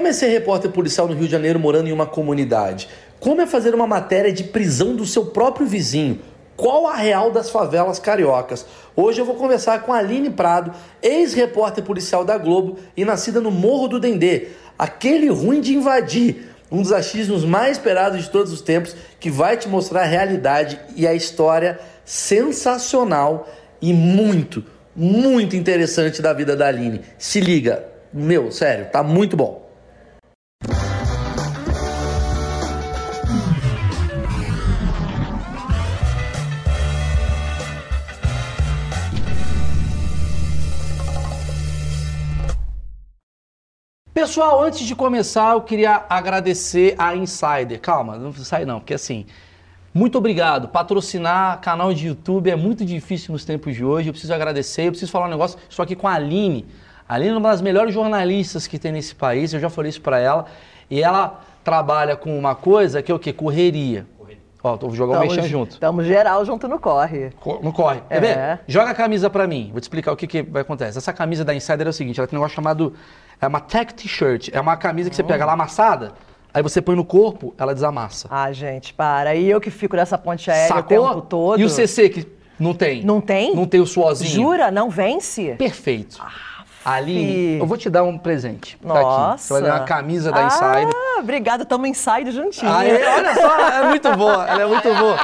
Como é ser repórter policial no Rio de Janeiro morando em uma comunidade? Como é fazer uma matéria de prisão do seu próprio vizinho? Qual a real das favelas cariocas? Hoje eu vou conversar com a Aline Prado, ex-repórter policial da Globo e nascida no Morro do Dendê, aquele ruim de invadir, um dos achismos mais esperados de todos os tempos, que vai te mostrar a realidade e a história sensacional e muito, muito interessante da vida da Aline. Se liga, meu, sério, tá muito bom. Pessoal, antes de começar, eu queria agradecer a Insider. Calma, não sai não, porque assim, muito obrigado. Patrocinar canal de YouTube é muito difícil nos tempos de hoje. Eu preciso agradecer, eu preciso falar um negócio. Estou aqui com a Aline. A Aline é uma das melhores jornalistas que tem nesse país. Eu já falei isso para ela. E ela trabalha com uma coisa que é o quê? Correria. Ó, vou jogar o mexão junto. Estamos geral junto no corre. Co no corre. É. Ver? Joga a camisa pra mim. Vou te explicar o que, que vai acontecer. Essa camisa da Insider é o seguinte, ela tem um negócio chamado... É uma tech t-shirt. É uma camisa que você pega lá amassada, aí você põe no corpo, ela desamassa. Ah, gente, para. E eu que fico nessa ponte aérea Sacou? o tempo todo. E o CC que não tem? Não tem? Não tem o suozinho? Jura? Não vence? Perfeito. Ah. Aline, eu vou te dar um presente. Nossa. Tá aqui. Você vai dar uma camisa da Insider. Ah, obrigada. Tamo Insider juntinho. Aí, olha só, é muito boa. Ela é muito boa.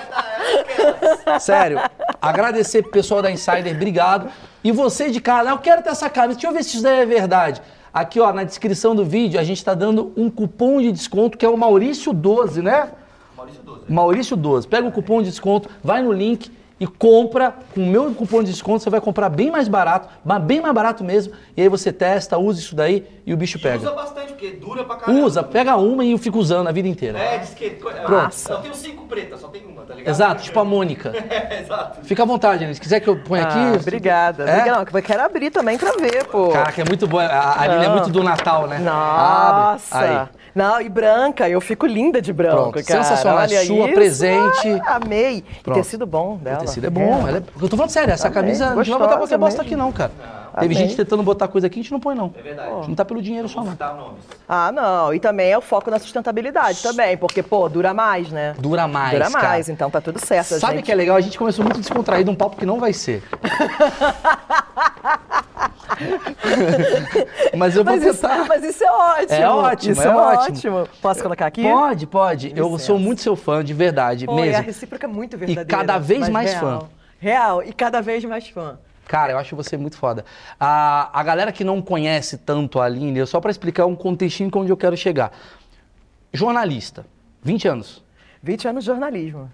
Sério, agradecer pro pessoal da Insider, obrigado. E você de casa, eu quero ter essa camisa. Deixa eu ver se isso daí é verdade. Aqui, ó, na descrição do vídeo, a gente está dando um cupom de desconto que é o Maurício 12, né? Maurício 12. Maurício 12. Pega o cupom de desconto, vai no link e compra com o meu cupom de desconto, você vai comprar bem mais barato, bem mais barato mesmo, e aí você testa, usa isso daí e o bicho pega. Usa bastante, porque dura pra caramba. Usa, pega uma e eu fico usando a vida inteira. É, diz que... Pronto. Só tenho cinco pretas, só tem uma, tá ligado? Exato, tipo a Mônica. é, exato. Fica à vontade, Aline, se quiser que eu ponha ah, aqui... obrigada. É? Não, eu quero abrir também pra ver, pô. Cara, que é muito boa, a Aline é muito do Natal, né? Nossa! Abre. Aí. Não, e branca, eu fico linda de branco, Pronto, cara. Sensacional, Olha sua isso. presente. Ah, amei. Pronto. E tecido bom dela. O tecido é bom. É. Ela é... Eu tô falando sério, essa amei. camisa Gostosa, não vai botar qualquer bosta aqui não, cara. Não. Teve gente tentando botar coisa aqui, a gente não põe não. É verdade. Gente não tá pelo dinheiro só não. Ah, não. E também é o foco na sustentabilidade também, porque, pô, dura mais, né? Dura mais, Dura mais, cara. então tá tudo certo, Sabe o que é legal? A gente começou muito descontraído, um papo que não vai ser. mas eu vou mas tentar. Isso, mas isso é ótimo. É ótimo, isso é, é ótimo. ótimo. Posso colocar aqui? Pode, pode. Eu Licença. sou muito seu fã, de verdade, Pô, mesmo. E a recíproca é muito verdadeira. E cada vez mais real. fã. Real, e cada vez mais fã. Cara, eu acho você muito foda. A, a galera que não conhece tanto a Aline, só para explicar um contextinho onde eu quero chegar. Jornalista, 20 anos. 20 anos de jornalismo.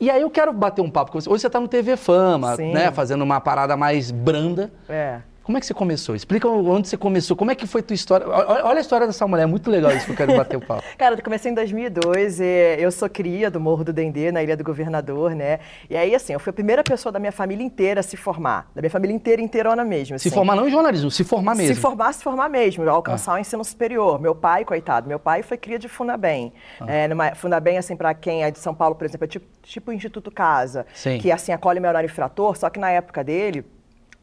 E aí eu quero bater um papo com você. Hoje você está no TV Fama, Sim. né? Fazendo uma parada mais branda. É. Como é que você começou? Explica onde você começou. Como é que foi tua história? Olha a história dessa mulher, é muito legal isso que eu quero bater o papo. Cara, eu comecei em 2002 e eu sou cria do Morro do Dendê, na Ilha do Governador, né? E aí, assim, eu fui a primeira pessoa da minha família inteira a se formar. Da minha família inteira, inteirona mesmo. Assim. Se formar não em jornalismo, se formar mesmo. Se formar, se formar mesmo, alcançar ah. o ensino superior. Meu pai, coitado, meu pai foi cria de Funabem. Ah. É, numa, Funabem, assim, para quem é de São Paulo, por exemplo, é tipo, tipo o Instituto Casa, Sim. que, assim, acolhe menor infrator, só que na época dele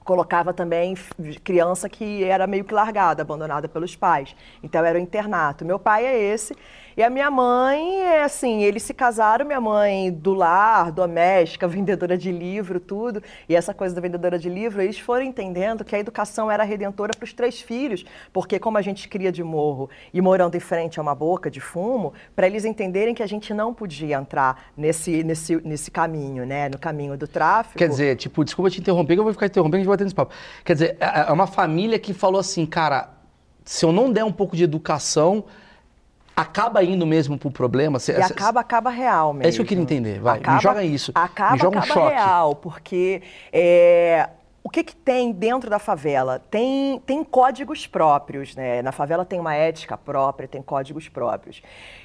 colocava também criança que era meio que largada, abandonada pelos pais. Então era o internato. Meu pai é esse. E a minha mãe, é assim, eles se casaram, minha mãe do lar, doméstica, vendedora de livro, tudo. E essa coisa da vendedora de livro, eles foram entendendo que a educação era redentora para os três filhos, porque como a gente cria de morro e morando em frente a uma boca de fumo, para eles entenderem que a gente não podia entrar nesse, nesse, nesse caminho, né? No caminho do tráfico. Quer dizer, tipo, desculpa te interromper, que eu vou ficar interrompendo, vai ter esse papo. Quer dizer, é, é uma família que falou assim, cara, se eu não der um pouco de educação, acaba indo mesmo pro problema. e acaba, acaba real mesmo. É isso que eu queria entender, vai. Acaba, me joga isso. Acaba, me joga acaba um choque. real, porque é, o que, que tem dentro da favela? Tem, tem códigos próprios, né? Na favela tem uma ética própria, tem códigos próprios.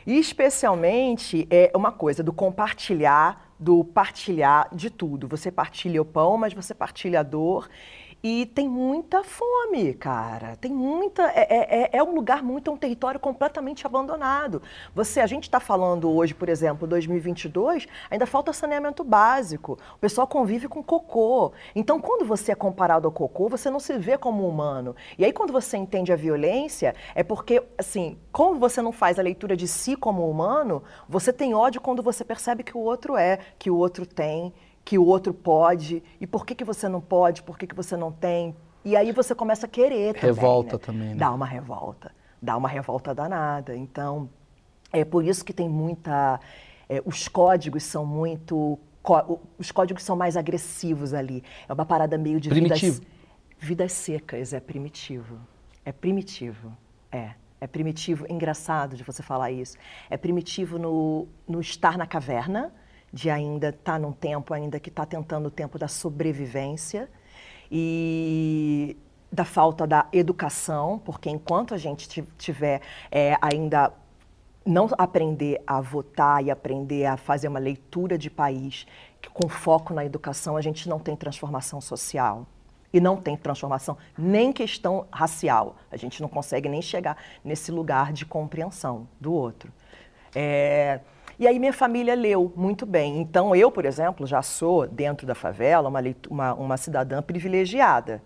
E especialmente é uma coisa do compartilhar, do partilhar de tudo. Você partilha o pão, mas você partilha a dor E tem muita fome, cara. Tem muita. É, é, é, é um lugar muito, é um território completamente abandonado. Você, a gente está falando hoje, por exemplo, 2022, ainda falta saneamento básico. O pessoal convive com cocô. Então, quando você é comparado ao cocô, você não se vê como humano. E aí, quando você entende a violência, é porque, assim, como você não faz a leitura de si como humano, você tem ódio quando você percebe que o outro é, que o outro tem que o outro pode, e por que, que você não pode, por que, que você não tem. E aí você começa a querer também. Revolta né? também. Né? Dá uma revolta. Dá uma revolta danada. Então, é por isso que tem muita. É, os códigos são muito. Os códigos são mais agressivos ali. É uma parada meio de primitivo. vidas, vidas secas. É primitivo. É primitivo. É. É primitivo. Engraçado de você falar isso. É primitivo no, no estar na caverna de ainda estar tá num tempo ainda que está tentando o tempo da sobrevivência e da falta da educação, porque enquanto a gente tiver é, ainda não aprender a votar e aprender a fazer uma leitura de país com foco na educação, a gente não tem transformação social. E não tem transformação nem questão racial. A gente não consegue nem chegar nesse lugar de compreensão do outro. É, e aí minha família leu muito bem. Então eu, por exemplo, já sou, dentro da favela, uma, uma, uma cidadã privilegiada.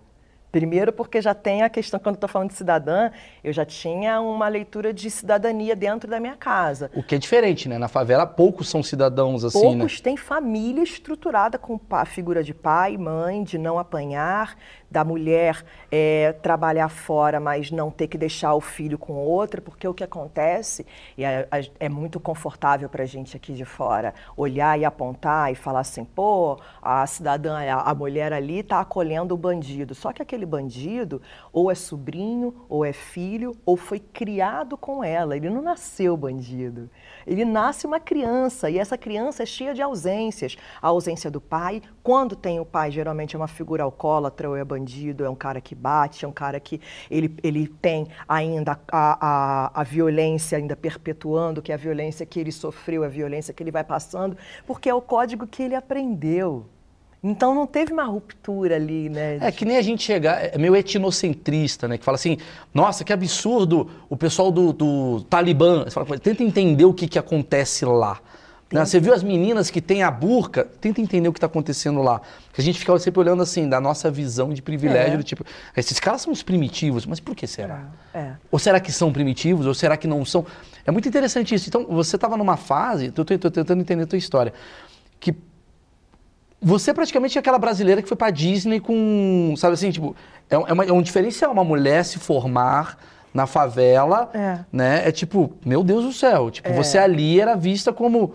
Primeiro porque já tem a questão, quando estou falando de cidadã, eu já tinha uma leitura de cidadania dentro da minha casa. O que é diferente, né? Na favela, poucos são cidadãos assim, poucos né? Poucos têm família estruturada com a figura de pai, mãe, de não apanhar, da mulher é, trabalhar fora, mas não ter que deixar o filho com outra, porque o que acontece, e é, é muito confortável para a gente aqui de fora, olhar e apontar e falar assim, pô, a cidadã, a, a mulher ali está acolhendo o bandido. Só que aquele bandido ou é sobrinho, ou é filho, ou foi criado com ela. Ele não nasceu bandido. Ele nasce uma criança e essa criança é cheia de ausências. A ausência do pai, quando tem o pai, geralmente é uma figura alcoólatra ou é bandido, é um cara que bate, é um cara que ele, ele tem ainda a, a, a violência ainda perpetuando, que é a violência que ele sofreu, a violência que ele vai passando, porque é o código que ele aprendeu. Então não teve uma ruptura ali, né? É que nem a gente chegar, é meio etnocentrista, né? Que fala assim, nossa, que absurdo o pessoal do, do Talibã. Você fala, tenta entender o que, que acontece lá. Né? Você viu as meninas que têm a burca? Tenta entender o que está acontecendo lá. Porque a gente fica sempre olhando assim, da nossa visão de privilégio, é. do tipo, esses caras são os primitivos, mas por que será? É. É. Ou será que são primitivos, ou será que não são? É muito interessante isso. Então, você estava numa fase, estou tentando entender a tua história, que você é praticamente é aquela brasileira que foi pra Disney com. Sabe assim, tipo, é, é, uma, é um diferencial uma mulher se formar na favela, é. né? É tipo, meu Deus do céu. Tipo, é. você ali era vista como.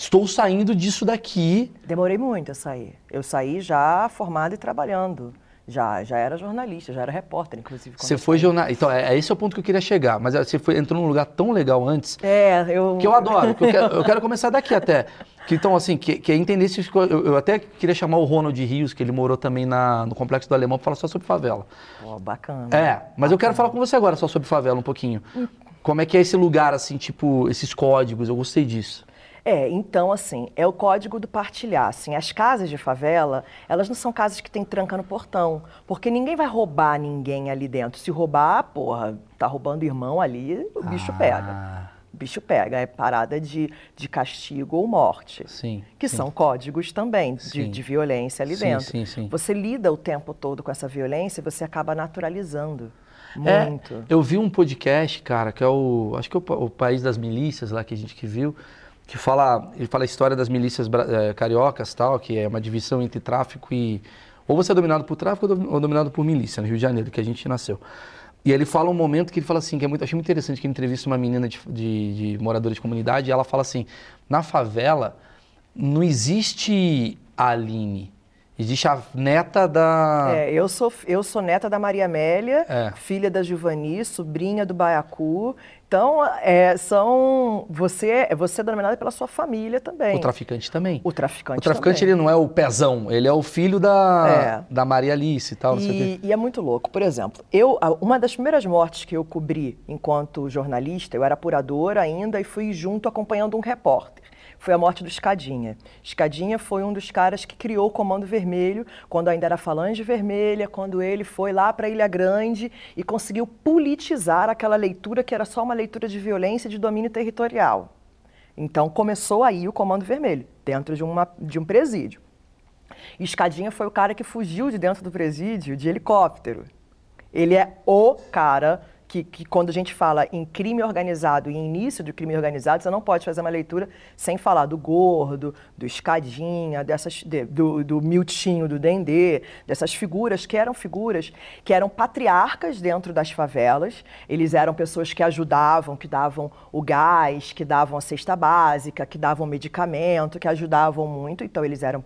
Estou saindo disso daqui. Demorei muito a sair. Eu saí já formada e trabalhando. Já, já era jornalista, já era repórter, inclusive. Você foi jornalista. Então, é, é, esse é o ponto que eu queria chegar. Mas é, você foi, entrou num lugar tão legal antes. É, eu. Que eu adoro. Que eu, quero, eu, quero, começar daqui até. Que, então, assim, que, que é entender se. Eu, eu, até queria chamar o Ronald Rios, que ele morou também na, no Complexo do Alemão, para falar só sobre favela. Oh, bacana. É, mas bacana. eu quero falar com você agora só sobre favela um pouquinho. Hum. Como é que é esse lugar, assim, tipo, esses códigos? Eu gostei disso. É, então, assim, é o código do partilhar. Assim, as casas de favela, elas não são casas que tem tranca no portão, porque ninguém vai roubar ninguém ali dentro. Se roubar, porra, tá roubando irmão ali, o bicho ah. pega. O bicho pega, é parada de, de castigo ou morte. Sim. Que sim. são códigos também de, de violência ali sim, dentro. Sim, sim. Você lida o tempo todo com essa violência e você acaba naturalizando. Muito. É, eu vi um podcast, cara, que é o. Acho que é o, o País das Milícias lá que a gente que viu que fala, ele fala a história das milícias é, cariocas, tal, que é uma divisão entre tráfico e ou você é dominado por tráfico ou dominado por milícia no Rio de Janeiro, que a gente nasceu. E ele fala um momento que ele fala assim, que é muito, achei muito interessante, que ele entrevista uma menina de, de, de moradora de comunidade e ela fala assim, na favela não existe a Aline, Existe a neta da. É, eu sou, eu sou neta da Maria Amélia, é. filha da Giovanni, sobrinha do Baiacu. Então, é, são. Você, você é denominada pela sua família também. O traficante também. O traficante O traficante, também. ele não é o pezão, ele é o filho da, é. da Maria Alice e tal. E, e, é muito louco. Por exemplo, eu, uma das primeiras mortes que eu cobri enquanto jornalista, eu era apuradora ainda e fui junto acompanhando um repórter. Foi a morte do Escadinha. Escadinha foi um dos caras que criou o Comando Vermelho, quando ainda era Falange Vermelha, quando ele foi lá para Ilha Grande e conseguiu politizar aquela leitura que era só uma leitura de violência e de domínio territorial. Então começou aí o Comando Vermelho, dentro de, uma, de um presídio. Escadinha foi o cara que fugiu de dentro do presídio de helicóptero. Ele é o cara que, que, quando a gente fala em crime organizado e início do crime organizado, você não pode fazer uma leitura sem falar do gordo, do escadinha, dessas, de, do, do miltinho, do dendê, dessas figuras que eram figuras que eram patriarcas dentro das favelas. Eles eram pessoas que ajudavam, que davam o gás, que davam a cesta básica, que davam medicamento, que ajudavam muito. Então eles eram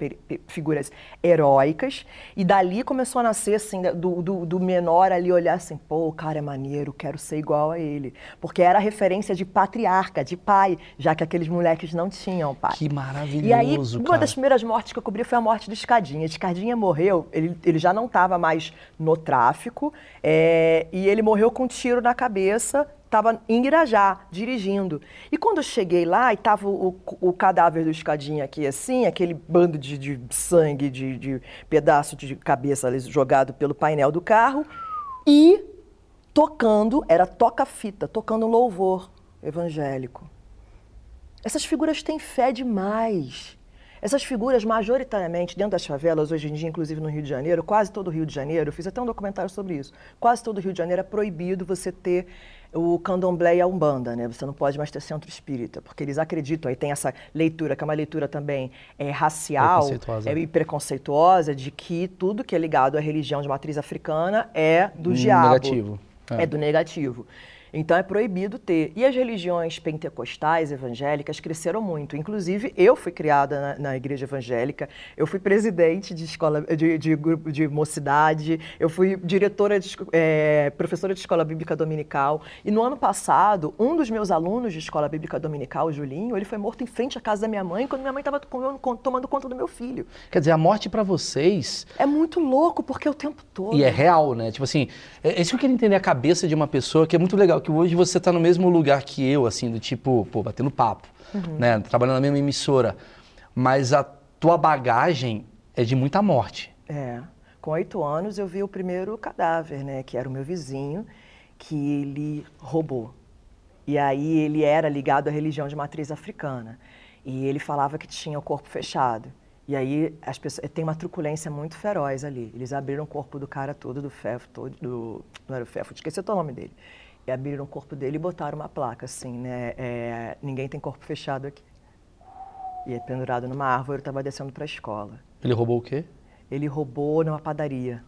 figuras heróicas. E dali começou a nascer assim, do, do, do menor ali olhar assim, pô, o cara é maneiro, quero ser igual a ele. Porque era referência de patriarca, de pai, já que aqueles moleques não tinham pai. Que maravilhoso. E aí, uma cara. das primeiras mortes que eu cobri foi a morte do Escadinha. Escadinha morreu, ele, ele já não estava mais no tráfico, é, e ele morreu com um tiro na cabeça estava em Irajá, dirigindo. E quando eu cheguei lá e estava o, o, cadáver do escadinha aqui assim, aquele bando de, de sangue, de, de, pedaço de cabeça jogado pelo painel do carro, e tocando, era toca-fita, tocando louvor evangélico. Essas figuras têm fé demais. Essas figuras, majoritariamente, dentro das favelas, hoje em dia, inclusive no Rio de Janeiro, quase todo o Rio de Janeiro, eu fiz até um documentário sobre isso, quase todo o Rio de Janeiro é proibido você ter o candomblé e a umbanda, né? Você não pode mais ter centro espírita, porque eles acreditam, aí tem essa leitura, que é uma leitura também é, racial preconceituosa. É, e preconceituosa, de que tudo que é ligado à religião de matriz africana é do hum, diabo. Negativo. É. é do negativo. Então é proibido ter. E as religiões pentecostais, evangélicas, cresceram muito. Inclusive, eu fui criada na, na igreja evangélica, eu fui presidente de escola de, de grupo de mocidade, eu fui diretora, de, é, professora de escola bíblica dominical. E no ano passado, um dos meus alunos de escola bíblica dominical, o Julinho, ele foi morto em frente à casa da minha mãe, quando minha mãe estava tomando conta do meu filho. Quer dizer, a morte para vocês. É muito louco, porque é o tempo todo. E é real, né? Tipo assim, é, é isso que eu queria entender a cabeça de uma pessoa, que é muito legal que hoje você está no mesmo lugar que eu, assim, do tipo, pô, batendo papo, uhum. né? Trabalhando na mesma emissora. Mas a tua bagagem é de muita morte. É. Com oito anos eu vi o primeiro cadáver, né? Que era o meu vizinho, que ele roubou. E aí ele era ligado à religião de matriz africana. E ele falava que tinha o corpo fechado. E aí as pessoas tem uma truculência muito feroz ali. Eles abriram o corpo do cara todo, do Fefo, todo, do, não era o Fefo, esqueci o nome dele e abriram o corpo dele e botaram uma placa assim, né? É, ninguém tem corpo fechado aqui. E é pendurado numa árvore, estava descendo para a escola. Ele roubou o quê? Ele roubou numa padaria.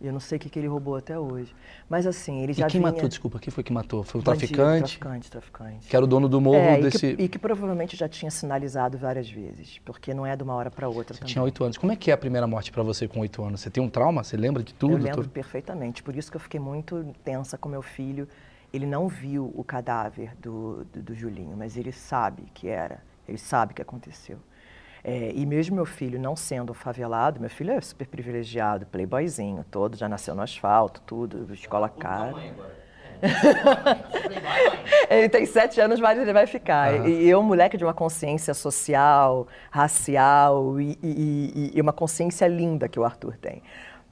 Eu não sei o que, que ele roubou até hoje. Mas assim, ele já E quem vinha... matou, desculpa, quem foi que matou? Foi o Bandido, traficante? Traficante, traficante. Que era o dono do morro é, desse... E que, e que, provavelmente já tinha sinalizado várias vezes, porque não é de uma hora para outra você também. tinha oito anos. Como é que é a primeira morte para você com oito anos? Você tem um trauma? Você lembra de tudo? Eu lembro tudo? perfeitamente. Por isso que eu fiquei muito tensa com meu filho ele não viu o cadáver do, do, do Julinho, mas ele sabe que era, ele sabe que aconteceu. É, e mesmo meu filho não sendo favelado, meu filho é super privilegiado, playboyzinho, todo, já nasceu no asfalto, tudo, escola cara. ele tem sete anos, mas ele vai ficar. Uhum. E eu, moleque de uma consciência social, racial e, e, e, uma consciência linda que o Arthur tem.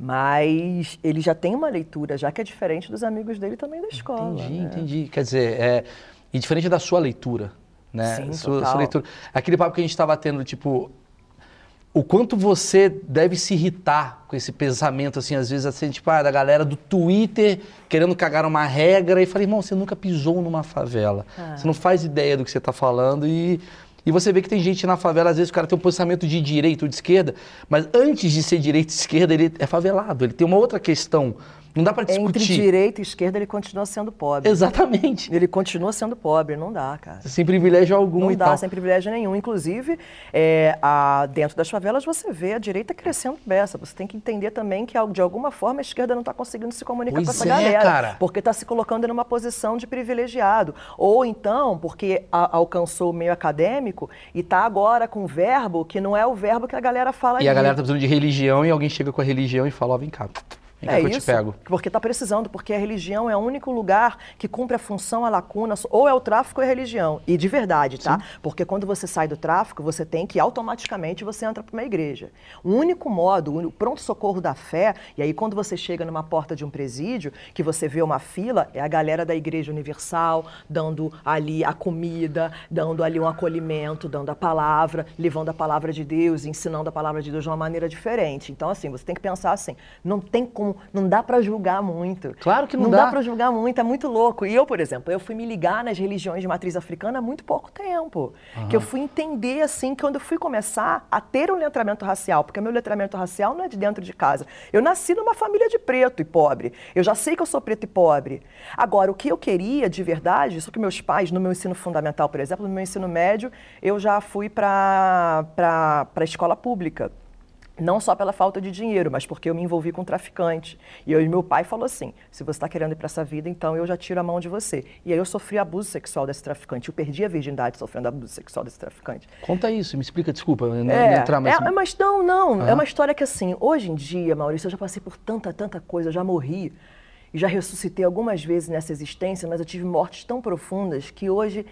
Mas ele já tem uma leitura, já que é diferente dos amigos dele também da escola. Entendi, né? entendi. Quer dizer, é, e diferente da sua leitura, né? Sim, sua, sua leitura. Aquele papo que a gente estava tendo, tipo, o quanto você deve se irritar com esse pensamento, assim, às vezes, assim, tipo, ah, da galera do Twitter querendo cagar uma regra e falei, irmão, você nunca pisou numa favela. Ah. Você não faz ideia do que você está falando e e você vê que tem gente na favela, às vezes o cara tem um posicionamento de direita ou de esquerda, mas antes de ser direita e esquerda, ele é favelado, ele tem uma outra questão. Não dá para discutir. Entre direita e esquerda, ele continua sendo pobre. Exatamente. Ele continua sendo pobre, não dá, cara. Sem privilégio algum não e dá, tal. sem privilégio nenhum. Inclusive, é, a, dentro das favelas, você vê a direita crescendo beça. Você tem que entender também que, de alguma forma, a esquerda não está conseguindo se comunicar pois com essa é, galera. Cara. Porque está se colocando numa posição de privilegiado. Ou então, porque a, alcançou o meio acadêmico e está agora com um verbo que não é o verbo que a galera fala E ali. a galera está precisando de religião e alguém chega com a religião e fala, ó, oh, vem cá Vem é isso, porque está precisando, porque a religião é o único lugar que cumpre a função, a lacuna, ou é o tráfico ou é a religião. E de verdade, tá? Sim. Porque quando você sai do tráfico, você tem que automaticamente você entra para uma igreja. O único modo, o pronto-socorro da fé, e aí quando você chega numa porta de um presídio, que você vê uma fila, é a galera da Igreja Universal dando ali a comida, dando ali um acolhimento, dando a palavra, levando a palavra de Deus, ensinando a palavra de Deus de uma maneira diferente. Então, assim, você tem que pensar assim, não tem como não, não dá para julgar muito. Claro que não, não dá. Não dá para julgar muito, é muito louco. E eu, por exemplo, eu fui me ligar nas religiões de matriz africana há muito pouco tempo. Uhum. Que eu fui entender, assim, que quando eu fui começar a ter um letramento racial, porque meu letramento racial não é de dentro de casa. Eu nasci numa família de preto e pobre. Eu já sei que eu sou preto e pobre. Agora, o que eu queria de verdade, isso que meus pais, no meu ensino fundamental, por exemplo, no meu ensino médio, eu já fui para a escola pública. Não só pela falta de dinheiro, mas porque eu me envolvi com um traficante. E eu e meu pai falou assim: se você está querendo ir para essa vida, então eu já tiro a mão de você. E aí eu sofri abuso sexual desse traficante. Eu perdi a virgindade sofrendo abuso sexual desse traficante. Conta isso, me explica, desculpa, não é, entrar mais. É, mas não, não. Ah. É uma história que assim, hoje em dia, Maurício, eu já passei por tanta, tanta coisa, eu já morri. E já ressuscitei algumas vezes nessa existência, mas eu tive mortes tão profundas que hoje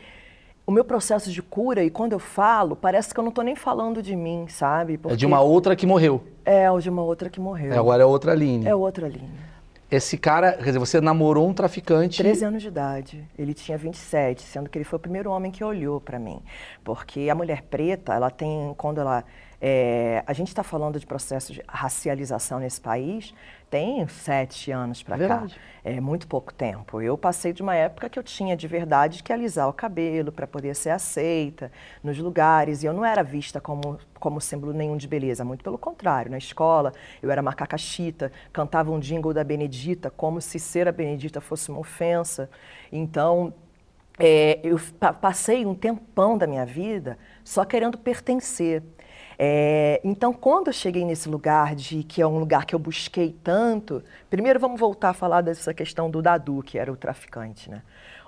o meu processo de cura, e quando eu falo, parece que eu não estou nem falando de mim, sabe? Porque... É de uma outra que morreu. É, de uma outra que morreu. É, agora é outra linha. É outra linha. Esse cara, quer dizer, você namorou um traficante. 13 anos de idade. Ele tinha 27, sendo que ele foi o primeiro homem que olhou para mim. Porque a mulher preta, ela tem, quando ela. É, a gente está falando de processo de racialização nesse país, tem sete anos para cá. É muito pouco tempo. Eu passei de uma época que eu tinha de verdade que alisar o cabelo para poder ser aceita nos lugares. E eu não era vista como, como símbolo nenhum de beleza, muito pelo contrário. Na escola, eu era macaca chita, cantava um jingle da Benedita, como se ser a Benedita fosse uma ofensa. Então, é, eu passei um tempão da minha vida só querendo pertencer. É, então, quando eu cheguei nesse lugar de que é um lugar que eu busquei tanto, primeiro vamos voltar a falar dessa questão do Dadu, que era o traficante, né?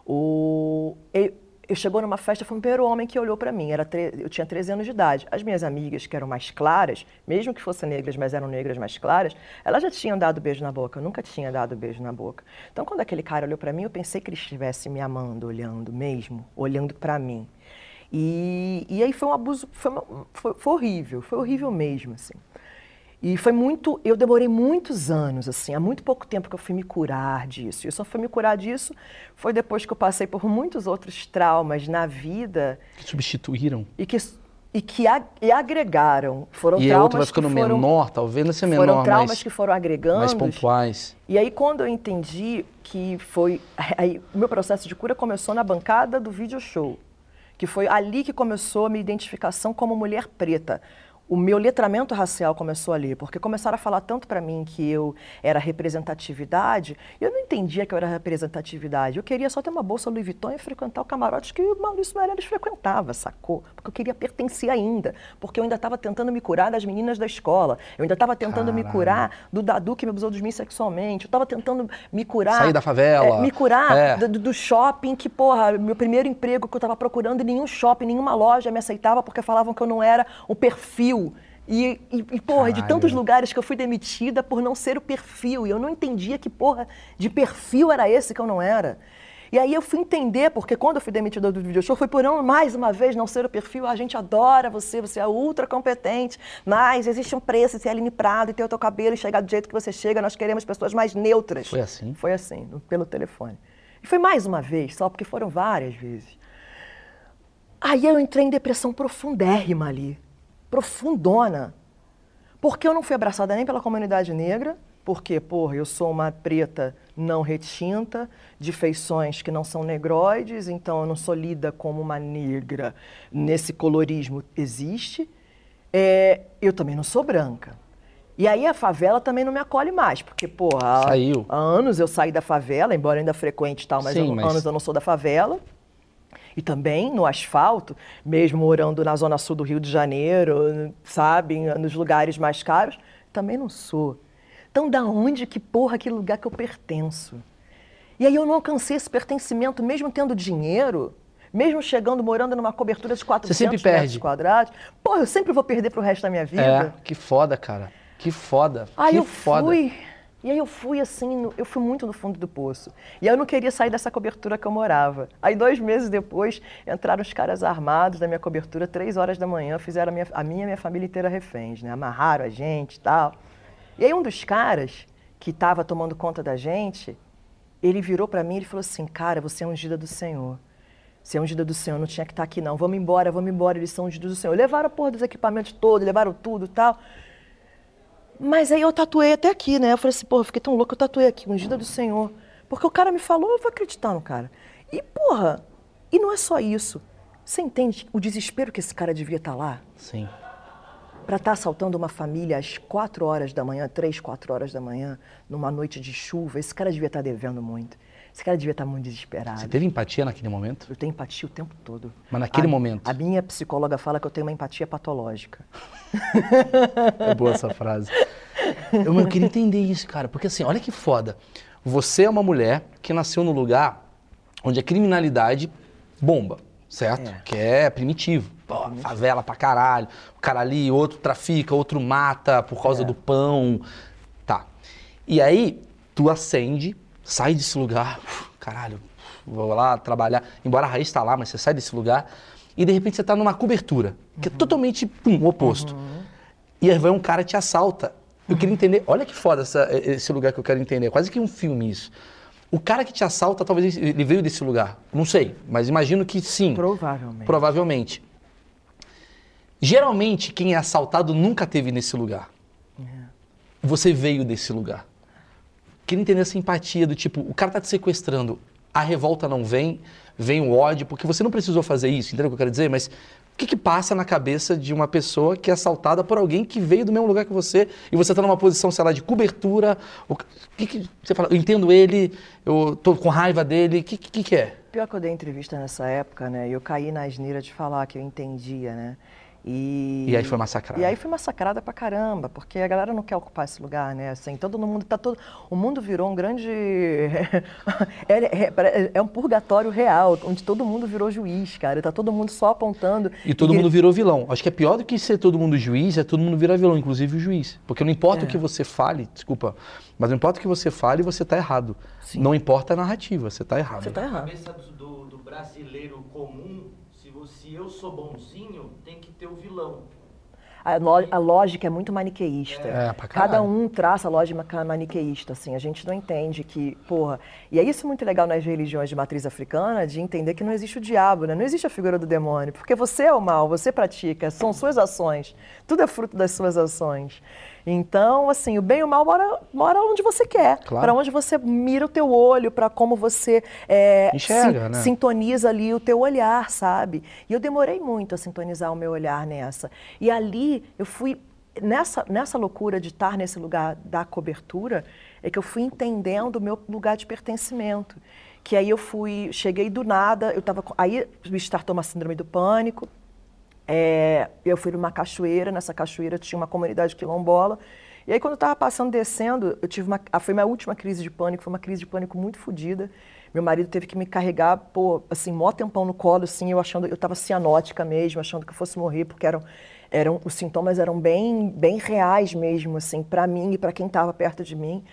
O, eu, chegou numa festa, foi o primeiro homem que olhou para mim. Era eu tinha 13 anos de idade. As minhas amigas, que eram mais claras, mesmo que fossem negras, mas eram negras mais claras, elas já tinham dado beijo na boca. Eu nunca tinha dado beijo na boca. Então, quando aquele cara olhou para mim, eu pensei que ele estivesse me amando, olhando mesmo, olhando para mim. E, e aí foi um abuso, foi, uma, foi, foi, horrível, foi horrível mesmo, assim. E foi muito, eu demorei muitos anos, assim, há muito pouco tempo que eu fui me curar disso. E eu só fui me curar disso foi depois que eu passei por muitos outros traumas na vida. Que substituíram. E que, e que ag, e agregaram. Foram e traumas outro vai ficando foram, menor, talvez não seja menor, Foram traumas mas, que foram agregando. Mais pontuais. E aí quando eu entendi que foi... Aí, o meu processo de cura começou na bancada do video show que foi ali que começou a minha identificação como mulher preta o meu letramento racial começou ali, porque começaram a falar tanto para mim que eu era representatividade, e eu não entendia que eu era representatividade. Eu queria só ter uma bolsa Louis Vuitton e frequentar o camarote que o Maurício Meirelles frequentava, sacou? Porque eu queria pertencer ainda, porque eu ainda estava tentando me curar das meninas da escola, eu ainda estava tentando Caralho. me curar do Dadu que me abusou de mim sexualmente, eu estava tentando me curar... Sair da favela. É, me curar é. do, do, shopping que, porra, meu primeiro emprego que eu estava procurando, nenhum shopping, nenhuma loja me aceitava porque falavam que eu não era o perfil perfil. E, e, e, porra, de tantos lugares que eu fui demitida por não ser o perfil. E eu não entendia que, porra, de perfil era esse que eu não era. E aí eu fui entender, porque quando eu fui demitida do video show, foi por mais uma vez não ser o perfil. A gente adora você, você é ultra competente, mas existe um preço, ser Aline Prado e ter o teu cabelo e chegar do jeito que você chega. Nós queremos pessoas mais neutras. Foi assim? Foi assim, pelo telefone. E foi mais uma vez, só porque foram várias vezes. Aí eu entrei em depressão profundérrima ali profundona. Porque eu não fui abraçada nem pela comunidade negra, porque, porra, eu sou uma preta não retinta, de feições que não são negroides, então eu não sou lida como uma negra. Nesse colorismo existe. É, eu também não sou branca. E aí a favela também não me acolhe mais, porque, porra, Saiu. há anos eu saí da favela, embora ainda frequente tal, mas, Sim, há mas... anos eu não sou da favela e também no asfalto, mesmo morando na zona sul do Rio de Janeiro, sabe, nos lugares mais caros, também não sou. Então, da onde que porra que lugar que eu pertenço? E aí eu não alcancei esse pertencimento, mesmo tendo dinheiro, mesmo chegando, morando numa cobertura de 400 Você sempre perde. metros quadrados. Pô, eu sempre vou perder pro resto da minha vida. É, que foda, cara. Que foda. Aí que eu foda. fui E aí eu fui assim, eu fui muito no fundo do poço. E eu não queria sair dessa cobertura que eu morava. Aí dois meses depois, entraram os caras armados da minha cobertura, três horas da manhã, fizeram a minha, a minha e minha família inteira reféns, né? Amarraram a gente e tal. E aí um dos caras que estava tomando conta da gente, ele virou para mim e falou assim, cara, você é ungida do Senhor. Você é ungida do Senhor, não tinha que estar tá aqui não. Vamos embora, vamos embora, eles são ungidos do Senhor. Levaram a porra dos equipamentos todos, levaram tudo e tal. Mas aí eu tatuei até aqui, né? Eu falei assim, porra, fiquei tão louco, eu tatuei aqui, ungida do Senhor. Porque o cara me falou, eu vou acreditar no cara. E, porra, e não é só isso. Você entende o desespero que esse cara devia estar tá lá? Sim. Para estar tá assaltando uma família às quatro horas da manhã, três, quatro horas da manhã, numa noite de chuva, esse cara devia estar tá devendo muito. Esse cara devia estar muito desesperado. Você teve empatia naquele momento? Eu tenho empatia o tempo todo. Mas naquele a, momento? A minha psicóloga fala que eu tenho uma empatia patológica. é boa essa frase. Eu, eu queria entender isso, cara, porque assim, olha que foda. Você é uma mulher que nasceu no lugar onde a criminalidade bomba, certo? É. Que é primitivo. Pô, favela pra caralho. O cara ali, outro trafica, outro mata por causa é. do pão. Tá. E aí, tu acende sai desse lugar, caralho, vou lá trabalhar. Embora a raiz está lá, mas você sai desse lugar e de repente você está numa cobertura, que é uhum. totalmente pum, o oposto. Uhum. E aí vai um cara te assalta. Eu queria entender, olha que foda essa, esse lugar que eu quero entender, é quase que um filme isso. O cara que te assalta, talvez ele veio desse lugar. Não sei, mas imagino que sim. Provavelmente. Provavelmente. Geralmente, quem é assaltado nunca teve nesse lugar. É. Você veio desse lugar queria entender essa empatia do tipo, o cara tá te sequestrando, a revolta não vem, vem o ódio, porque você não precisou fazer isso, entendeu o que eu quero dizer? Mas o que, que passa na cabeça de uma pessoa que é assaltada por alguém que veio do mesmo lugar que você e você está numa posição, sei lá, de cobertura? O que, que você fala? Eu entendo ele, eu tô com raiva dele, o que, que, que é? Pior que eu dei entrevista nessa época, né? E eu caí na asneira de falar que eu entendia, né? E, e aí foi massacrada. E aí foi massacrada pra caramba, porque a galera não quer ocupar esse lugar, né? Assim, todo mundo tá todo. O mundo virou um grande. é, é, é, um purgatório real, onde todo mundo virou juiz, cara. Tá todo mundo só apontando. E todo e... mundo virou vilão. Acho que é pior do que ser todo mundo juiz, é todo mundo virar vilão, inclusive o juiz. Porque não importa é. o que você fale, desculpa, mas não importa o que você fale, você tá errado. Sim. Não importa a narrativa, você tá errado. Você tá errado. A cabeça do, do brasileiro comum se eu sou bonzinho, tem que ter o vilão. A, a lógica é muito maniqueísta. É, pra Cada um traça a lógica maniqueísta, assim. A gente não entende que, porra... E é isso muito legal nas religiões de matriz africana, de entender que não existe o diabo, né? Não existe a figura do demônio. Porque você é o mal, você pratica, são suas ações. Tudo é fruto das suas ações. Então, assim, o bem e o mal mora, mora onde você quer, claro. para onde você mira o teu olho, para como você é, Enxerga, si, né? sintoniza ali o teu olhar, sabe? E eu demorei muito a sintonizar o meu olhar nessa. E ali eu fui nessa, nessa loucura de estar nesse lugar da cobertura, é que eu fui entendendo o meu lugar de pertencimento. Que aí eu fui, cheguei do nada, eu tava. Aí me startou uma síndrome do pânico. É, eu fui numa cachoeira, nessa cachoeira tinha uma comunidade quilombola. E aí, quando eu estava passando, descendo, eu tive uma. Foi minha última crise de pânico, foi uma crise de pânico muito fodida. Meu marido teve que me carregar, pô, assim, mó tempão no colo, assim, eu achando, eu estava cianótica mesmo, achando que eu fosse morrer, porque eram, eram, os sintomas eram bem, bem reais mesmo, assim, para mim e para quem estava perto de mim.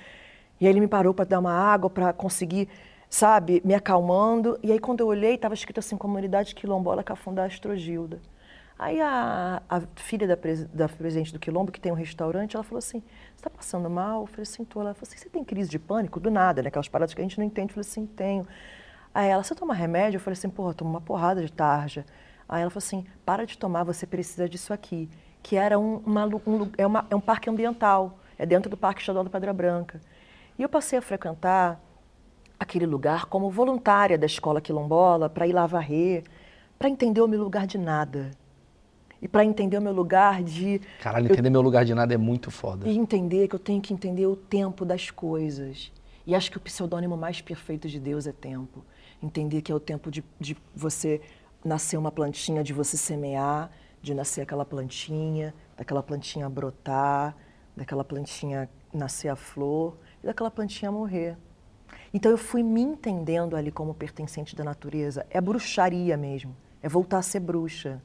E aí ele me parou para dar uma água, para conseguir, sabe, me acalmando. E aí, quando eu olhei, estava escrito assim: Comunidade Quilombola Cafundá Astrogilda. Aí a, a filha da, pres, da, presidente do Quilombo, que tem um restaurante, ela falou assim, você está passando mal? Eu falei assim. Ela falou assim, você tem crise de pânico? Do nada, né? Aquelas paradas que a gente não entende. Eu falei assim, tenho. Aí ela, você toma remédio? Eu falei assim, porra, tomo uma porrada de tarja. Aí ela falou assim, para de tomar, você precisa disso aqui. Que era um, uma, um, é, uma, é um parque ambiental, é dentro do Parque Estadual da Pedra Branca. E eu passei a frequentar aquele lugar como voluntária da escola quilombola, para ir lá varrer, para entender o meu lugar de nada e para entender o meu lugar de. Caralho, entender eu, meu lugar de nada é muito foda. E entender que eu tenho que entender o tempo das coisas. E acho que o pseudônimo mais perfeito de Deus é tempo. Entender que é o tempo de, de você nascer uma plantinha, de você semear, de nascer aquela plantinha, daquela plantinha brotar, daquela plantinha nascer a flor e daquela plantinha morrer. Então eu fui me entendendo ali como pertencente da natureza. É bruxaria mesmo. É voltar a ser bruxa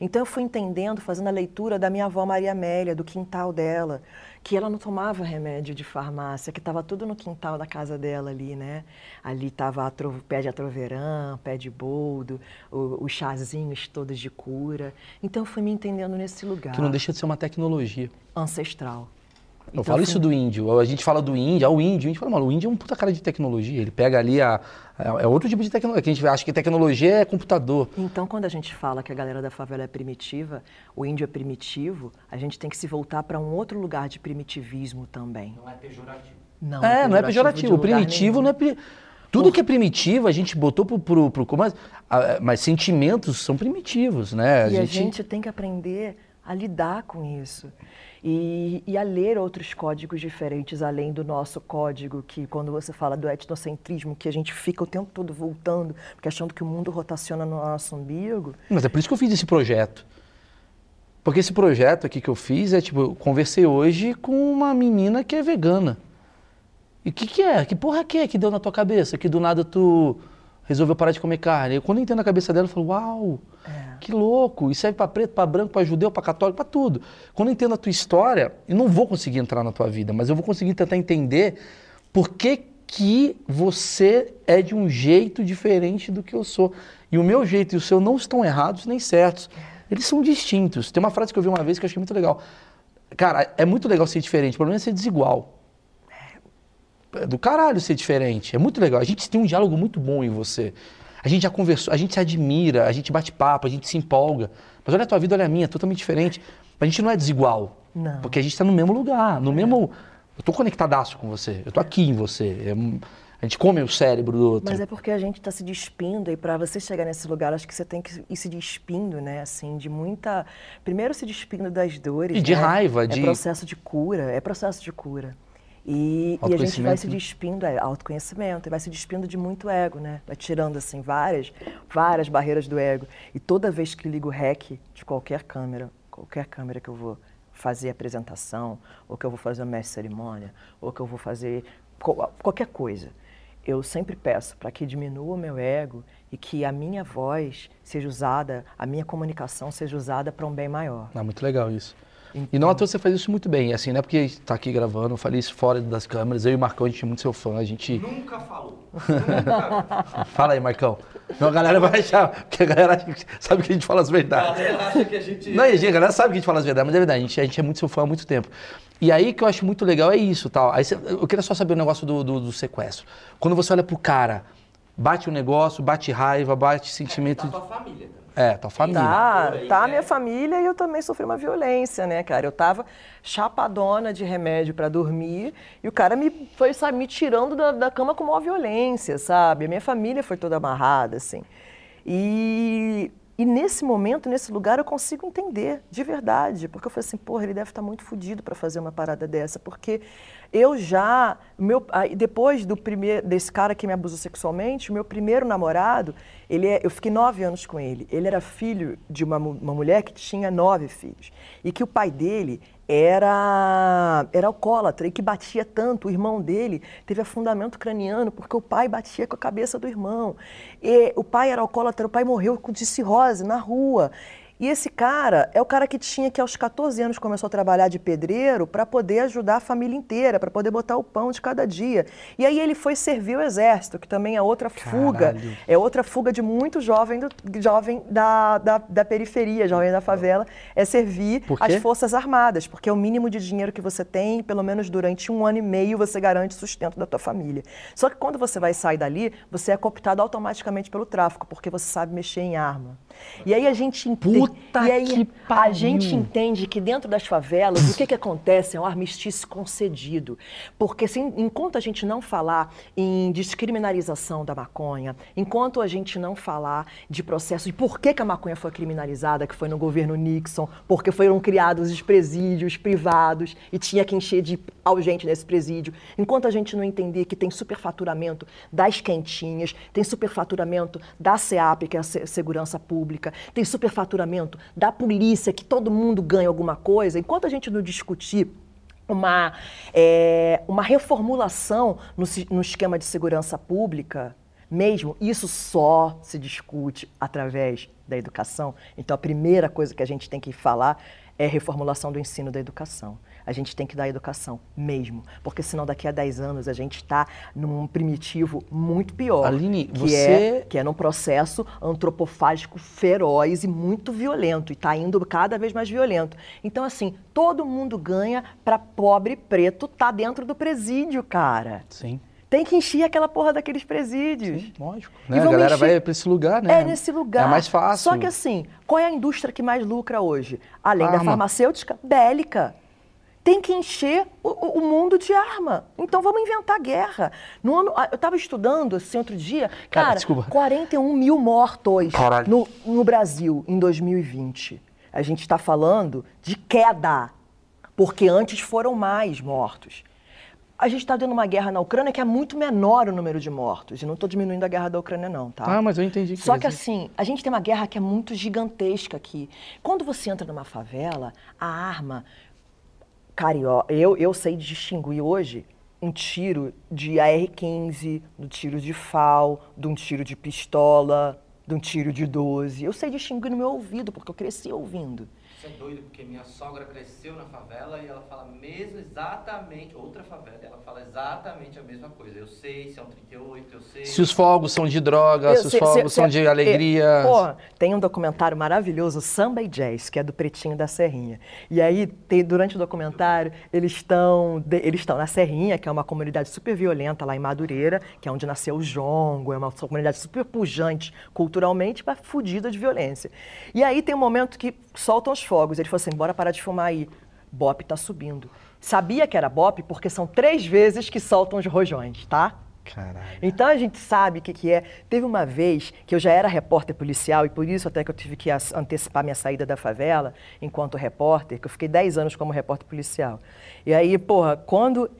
Então eu fui entendendo, fazendo a leitura da minha avó Maria Amélia, do quintal dela, que ela não tomava remédio de farmácia, que estava tudo no quintal da casa dela ali, né? Ali estava pé de atroverã, pé de boldo, os chazinhos todos de cura. Então eu fui me entendendo nesse lugar. Que não deixa de ser uma tecnologia. Ancestral. Eu então, falo isso do índio. A gente fala do índio, ah, o índio. A gente fala, mano, o índio é um puta cara de tecnologia. Ele pega ali a. É outro tipo de tecnologia. Que a gente acha que tecnologia é computador. Então, quando a gente fala que a galera da favela é primitiva, o índio é primitivo, a gente tem que se voltar para um outro lugar de primitivismo também. Não é pejorativo. Não, é, não é pejorativo. O primitivo não é. Tudo Por... que é primitivo a gente botou pro. pro, pro mas, mas sentimentos são primitivos, né? A e gente... a gente tem que aprender a lidar com isso e, e, a ler outros códigos diferentes além do nosso código, que quando você fala do etnocentrismo, que a gente fica o tempo todo voltando, porque achando que o mundo rotaciona no nosso umbigo. Mas é por isso que eu fiz esse projeto. Porque esse projeto aqui que eu fiz é tipo, eu conversei hoje com uma menina que é vegana. E o que, que é? Que porra que é que deu na tua cabeça? Que do nada tu resolveu parar de comer carne. Eu, quando eu entrei na cabeça dela, eu falo, uau, é. que louco. Isso serve para preto, para branco, para judeu, para católico, para tudo. Quando eu entendo a tua história, eu não vou conseguir entrar na tua vida, mas eu vou conseguir tentar entender por que, que você é de um jeito diferente do que eu sou. E o meu jeito e o seu não estão errados nem certos. Eles são distintos. Tem uma frase que eu vi uma vez que eu achei muito legal. Cara, é muito legal ser diferente, o problema é ser desigual é do caralho ser diferente. É muito legal. A gente tem um diálogo muito bom em você. A gente já conversou, a gente se admira, a gente bate papo, a gente se empolga. Mas olha a tua vida, olha a minha, totalmente diferente. A gente não é desigual. Não. Porque a gente está no mesmo lugar, no é. mesmo. Eu tô conectadaço com você, eu tô aqui em você. É... A gente come o cérebro do outro. Mas é porque a gente está se despindo e para você chegar nesse lugar, acho que você tem que ir se despindo, né? Assim, de muita. Primeiro se despindo das dores. E de né? raiva, é de. É processo de cura, é processo de cura. E, e, a gente vai se né? despindo, é, autoconhecimento, vai se despindo de muito ego, né? Vai tirando, assim, várias, várias barreiras do ego. E toda vez que ligo o REC de qualquer câmera, qualquer câmera que eu vou fazer apresentação, ou que eu vou fazer uma mestre cerimônia, ou que eu vou fazer qualquer coisa, eu sempre peço para que diminua o meu ego e que a minha voz seja usada, a minha comunicação seja usada para um bem maior. Ah, muito legal isso. E não à toa você faz isso muito bem, assim, não é porque está aqui gravando, eu falei isso fora das câmeras, eu e o Marcão, a gente é muito seu fã, a gente... Nunca falou. Nunca. fala aí, Marcão. Não, a galera vai achar, porque a galera sabe que a gente fala as verdades. A galera acha que a gente... Não, a galera sabe que a gente fala as verdades, mas é verdade, a gente, a gente é muito seu fã há muito tempo. E aí que eu acho muito legal é isso, tal. Aí você, eu queria só saber o negócio do, do, do sequestro. Quando você olha pro cara, bate o um negócio, bate raiva, bate sentimento... É, tá tua família, é, tua família. Tá, tá a né? minha família e eu também sofri uma violência, né, cara? Eu tava chapadona de remédio para dormir e o cara me foi, sabe, me tirando da, da cama com uma violência, sabe? A minha família foi toda amarrada, assim. E, e nesse momento, nesse lugar, eu consigo entender, de verdade. Porque eu falei assim, porra, ele deve estar tá muito fodido para fazer uma parada dessa. Porque eu já, meu, depois do primeiro, desse cara que me abusou sexualmente, o meu primeiro namorado, ele é, eu fiquei nove anos com ele. Ele era filho de uma, uma mulher que tinha nove filhos. E que o pai dele era, era alcoólatra e que batia tanto. O irmão dele teve afundamento craniano porque o pai batia com a cabeça do irmão. E o pai era alcoólatra, o pai morreu de cirrose na rua. E esse cara é o cara que tinha que aos 14 anos começou a trabalhar de pedreiro para poder ajudar a família inteira, para poder botar o pão de cada dia. E aí ele foi servir o exército, que também é outra Caralho. fuga, é outra fuga de muito jovem, do, jovem da, da, da, periferia, jovem da favela, é servir as forças armadas, porque é o mínimo de dinheiro que você tem, pelo menos durante um ano e meio você garante sustento da tua família. Só que quando você vai sair dali, você é cooptado automaticamente pelo tráfico, porque você sabe mexer em arma. E aí a gente entende, Puta e aí a gente entende que dentro das favelas o que, que acontece? É um armistício concedido. Porque assim, enquanto a gente não falar em descriminalização da maconha, enquanto a gente não falar de processo de por que, que a maconha foi criminalizada, que foi no governo Nixon, porque foram criados os presídios privados e tinha que encher de gente nesse presídio, enquanto a gente não entender que tem superfaturamento das quentinhas, tem superfaturamento da SEAP, que é a Segurança Pública, tem superfaturamento da polícia, que todo mundo ganha alguma coisa, enquanto a gente não discutir uma, é, uma reformulação no, no esquema de segurança pública, mesmo, isso só se discute através da educação. Então, a primeira coisa que a gente tem que falar é reformulação do ensino da educação. A gente tem que dar educação mesmo, porque senão daqui a 10 anos a gente está num primitivo muito pior. Aline, que você... É, que é num processo antropofágico feroz e muito violento, e está indo cada vez mais violento. Então, assim, todo mundo ganha para pobre preto tá dentro do presídio, cara. Sim. Tem que encher aquela porra daqueles presídios. Sim, lógico. Né? A galera encher... vai para esse lugar, né? É nesse lugar. É mais fácil. Só que assim, qual é a indústria que mais lucra hoje? Além da farmacêutica, bélica. Tem que encher o, o, mundo de arma. Então vamos inventar guerra. No ano, eu estava estudando assim outro dia, cara, cara 41 mil mortos no, no Brasil em 2020. A gente está falando de queda, porque antes foram mais mortos a gente está tendo uma guerra na Ucrânia que é muito menor o número de mortos. E não estou diminuindo a guerra da Ucrânia, não, tá? Ah, mas eu entendi. Que Só que assim, a gente tem uma guerra que é muito gigantesca aqui. Quando você entra numa favela, a arma carioca. Eu, eu sei distinguir hoje um tiro de AR-15, do tiro de FAL, de um tiro de pistola, de um tiro de 12. Eu sei distinguir no meu ouvido, porque eu cresci ouvindo. Isso é doido, porque minha sogra cresceu na favela e ela fala mesmo exatamente, outra favela, ela fala exatamente a mesma coisa. Eu sei se é um 38, eu sei. Se os fogos são de droga, eu se os sei, fogos se, são se, de alegria. É, pô, tem um documentário maravilhoso, Samba e Jazz, que é do Pretinho da Serrinha. E aí, tem, durante o documentário, eles estão eles estão na Serrinha, que é uma comunidade super violenta lá em Madureira, que é onde nasceu o Jongo, é uma comunidade super pujante culturalmente, mas fodida de violência. E aí tem um momento que soltam os fogos. Ele falou assim: bora parar de fumar aí. Bop está subindo. Sabia que era Bop porque são três vezes que soltam os rojões, tá? Caralho. Então a gente sabe o que, que é. Teve uma vez que eu já era repórter policial e por isso até que eu tive que antecipar minha saída da favela enquanto repórter, que eu fiquei 10 anos como repórter policial. E aí, porra, quando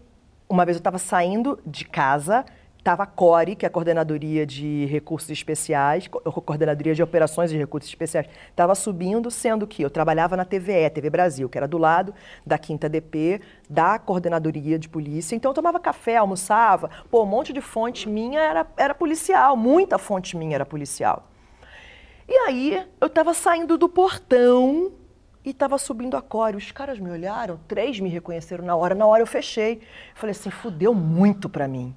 uma vez eu estava saindo de casa estava a CORE, que é a Coordenadoria de Recursos Especiais, Coordenadoria de Operações de Recursos Especiais, estava subindo, sendo que eu trabalhava na TVE, TV Brasil, que era do lado da Quinta DP, da Coordenadoria de Polícia. Então eu tomava café, almoçava, pô, um monte de fonte minha era, era policial, muita fonte minha era policial. E aí eu estava saindo do portão e estava subindo a core. Os caras me olharam, três me reconheceram na hora, na hora eu fechei. Falei assim, fudeu muito para mim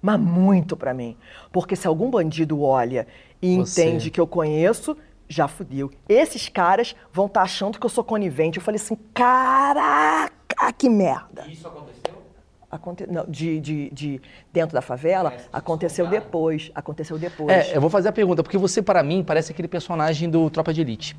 mas muito para mim. Porque se algum bandido olha e Você. entende que eu conheço, já fudeu. Esses caras vão estar tá achando que eu sou conivente. Eu falei assim, caraca, que merda. Isso aconteceu? Aconte... Não, de, de, de, dentro da favela, é, aconteceu depois. Aconteceu depois. É, eu vou fazer a pergunta, porque você, para mim, parece aquele personagem do Tropa de Elite.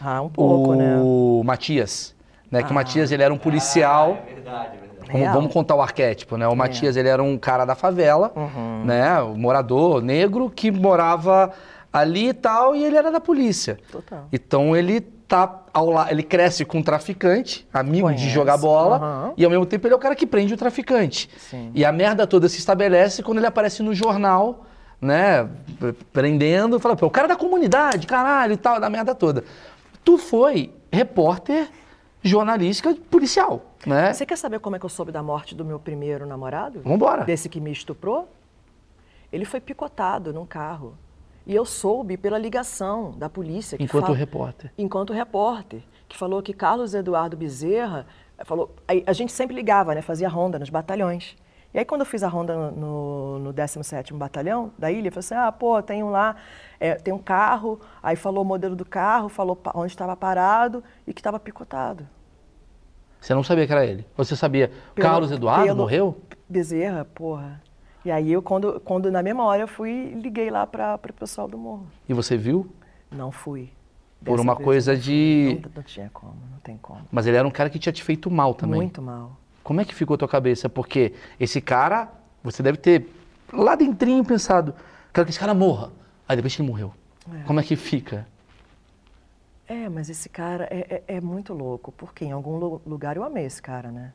Ah, um pouco, o... né? O Matias. Né? Ah. Que o Matias ele era um policial. Ah, é verdade, é verdade. Vamos, vamos, contar o arquétipo, né? O é. Matias, ele era um cara da favela, uhum. né? Um morador negro que morava ali e tal, e ele era da polícia. Total. Então ele tá ao lado, ele cresce com um traficante, amigo Conhece. de jogar bola, uhum. e ao mesmo tempo ele é o cara que prende o traficante. Sim. E a merda toda se estabelece quando ele aparece no jornal, né? Prendendo, fala, pô, o cara da comunidade, caralho e tal, da merda toda. Tu foi repórter jornalística policial, né? Você quer saber como é que eu soube da morte do meu primeiro namorado? Vambora. Desse que me estuprou? Ele foi picotado num carro. E eu soube pela ligação da polícia. Enquanto fala... repórter. Enquanto repórter. Que falou que Carlos Eduardo Bezerra falou. A gente sempre ligava, né? Fazia ronda nos batalhões. E aí, quando eu fiz a ronda no, no 17 Batalhão da ilha, eu falei assim: ah, pô, tem um lá, é, tem um carro. Aí falou o modelo do carro, falou onde estava parado e que estava picotado. Você não sabia que era ele? Você sabia, pelo, Carlos Eduardo pelo morreu? Bezerra, porra. E aí, eu, quando, quando na mesma hora, eu fui liguei lá para o pessoal do morro. E você viu? Não fui. Por uma coisa de. Não, não, tinha como, não tem como. Mas ele era um cara que tinha te feito mal também. Muito mal. Como é que ficou a tua cabeça? Porque esse cara, você deve ter lá dentrinho pensado, quero que esse cara morra. Aí depois ele morreu. É. Como é que fica? É, mas esse cara é, é, é, muito louco, porque em algum lugar eu amei esse cara, né?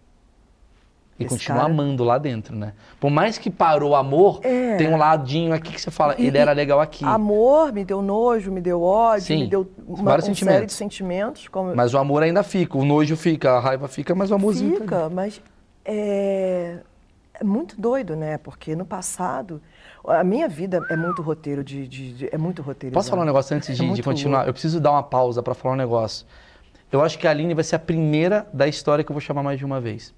E esse continua cara... amando lá dentro, né? Por mais que parou o amor, é. tem um ladinho aqui que você fala, e, ele era legal aqui. Amor me deu nojo, me deu ódio, Sim, me deu uma, vários sentimentos. série de sentimentos. Como... Mas o amor ainda fica, o nojo fica, a raiva fica, mas o amorzinho... Fica, tá mas é... É muito doido, né? Porque no passado, a minha vida é muito roteiro de. de- de- é muito roteiro. Posso falar um negócio antes É de, de muito continuar? louco. Eu preciso dar uma pausa pra falar um negócio. Eu acho que a Aline vai ser a primeira da história que eu vou chamar mais de uma vez.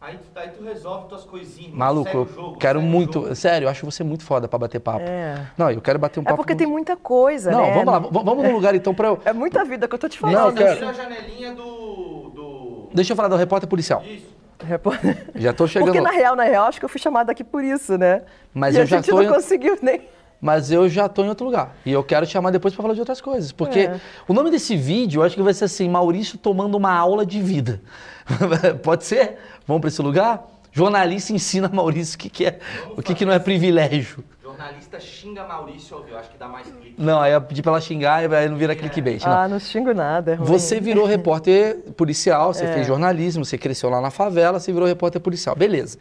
Aí tu, aí tu resolve tuas coisinhas. Maluco, eu jogo, quero muito. jogo. Sério, eu acho você muito foda pra bater papo. É. Não, eu quero bater um É papo. porque com tem muita coisa, Não, né? vamos lá, vamos num lugar então pra eu. É muita vida que eu tô te Não, falando. eu quero- Tira a janelinha do. do... Deixa eu falar do repórter policial. Isso. Repórter- Já tô chegando. Porque na real, na real, acho que eu fui chamada aqui por isso, né? Mas e eu a já gente tô não em- conseguiu nem. Mas eu já tô em outro lugar. E eu quero te chamar depois pra falar de outras coisas. Porque É. o nome desse vídeo, eu acho que vai ser assim: Maurício tomando uma aula de vida. Pode ser? Vamos pra esse lugar? Jornalista ensina Maurício o que, que é, o que, que não é privilégio. Jornalista xinga Maurício ouviu. Acho que dá mais clique. Não, aí eu pedi pra ela xingar e aí não vira clickbait. não. Ah, não xingo nada. É ruim. Você virou repórter policial, É. você fez jornalismo, você cresceu lá na favela, você virou repórter policial. Beleza.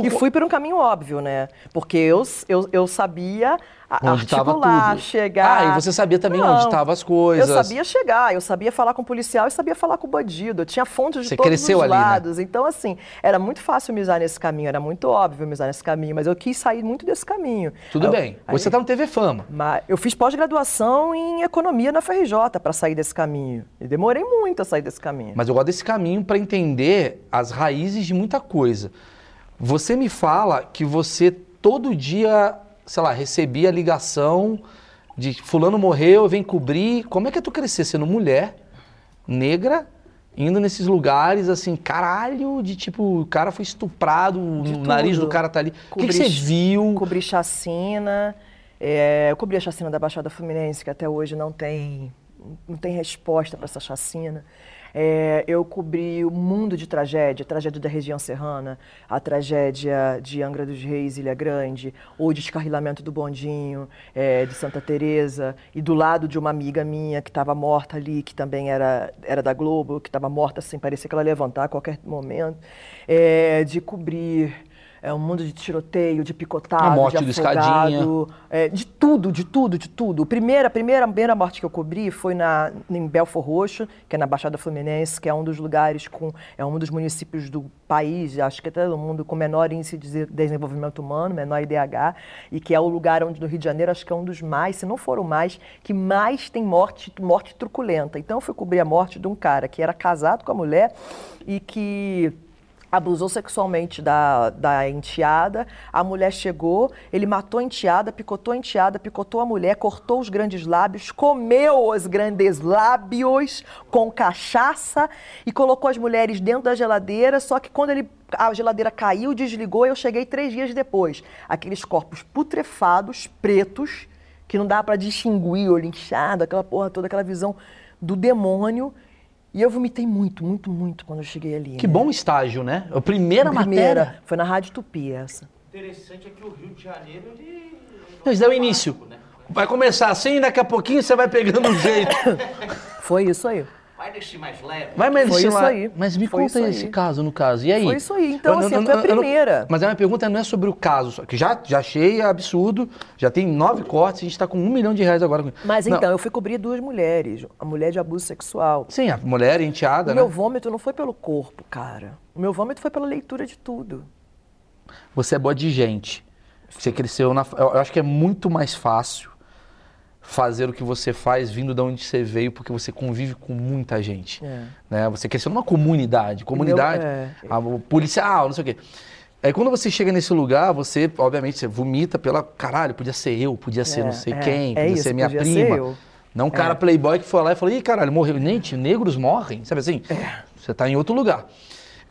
Tu E fui por um caminho óbvio, né? Porque eu, eu, eu sabia Onde articular, tudo. chegar. Ah, e você sabia também onde estavam as coisas. Eu sabia chegar, eu sabia falar com o policial e sabia falar com o bandido. Eu tinha fontes de Você todos os ali, né? lados. Então, assim, era muito fácil me usar nesse caminho, era muito óbvio me usar nesse caminho, mas eu quis sair muito desse caminho. Tudo Aí- bem. aí- Você tá no TV Fama. mas eu fiz pós-graduação em economia na FRJ para sair desse caminho. E demorei muito a sair desse caminho. Mas eu gosto desse caminho para entender as raízes de muita coisa. Você me fala que você todo dia, sei lá, recebia ligação de fulano morreu, vem cobrir. Como é que é tu crescer sendo mulher, negra, indo nesses lugares assim, caralho, de tipo, o cara foi estuprado, De o nariz tudo. do cara tá ali. O que, que você viu? Cobri chacina. é, eu cobri a chacina da Baixada Fluminense, que até hoje não tem, não tem resposta para essa chacina. É, eu cobri o mundo de tragédia, a tragédia da região serrana, a tragédia de Angra dos Reis, Ilha Grande, o descarrilamento do bondinho é, de Santa Teresa e do lado de uma amiga minha que estava morta ali, que também era, era da Globo, que estava morta sem parecer que ela ia levantar a qualquer momento, É, de cobrir é um mundo de tiroteio, de picotado, A morte de afogado, é, de tudo, de tudo, de tudo. A primeira, a primeira, primeira morte que eu cobri foi na, em Belfor Roxo, que é na Baixada Fluminense, que é um dos lugares com, é um dos municípios do país, acho que até do mundo com menor índice de desenvolvimento humano, menor IDH, e que é o lugar onde no Rio de Janeiro acho que é um dos mais, se não for o mais, que mais tem morte, morte truculenta. Então eu fui cobrir a morte de um cara que era casado com a mulher e que abusou sexualmente da, da enteada, a mulher chegou, ele matou a enteada, picotou a enteada, picotou a mulher, cortou os grandes lábios, comeu os grandes lábios com cachaça e colocou as mulheres dentro da geladeira, só que quando ele a geladeira caiu, desligou, eu cheguei três dias depois. Aqueles corpos putrefados, pretos, que não dá para distinguir, olho inchado, aquela porra toda, aquela visão do demônio. E eu vomitei muito, muito, muito quando eu cheguei ali. Que né? bom estágio, né? A primeira, Primeira, matéria. foi na Rádio Tupi essa. Interessante é que o Rio de Janeiro, ele. Não, isso é o início. Né? Vai começar assim, daqui a pouquinho você vai pegando um jeito. Foi isso aí. Vai deixar mais leve. Vai, mas, Foi isso lá, aí. mas me Foi conta esse aí. caso, no caso. E aí? Foi isso aí. Então, assim, foi a primeira. mas a minha pergunta não é sobre o caso, só que já, já achei absurdo, já tem nove cortes, a gente tá com um milhão de reais agora. Mas Não, então, eu fui cobrir duas mulheres. A mulher de abuso sexual. Sim, a mulher enteada, O né? meu vômito não foi pelo corpo, cara. O meu vômito foi pela leitura de tudo. Você é boa de gente. Você cresceu na. Eu eu acho que é muito mais fácil fazer o que você faz vindo de onde você veio, porque você convive com muita gente. É. Né? Você cresceu numa comunidade. Comunidade, é. a- o policial, não sei o quê. Aí quando você chega nesse lugar, você, obviamente, você vomita pela. Caralho, podia ser eu, podia ser É, não sei é. quem, É podia isso, ser minha podia prima. ser eu. Não um cara É. playboy que foi lá e falou: ih, caralho, morreu. Gente, negros morrem. Sabe assim? Você tá em outro lugar.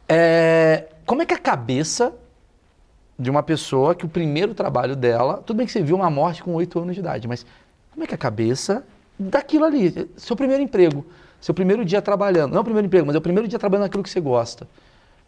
É, Como é que é a cabeça de uma pessoa que o primeiro trabalho dela. Tudo bem que você viu uma morte com 8 anos de idade, mas como é que é a cabeça daquilo ali? Seu primeiro emprego, seu primeiro dia trabalhando. Não é o primeiro emprego, mas é o primeiro dia trabalhando naquilo que você gosta.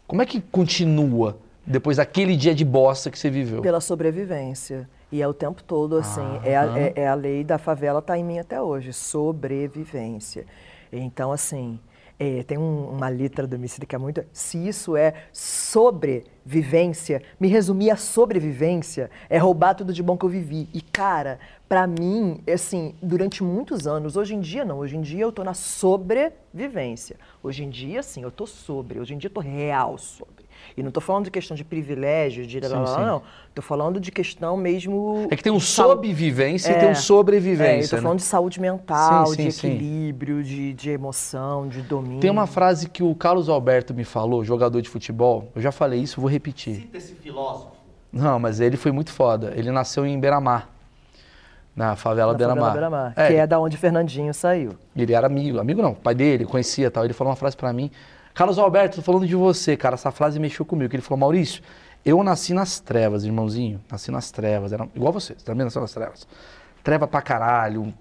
Como é que continua depois daquele dia de bosta que você viveu? Pela sobrevivência. E é o tempo todo assim. É, a, é, é a lei da favela, tá em mim até hoje. Sobrevivência. Então, assim, é, tem um- uma letra do Emicida que é muito. Se isso é sobrevivência, me resumir a sobrevivência é roubar tudo de bom que eu vivi. E, cara, pra mim, assim, durante muitos anos, hoje em dia não, hoje em dia eu tô na sobrevivência. Hoje em dia, sim, eu tô sobre, hoje em dia eu tô real sobre. E não estou falando de questão de privilégio, de Sim, blá, sim. não. Estou falando de questão mesmo. É que tem um sobrevivência e É. tem um É, sobrevivência. estou né? falando de saúde mental, Sim, sim, de equilíbrio, de, de emoção, de domínio. Tem uma frase que o Carlos Alberto me falou, jogador de futebol. Eu já falei isso, vou repetir. Cita esse filósofo. Não, mas ele foi muito foda. Ele nasceu em Beira-Mar. Na favela na Beira-Mar. É, que é da onde Fernandinho saiu. Ele era amigo, amigo não, pai dele, conhecia e tal. Ele falou uma frase pra mim. Carlos Alberto, tô falando de você, cara. Essa frase mexeu comigo. Ele falou, Maurício, eu nasci nas trevas, irmãozinho. Nasci nas trevas. Era igual você, você também nasceu nas trevas. Treva pra caralho.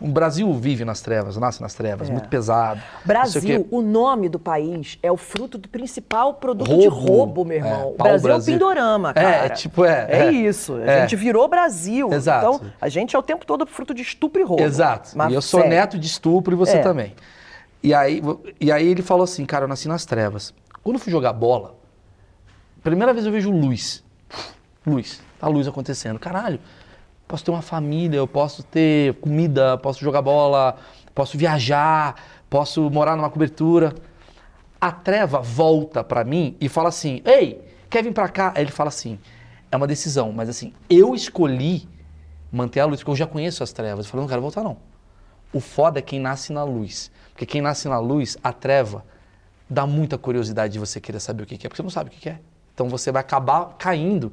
O Brasil vive nas trevas, nasce nas trevas, É. muito pesado. o Brasil, quê. o nome do país é o fruto do principal produto de Roubo. roubo, meu É, irmão. pau Brasil, é o Brasil. Pindorama, É, cara. tipo, é, É, é. isso. A É. gente virou Brasil. Exato. Então, a gente é o tempo todo fruto de estupro e roubo. Exato. Mas e eu sou sério. neto de estupro e você É. também. E aí, e aí ele falou assim, cara, eu nasci nas trevas. Quando eu fui jogar bola, primeira vez eu vejo luz. Luz. Tá a luz acontecendo. Caralho, posso ter uma família, eu posso ter comida, posso jogar bola, posso viajar, posso morar numa cobertura. A treva volta pra mim e fala assim: Ei, quer vir pra cá? Aí ele fala assim: É uma decisão, mas assim, eu escolhi manter a luz, porque eu já conheço as trevas. Eu falei: Não quero voltar, não. O foda é quem nasce na luz. Porque quem nasce na luz, a treva, dá muita curiosidade de você querer saber o que é, porque você não sabe o que é. Então você vai acabar caindo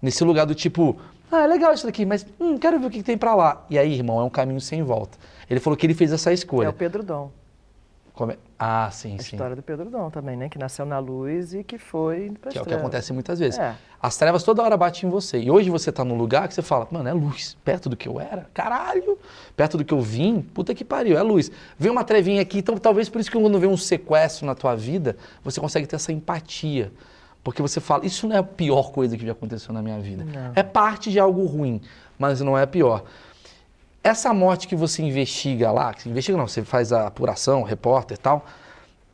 nesse lugar do tipo, ah, é legal isso daqui, mas hum, quero ver o que, tem pra lá. E aí, irmão, é um caminho sem volta. Ele falou que ele fez essa É escolha. o Pedro Dom. Como é? Ah, sim, A sim. história do Pedro Dom também, né? Que nasceu na luz e que foi pra Que é o que acontece muitas vezes. É. As trevas toda hora batem em você. E hoje você tá num lugar que você fala, mano, é luz. Perto do que eu era? Caralho! Perto do que eu vim? Puta que pariu, é luz. Vem uma trevinha aqui, então talvez por isso que quando vem um sequestro na tua vida, você consegue ter essa empatia. Porque você fala, isso não é a pior coisa que já aconteceu na minha vida. Não. É parte de algo ruim, mas não é a pior. Essa morte que você investiga lá, que investiga não, você faz a apuração, repórter e tal,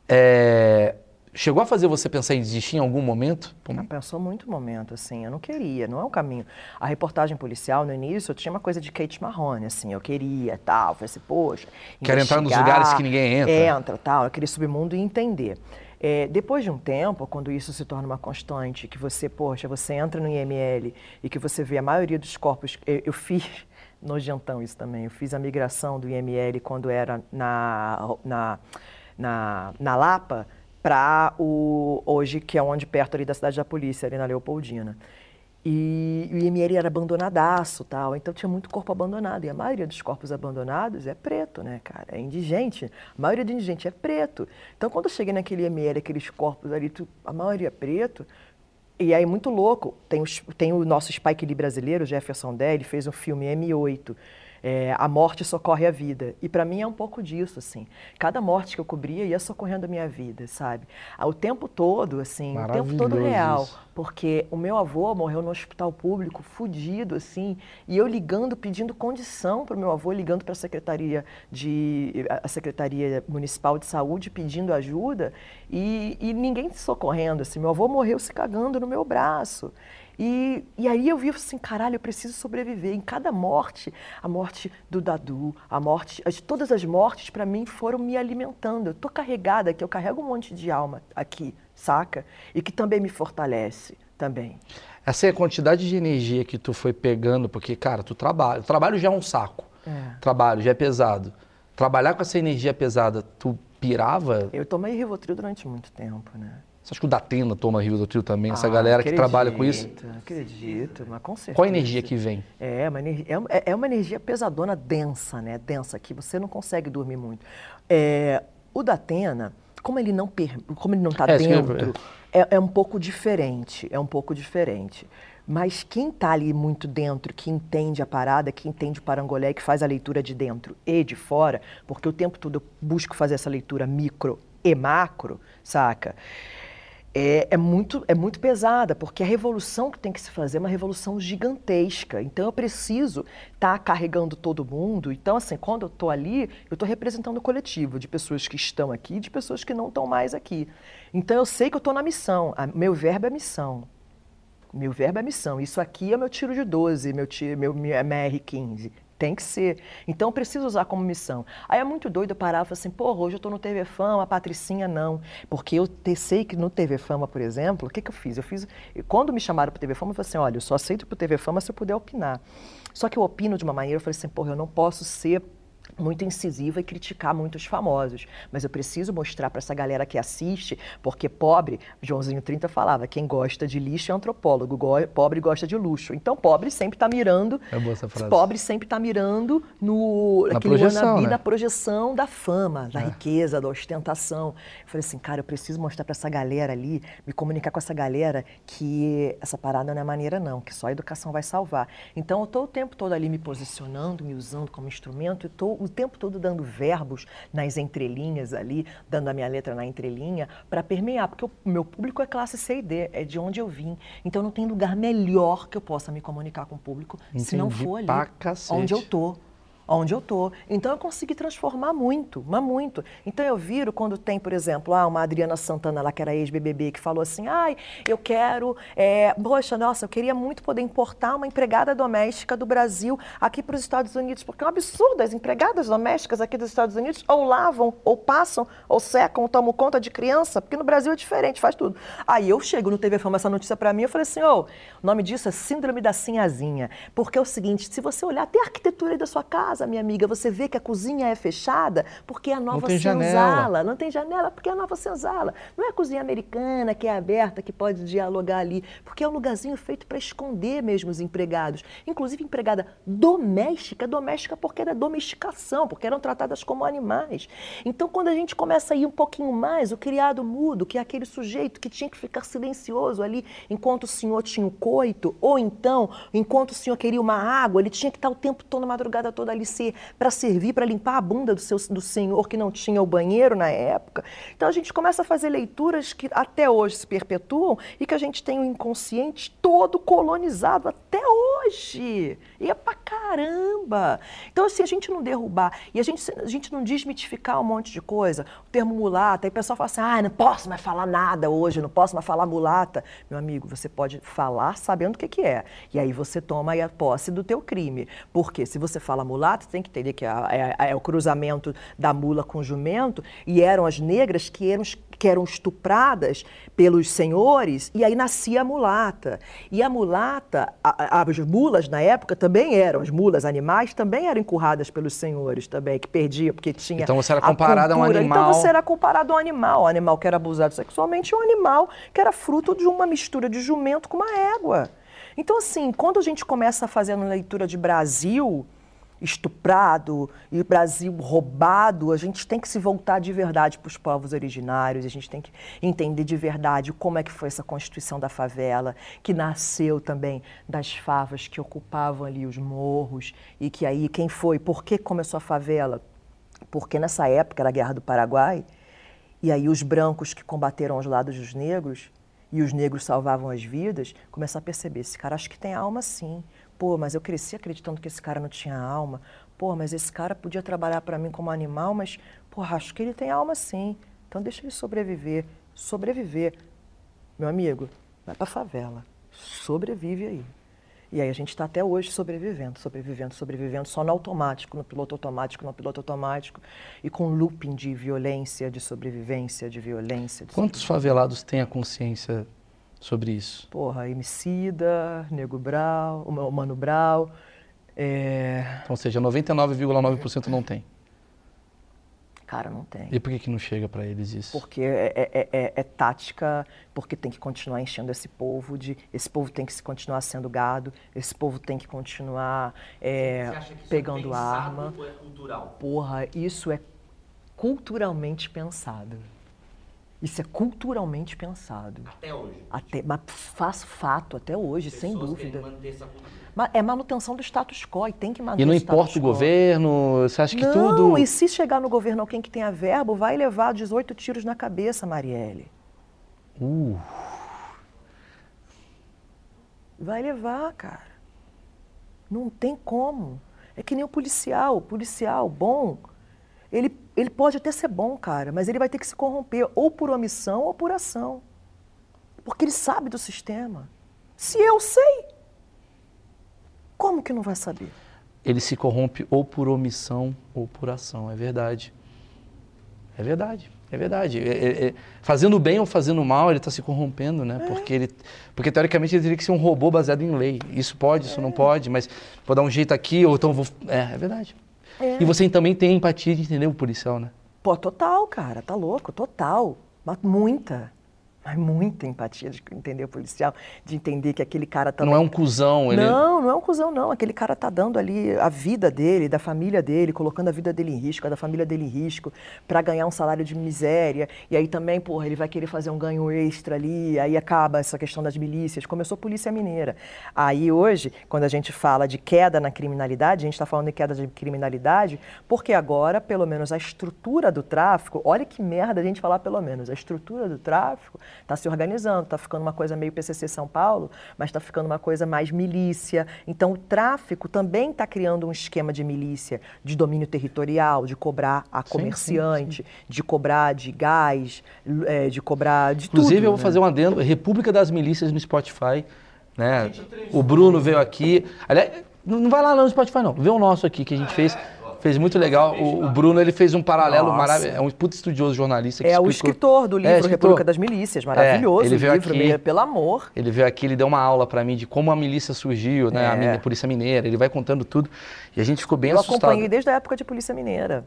é, chegou a fazer você pensar em desistir em algum momento? Não, Pensou muito momento, assim, eu não queria, não é um caminho. A reportagem policial, no início, eu tinha uma coisa de Kate Marrone, assim, eu queria, tal, falei assim, poxa... Quero entrar nos lugares que ninguém entra. Entra, tal, aquele submundo e entender. É, depois de um tempo, quando isso se torna uma constante, que você, poxa, você entra no IML e que você vê a maioria dos corpos... Eu, eu fiz, nojentão isso também, eu fiz a migração do IML quando era na, na, na, na Lapa, para o hoje que é onde perto ali da cidade da polícia ali na Leopoldina. E o IML era abandonadaço tal. Então tinha muito corpo abandonado. E a maioria dos corpos abandonados é preto né cara? É indigente. A maioria do indigente é preto. Então quando eu cheguei naquele IML aqueles corpos ali tu, a maioria é preto e aí muito louco tem, os, tem o nosso Spike Lee brasileiro Jefferson Dell ele fez um filme M8 é, a morte socorre a vida. E para mim é um pouco disso, assim. Cada morte que eu cobria ia socorrendo a minha vida, sabe? Ah, O tempo todo, assim, o tempo todo real. isso. Porque o meu avô morreu no hospital público, fudido, assim, e eu ligando, pedindo condição para o meu avô, ligando para a Secretaria de a Secretaria Municipal de Saúde, pedindo ajuda, e, e ninguém socorrendo, assim. Meu avô morreu se cagando no meu braço. E, e aí eu vi assim, caralho, eu preciso sobreviver. Em cada morte, a morte do Dadu, a morte, as, todas as mortes para mim foram me alimentando. Eu tô carregada aqui, eu carrego um monte de alma aqui, saca? E que também me fortalece, também. Essa é a quantidade de energia que tu foi pegando, porque, cara, tu trabalha. O trabalho já é um saco. É. Trabalho já é pesado. Trabalhar com essa energia pesada, tu pirava? Eu tomei Rivotril durante muito tempo, né? Você acha que o Datena toma Rivotril também? essa Ah, galera que acredito, trabalha com isso? Acredito, mas com certeza. Qual a energia que vem? É uma, energia, é, é uma energia pesadona, densa, né? Densa, que você não consegue dormir muito. É, o Datena, como ele não como ele não está É, que dentro, é, é um pouco diferente. É um pouco diferente. Mas quem está ali muito dentro, que entende a parada, que entende o parangolé, que faz a leitura de dentro e de fora, porque o tempo todo eu busco fazer essa leitura micro e macro, saca? É, é muito, é muito pesada, porque a revolução que tem que se fazer é uma revolução gigantesca. Então eu preciso estar carregando todo mundo. Então, assim, quando eu estou ali, eu estou representando o coletivo de pessoas que estão aqui de pessoas que não estão mais aqui. Então eu sei que eu estou na missão. A- meu verbo é missão. Meu verbo é missão. Isso aqui é meu tiro de 12, meu, tiro, meu minha R15. Tem que ser. Então, eu preciso usar como missão. Aí é muito doido eu parar e falar assim, porra, hoje eu tô no TV Fama, a Patricinha não. Porque eu sei que no TV Fama, por exemplo, o que, que eu fiz? Eu fiz. Quando me chamaram pro TV Fama, eu falei assim: olha, eu só aceito pro TV Fama se eu puder opinar. Só que eu opino de uma maneira, eu falei assim, porra, eu não posso ser muito incisiva e criticar muitos famosos. Mas eu preciso mostrar para essa galera que assiste, porque pobre, Joãozinho 30 falava, quem gosta de lixo é antropólogo, go pobre gosta de luxo. Então pobre sempre está mirando. É boa essa frase. Pobre sempre está mirando no na projeção, na, né? projeção da fama, da é. riqueza, da ostentação. Eu falei assim, cara, eu preciso mostrar para essa galera ali, me comunicar com essa galera que essa parada não é maneira não, que só a educação vai salvar. Então eu estou o tempo todo ali me posicionando, me usando como instrumento e estou o tempo todo dando verbos nas entrelinhas ali, dando a minha letra na entrelinha, para permear, porque o meu público é classe C e D, é de onde eu vim. Então não tem lugar melhor que eu possa me comunicar com o público Entendi se não for ali onde eu tô onde eu tô. Então eu consegui transformar muito, mas muito. Então eu viro quando tem, por exemplo, ah, uma Adriana Santana lá que era ex-BBB que falou assim, ai, eu quero, é, poxa, nossa, eu queria muito poder importar uma empregada doméstica do Brasil aqui para os Estados Unidos, porque é um absurdo, as empregadas domésticas aqui dos Estados Unidos ou lavam, ou passam, ou secam, ou tomam conta de criança, porque no Brasil é diferente, faz tudo. Aí eu chego no TV Fama essa notícia para mim, eu falei assim, ô, oh, o nome disso é síndrome da sinhazinha, porque é o seguinte, se você olhar até a arquitetura aí da sua casa, casa, minha amiga, você vê que a cozinha é fechada porque é a nova não senzala. Janela. Não tem janela porque é a nova senzala. Não é a cozinha americana que é aberta, que pode dialogar ali, porque é um lugarzinho feito para esconder mesmo os empregados. Inclusive empregada doméstica, doméstica porque era domesticação, porque eram tratadas como animais. Então, quando a gente começa a ir um pouquinho mais, o criado mudo, que é aquele sujeito que tinha que ficar silencioso ali enquanto o senhor tinha o coito, ou então, enquanto o senhor queria uma água, ele tinha que estar o tempo todo, a madrugada toda ali ser para servir, para limpar a bunda do, seu, do senhor que não tinha o banheiro na época. Então a gente começa a fazer leituras que até hoje se perpetuam e que a gente tem o inconsciente todo colonizado até hoje. E é pra caramba. Então, assim, a gente não derrubar e a gente, a gente não desmitificar um monte de coisa, o termo mulata, aí o pessoal fala assim: ah, não posso mais falar nada hoje, não posso mais falar mulata. Meu amigo, você pode falar sabendo o que, que é. E aí você toma a posse do teu crime. Porque se você fala mulata, tem que entender que é, é, é, o cruzamento da mula com o jumento, e eram as negras que eram, que eram estupradas pelos senhores, e aí nascia a mulata. E a mulata, a, as mulas na época também eram, as mulas animais também eram encurradas pelos senhores também, que perdia, porque tinha. Então você era comparado a, a um animal. Então você era comparado a um animal, um animal que era abusado sexualmente e um animal que era fruto de uma mistura de jumento com uma égua. Então, assim, quando a gente começa a fazer uma leitura de Brasil, estuprado e o Brasil roubado, a gente tem que se voltar de verdade para os povos originários, a gente tem que entender de verdade como é que foi essa constituição da favela, que nasceu também das favas que ocupavam ali os morros e que aí quem foi, por que começou a favela? Porque nessa época era a Guerra do Paraguai e aí os brancos que combateram aos lados dos negros e os negros salvavam as vidas, começaram a perceber, esse cara acho que tem alma sim. Pô, mas eu cresci acreditando que esse cara não tinha alma. Pô, mas esse cara podia trabalhar para mim como animal, mas, pô, acho que ele tem alma sim. Então deixa ele sobreviver. Sobreviver. Meu amigo, vai para favela. Sobrevive aí. E aí a gente está até hoje sobrevivendo, sobrevivendo, sobrevivendo, só no automático, no piloto automático, no piloto automático, e com looping de violência, de sobrevivência, de violência. De Quantos favelados têm a consciência sobre isso? Porra, Emicida, Nego Brau, o Mano Brau. É... Então, ou seja, 99,9% não tem. Cara, não tem. E por que, que não chega para eles isso? Porque é, é, é, é, tática, porque tem que continuar enchendo esse povo de. Esse povo tem que continuar sendo gado, esse povo tem que continuar é, que pegando arma. Ou é cultural? Porra, isso é culturalmente pensado. Isso é culturalmente pensado. Até hoje. Até, mas faz fato até hoje, sem dúvida. Cultura. É manutenção do status quo e tem que manter E não importa o governo, você acha que não, tudo... Não, e se chegar no governo alguém que tenha verbo, vai levar 18 tiros na cabeça, Marielle. Uh. Vai levar, cara. Não tem como. É que nem o policial. O policial bom, ele ele pode até ser bom, cara, mas ele vai ter que se corromper ou por omissão ou por ação. Porque ele sabe do sistema. Se eu sei, como que não vai saber? ele se corrompe ou por omissão ou por ação. É verdade. É verdade. É verdade. É, é, é, fazendo bem ou fazendo mal, ele está se corrompendo, né? É. Porque, ele, porque teoricamente ele teria que ser um robô baseado em lei. Isso pode, isso não é. pode, mas vou dar um jeito aqui, ou então vou. É, é verdade. É. E você também tem empatia de entender o policial, né? Pô, total, cara, tá louco, total. Muita. Mas muita empatia de entender o policial, de entender que aquele cara tá. Não é um cuzão, ele. Não, não é um cuzão, não. Aquele cara tá dando ali a vida dele, da família dele, colocando a vida dele em risco, a da família dele em risco, para ganhar um salário de miséria. E aí também, porra, ele vai querer fazer um ganho extra ali, aí acaba essa questão das milícias. Começou a Polícia Mineira. Aí hoje, quando a gente fala de queda na criminalidade, a gente está falando de queda de criminalidade, porque agora, pelo menos, a estrutura do tráfico, olha que merda a gente falar pelo menos, a estrutura do tráfico está se organizando, está ficando uma coisa meio PCC São Paulo, mas está ficando uma coisa mais milícia. Então, o tráfico também está criando um esquema de milícia, de domínio territorial, de cobrar a comerciante, sim, sim, sim. de cobrar de gás, é, de cobrar de Inclusive, tudo, eu vou né? fazer um adendo, República das Milícias no Spotify, né? O Bruno veio aqui. Aliás, não vai lá no Spotify não, vê o nosso aqui que a gente fez Fez muito legal. O, o Bruno ele fez um paralelo maravilhoso. É um puto estudioso jornalista. Que é explicou... o escritor do livro é, República das Milícias. Maravilhoso. É, ele veio livro, aqui, pelo amor. Ele veio aqui, ele deu uma aula para mim de como a milícia surgiu, né? É. A Polícia Mineira. Ele vai contando tudo. E a gente ficou bem Eu assustado. Eu acompanhei desde a época de Polícia Mineira.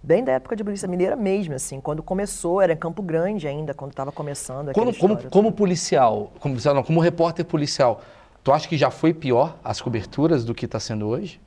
Bem da época de Polícia Mineira mesmo, assim. Quando começou, era em Campo Grande ainda, quando estava começando. Quando, como, como policial, como, não, como repórter policial, tu acha que já foi pior as coberturas do que está sendo hoje?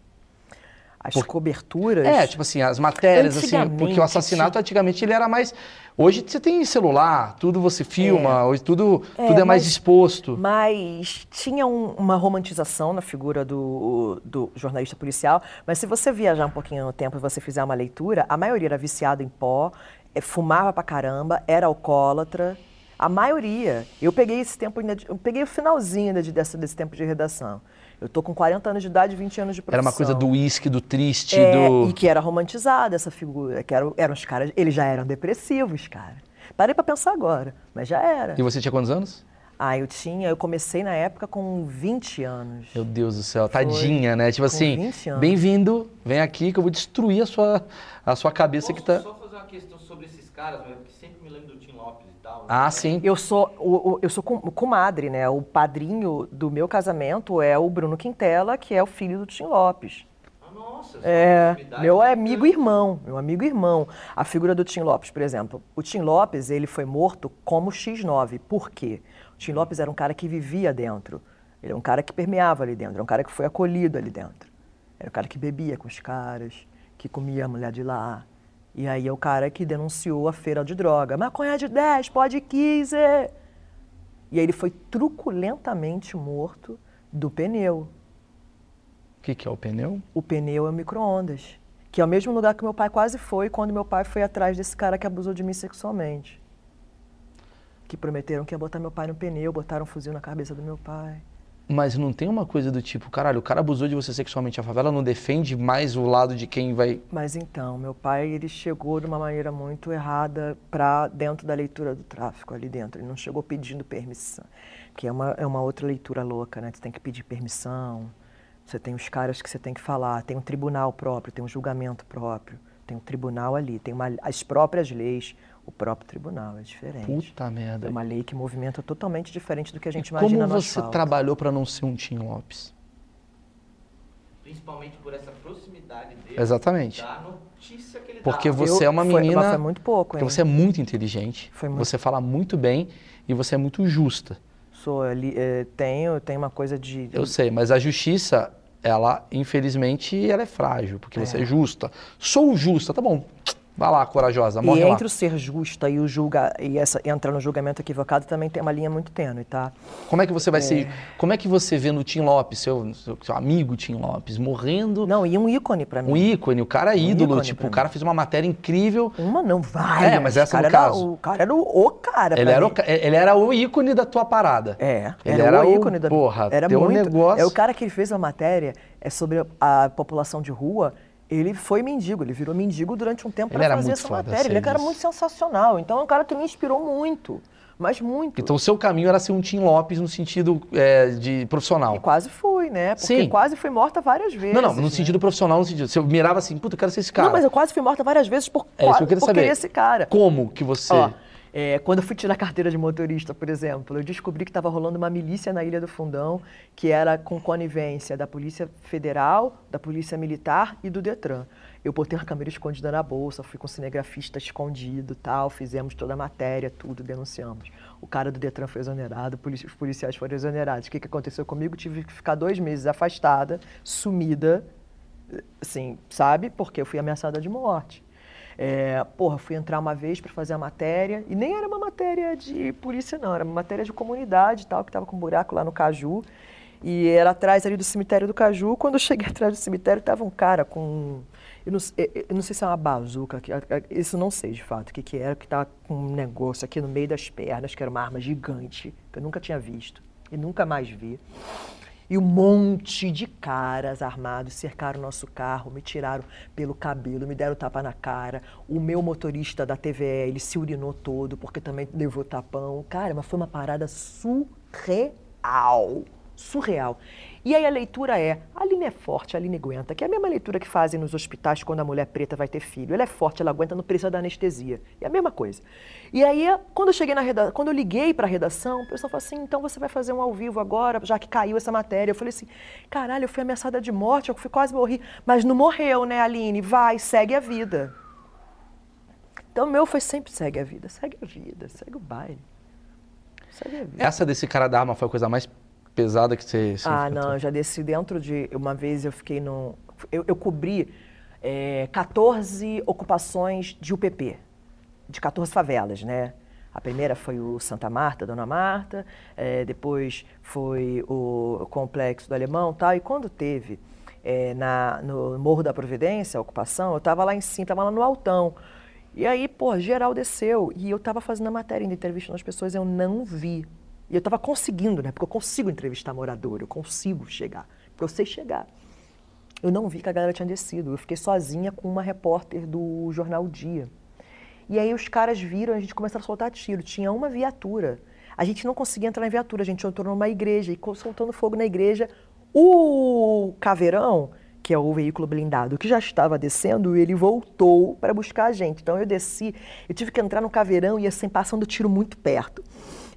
As Por... coberturas. É, tipo assim, as matérias, assim, porque o assassinato antigamente ele era mais. Hoje você tem celular, tudo você filma, é. hoje tudo é, tudo é mais exposto. Mas tinha um, uma romantização na figura do, do jornalista policial, mas se você viajar um pouquinho no tempo e você fizer uma leitura, a maioria era viciado em pó, é, fumava pra caramba, era alcoólatra. A maioria. Eu peguei esse tempo, eu peguei o finalzinho ainda de, desse, desse tempo de redação. Eu tô com 40 anos de idade e 20 anos de profissão. Era uma coisa do uísque, do triste, é, do... E que era romantizada essa figura, que eram, eram os caras, eles já eram depressivos, cara. Parei para pensar agora, mas já era. E você tinha quantos anos? Ah, eu tinha, eu comecei na época com 20 anos. Meu Deus do céu, Foi. tadinha, né? Tipo com assim, bem-vindo, vem aqui que eu vou destruir a sua, a sua cabeça Posso que tá... só fazer uma questão sobre esses caras, que sempre me lembro do Tim Lopes e tal. Né? Ah, sim. Eu sou, o, o, eu sou comadre, né? O padrinho do meu casamento é o Bruno Quintela, que é o filho do Tim Lopes. Ah, nossa, é, meu amigo irmão, meu amigo irmão. A figura do Tim Lopes, por exemplo. O Tim Lopes, ele foi morto como X9. Por quê? O Tim Lopes era um cara que vivia dentro. Ele é um cara que permeava ali dentro, é um cara que foi acolhido ali dentro. Era um cara que bebia com os caras, que comia a mulher de lá, e aí é o cara que denunciou a feira de droga. Maconha de 10, pode 15. E aí ele foi truculentamente morto do pneu. O que, que é o pneu? O pneu é o micro-ondas. Que é o mesmo lugar que meu pai quase foi quando meu pai foi atrás desse cara que abusou de mim sexualmente. Que prometeram que ia botar meu pai no pneu, botaram um fuzil na cabeça do meu pai. Mas não tem uma coisa do tipo, caralho, o cara abusou de você sexualmente, a favela não defende mais o lado de quem vai. Mas então, meu pai, ele chegou de uma maneira muito errada para dentro da leitura do tráfico ali dentro. Ele não chegou pedindo permissão, que é uma, é uma outra leitura louca, né? Você tem que pedir permissão, você tem os caras que você tem que falar, tem um tribunal próprio, tem um julgamento próprio, tem um tribunal ali, tem uma, as próprias leis, o próprio tribunal, é diferente. Puta merda. É uma lei que movimenta totalmente diferente do que a gente e imagina Como você trabalhou para não ser um Tim Lopes? Principalmente por essa proximidade dele. Exatamente. Da notícia que ele Porque dá. você Eu, é uma menina. Foi, foi muito pouco, hein? Você é muito inteligente. Foi muito... Você fala muito bem e você é muito justa. Sou, é, tenho, tenho uma coisa de. Eu sei, mas a justiça, ela, infelizmente, ela é frágil, porque é. você é justa. Sou justa, tá bom. Vai lá, corajosa, morre e lá. entre o ser justa e o julga e essa entrar no julgamento equivocado também tem uma linha muito tênue, tá? Como é que você vai é... ser? Como é que você vê no Tim Lopes, seu, seu, seu amigo Tim Lopes, morrendo? Não, e um ícone para mim. Um ícone, o cara é ídolo, um tipo, o cara fez uma matéria incrível. Uma não vai. É, mas essa no caso. o cara era o, o cara. Ele era o, ele era o ícone da tua parada. É. Ele era, era o ícone da. Porra, era muito. negócio. É o cara que fez a matéria é sobre a população de rua ele foi mendigo, ele virou mendigo durante um tempo para fazer essa matéria. Ele é um cara muito sensacional. Então é um cara que me inspirou muito. Mas muito. Então o seu caminho era ser um Tim Lopes no sentido é, de profissional. E quase fui, né? Porque Sim. quase fui morta várias vezes. Não, não, no né? sentido profissional, no sentido. Você mirava assim, puta, eu quero ser esse cara. Não, mas eu quase fui morta várias vezes por, É isso que eu queria por saber. querer esse cara. Como que você. Ó, é, quando eu fui tirar carteira de motorista, por exemplo, eu descobri que estava rolando uma milícia na Ilha do Fundão, que era com conivência da Polícia Federal, da Polícia Militar e do Detran. Eu botei uma câmera escondida na bolsa, fui com cinegrafista escondido tal, fizemos toda a matéria, tudo, denunciamos. O cara do Detran foi exonerado, os policiais foram exonerados. O que, que aconteceu comigo? Tive que ficar dois meses afastada, sumida, assim, sabe? Porque eu fui ameaçada de morte. É, porra, fui entrar uma vez para fazer a matéria, e nem era uma matéria de polícia, não, era uma matéria de comunidade tal, que estava com um buraco lá no Caju. E era atrás ali do cemitério do Caju. Quando eu cheguei atrás do cemitério, estava um cara com. Eu não, eu- não sei se é uma bazuca, isso não sei de fato o que, que era, que estava com um negócio aqui no meio das pernas, que era uma arma gigante, que eu nunca tinha visto e nunca mais vi. E um monte de caras armados cercaram o nosso carro, me tiraram pelo cabelo, me deram tapa na cara. O meu motorista da TVE, ele se urinou todo, porque também levou tapão. Cara, mas foi uma parada surreal. Surreal. E aí a leitura é, a Aline é forte, a Aline aguenta, que é a mesma leitura que fazem nos hospitais quando a mulher preta vai ter filho. Ela é forte, ela aguenta, não precisa da anestesia. É a mesma coisa. E aí, quando eu cheguei na redação, quando eu liguei para a redação, o pessoal falou assim, então você vai fazer um ao vivo agora, já que caiu essa matéria. Eu falei assim, caralho, eu fui ameaçada de morte, eu fui quase morri. Mas não morreu, né, Aline? Vai, segue a vida. Então o meu foi sempre segue a vida, segue a vida, segue o baile. Segue a vida. Essa desse cara da arma foi a coisa mais pesada que você. você Ah, não, eu já desci dentro de. Uma vez eu fiquei no. Eu, eu cobri eh, 14 ocupações de UPP, de 14 favelas, né? A primeira foi o Santa Marta, Dona Marta, eh, depois foi o Complexo do Alemão e tal. E quando teve eh, na, no Morro da Providência a ocupação, eu estava lá em cima, estava lá no Altão. E aí, pô, geral desceu. E eu estava fazendo a matéria, ainda entrevistando as pessoas, eu não vi. E eu estava conseguindo, né? Porque eu consigo entrevistar morador, eu consigo chegar. Porque eu sei chegar. Eu não vi que a galera tinha descido. Eu fiquei sozinha com uma repórter do jornal Dia. E aí os caras viram, a gente começou a soltar tiro. Tinha uma viatura. A gente não conseguia entrar na viatura, a gente entrou numa igreja e soltando fogo na igreja. O caveirão, que é o veículo blindado, que já estava descendo, ele voltou para buscar a gente. Então eu desci, eu tive que entrar no caveirão e assim, passando tiro muito perto.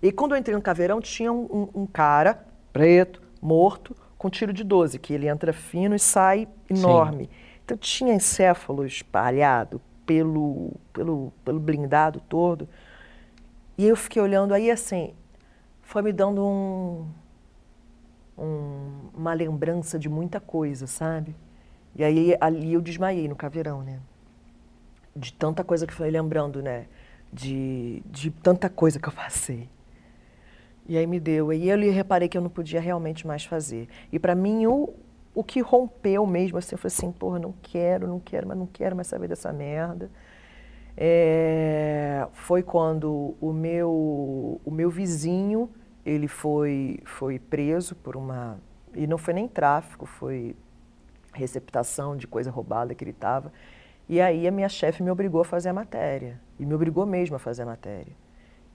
E quando eu entrei no caveirão, tinha um, um- um cara preto, morto, com tiro de 12, que ele entra fino e sai enorme. Então tinha encéfalo espalhado pelo, pelo, pelo blindado todo. E eu fiquei olhando aí assim, foi me dando um, um- uma lembrança de muita coisa, sabe? E aí ali eu desmaiei no caveirão, né? De tanta coisa que foi lembrando, né? De, de tanta coisa que eu passei. E aí me deu. E eu reparei que eu não podia realmente mais fazer. E para mim, o, o que rompeu mesmo, assim, eu falei assim, porra, não quero, não quero, mas não quero mais saber dessa merda. É, foi quando o meu, o meu vizinho, ele foi, foi preso por uma... E não foi nem tráfico, foi receptação de coisa roubada que ele estava. E aí a minha chefe me obrigou a fazer a matéria. E me obrigou mesmo a fazer a matéria.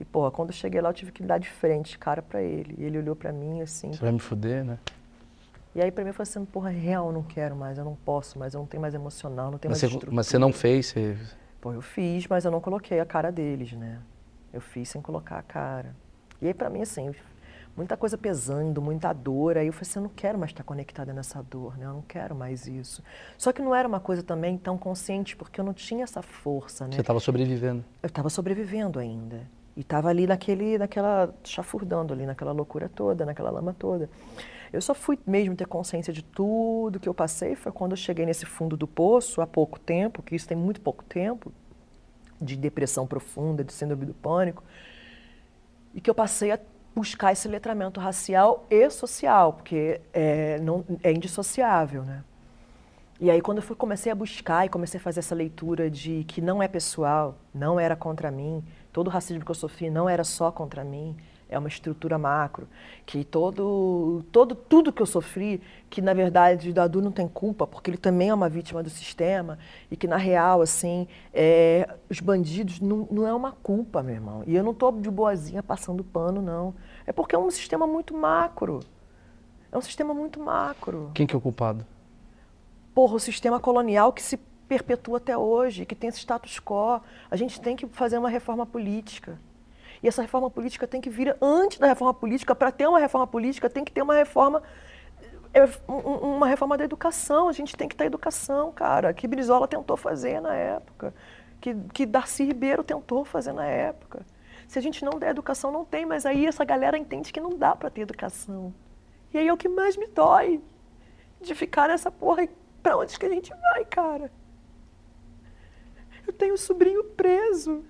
E, porra, quando eu cheguei lá, eu tive que dar de frente, cara, pra ele. E ele olhou pra mim assim. Você vai me fuder, né? E aí pra mim foi assim, porra, real, eu não quero mais, eu não posso mais, eu não tenho mais emocional, não tenho Mas mais você, estrutura. mas você não fez, você... Pô, eu fiz, mas eu não coloquei a cara deles, né? Eu fiz sem colocar a cara. E aí pra mim, assim, muita coisa pesando, muita dor. Aí eu falei assim, eu não quero mais estar conectada nessa dor, né? Eu não quero mais isso. Só que não era uma coisa também tão consciente, porque eu não tinha essa força, né? você estava sobrevivendo. Eu estava sobrevivendo ainda. E estava ali naquele, naquela, chafurdando ali, naquela loucura toda, naquela lama toda. Eu só fui mesmo ter consciência de tudo que eu passei, foi quando eu cheguei nesse fundo do poço, há pouco tempo, que isso tem muito pouco tempo, de depressão profunda, de síndrome do pânico, e que eu passei a buscar esse letramento racial e social, porque é, não, é indissociável, né? E aí quando eu fui, comecei a buscar e comecei a fazer essa leitura de que não é pessoal, não era contra mim, todo o racismo que eu sofri não era só contra mim, é uma estrutura macro, que todo, todo tudo que eu sofri, que na verdade o Dadu não tem culpa, porque ele também é uma vítima do sistema, e que na real, assim, é, os bandidos não, não é uma culpa, meu irmão. E eu não estou de boazinha passando pano, não. É porque é um sistema muito macro. É um sistema muito macro. Quem que é o culpado? Porra, o sistema colonial que se perpetua até hoje, que tem esse status quo. A gente tem que fazer uma reforma política. E essa reforma política tem que vir antes da reforma política. Para ter uma reforma política, tem que ter uma reforma é, uma reforma da educação. A gente tem que ter educação, cara. Que Brizola tentou fazer na época. Que, que Darcy Ribeiro tentou fazer na época. Se a gente não der educação, não tem. Mas aí essa galera entende que não dá para ter educação. E aí é o que mais me dói. De ficar nessa porra. Pra onde que a gente vai, cara? Eu tenho um sobrinho preso.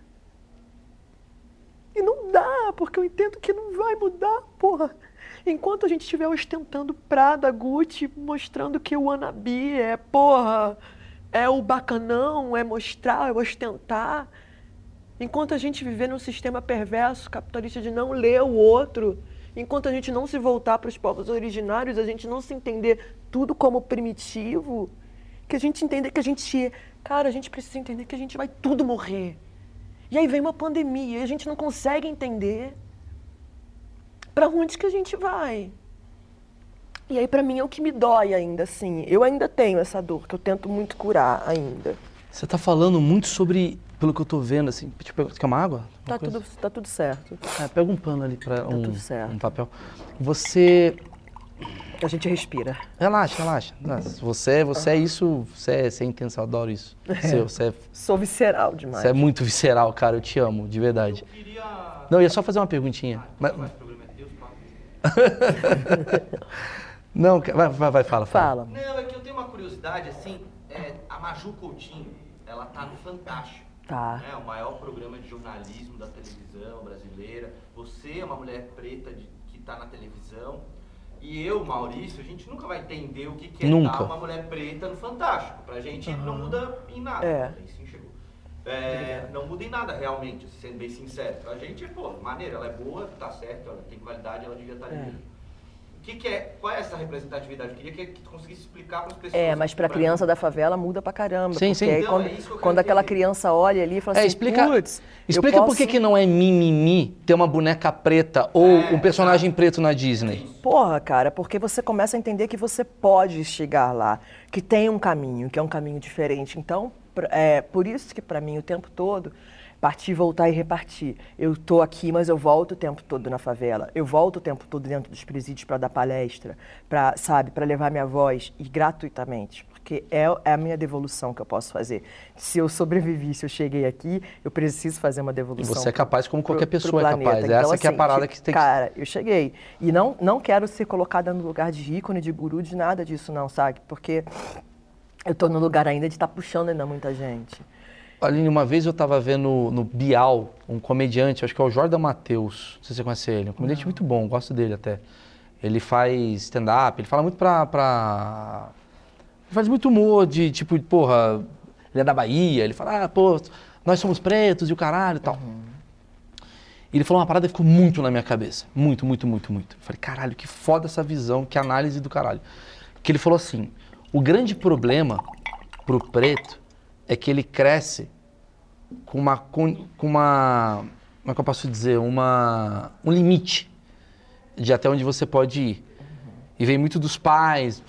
E não dá, porque eu entendo que não vai mudar, porra. Enquanto a gente estiver ostentando Prada, Gucci, mostrando que o Anabi é, porra, é o bacanão, é mostrar, é ostentar. Enquanto a gente viver num sistema perverso, capitalista, de não ler o outro, enquanto a gente não se voltar para os povos originários, a gente não se entender tudo como primitivo, que a gente entender que a gente Cara, a gente precisa entender que a gente vai tudo morrer. E aí vem uma pandemia e a gente não consegue entender para onde que a gente vai. E aí para mim é o que me dói ainda, assim. Eu ainda tenho essa dor que eu tento muito curar ainda. Você está falando muito sobre, pelo que eu estou vendo, assim. Tipo, quer uma água? Uma tá, tudo, tá tudo certo. É, pega um pano ali para tá um, um papel. Você a gente respira. Relaxa, relaxa. Você, você é isso, você é, você é intenso, eu adoro isso. Você, você é, Sou visceral demais. Você é muito visceral, cara, eu te amo, de verdade. Eu queria... Não, eu ia só fazer uma perguntinha. Ah, mas... é Deus, Não, vai, vai, vai, fala, fala. Não, é que eu tenho uma curiosidade, assim, é, a Maju Coutinho, ela tá no Fantástico. Tá. Né, o maior programa de jornalismo da televisão brasileira. Você é uma mulher preta de, que está na televisão. E eu, Maurício, a gente nunca vai entender o que, que é nunca. dar uma mulher preta no Fantástico. Pra gente uhum. não muda em nada. É. Sim, chegou. É, não muda em nada realmente, sendo bem sincero. Pra gente, pô, maneira, ela é boa, tá certo, ela tem qualidade, ela devia estar tá ali. O que, que, é, qual é essa representatividade? Eu queria que, que tu conseguisse explicar para as pessoas. É, mas para a criança da favela muda para caramba. Sim, sim. Aí, quando, é quando aquela criança olha ali e fala é, assim, explica, putz, explica posso... por que, que não é mimimi ter uma boneca preta ou é, um personagem é. preto na Disney. Porra, cara, porque você começa a entender que você pode chegar lá, que tem um caminho, que é um caminho diferente. Então, é por isso que para mim o tempo todo partir, voltar e repartir. Eu estou aqui, mas eu volto o tempo todo na favela. Eu volto o tempo todo dentro dos presídios para dar palestra, para, sabe, para levar minha voz e gratuitamente, porque é, é, a minha devolução que eu posso fazer. Se eu sobrevivi, se eu cheguei aqui, eu preciso fazer uma devolução. E você é capaz como qualquer pro, pessoa pro é capaz. Então, Essa assim, que é a assim, parada que tem que... Cara, eu cheguei. E não, não quero ser colocada no lugar de ícone, de guru, de nada disso não, sabe? Porque eu estou no lugar ainda de estar tá puxando ainda muita gente. Aline, uma vez eu estava vendo no Bial, um comediante, acho que é o Jordan Matheus, não sei se você conhece ele, um comediante não. muito bom, gosto dele até. Ele faz stand-up, ele fala muito pra, pra... Ele faz muito humor de, tipo, porra, ele é da Bahia, ele fala, ah, pô, nós somos pretos e o caralho e tal. Uhum. E ele falou uma parada que ficou muito na minha cabeça. Muito, muito, muito, muito. Eu falei, caralho, que foda essa visão, que análise do caralho. Que ele falou assim, o grande problema pro preto é que ele cresce com uma, com, uma, como é que eu posso dizer, uma, um limite de até onde você pode ir. E vem muito dos pais,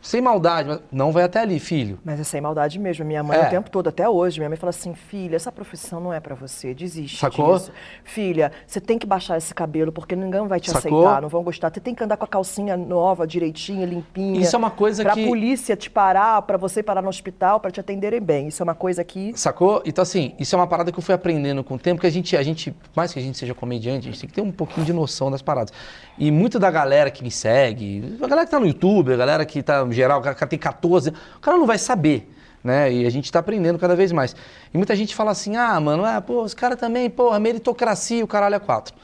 sem maldade, mas não vai até ali, filho. Mas é sem maldade mesmo. Minha mãe, é. o tempo todo, até hoje, minha mãe fala assim: filha, essa profissão não é para você, desiste. Sacou? Disso. Filha, você tem que baixar esse cabelo, porque ninguém vai te Sacou? aceitar, não vão gostar. Você tem que andar com a calcinha nova, direitinha, limpinha. Isso é uma coisa pra que. Pra polícia te parar, para você parar no hospital, para te atenderem bem. Isso é uma coisa que. Sacou? Então, assim, isso é uma parada que eu fui aprendendo com o tempo, que a gente, a gente, mais que a gente seja comediante, a gente tem que ter um pouquinho de noção das paradas. E muito da galera que me segue, a galera que tá no YouTube, a galera que tá, no geral, cara tem 14, o cara não vai saber. Né? E a gente está aprendendo cada vez mais. E muita gente fala assim: ah, mano, é, pô, os caras também, pô, meritocracia, o caralho é quatro.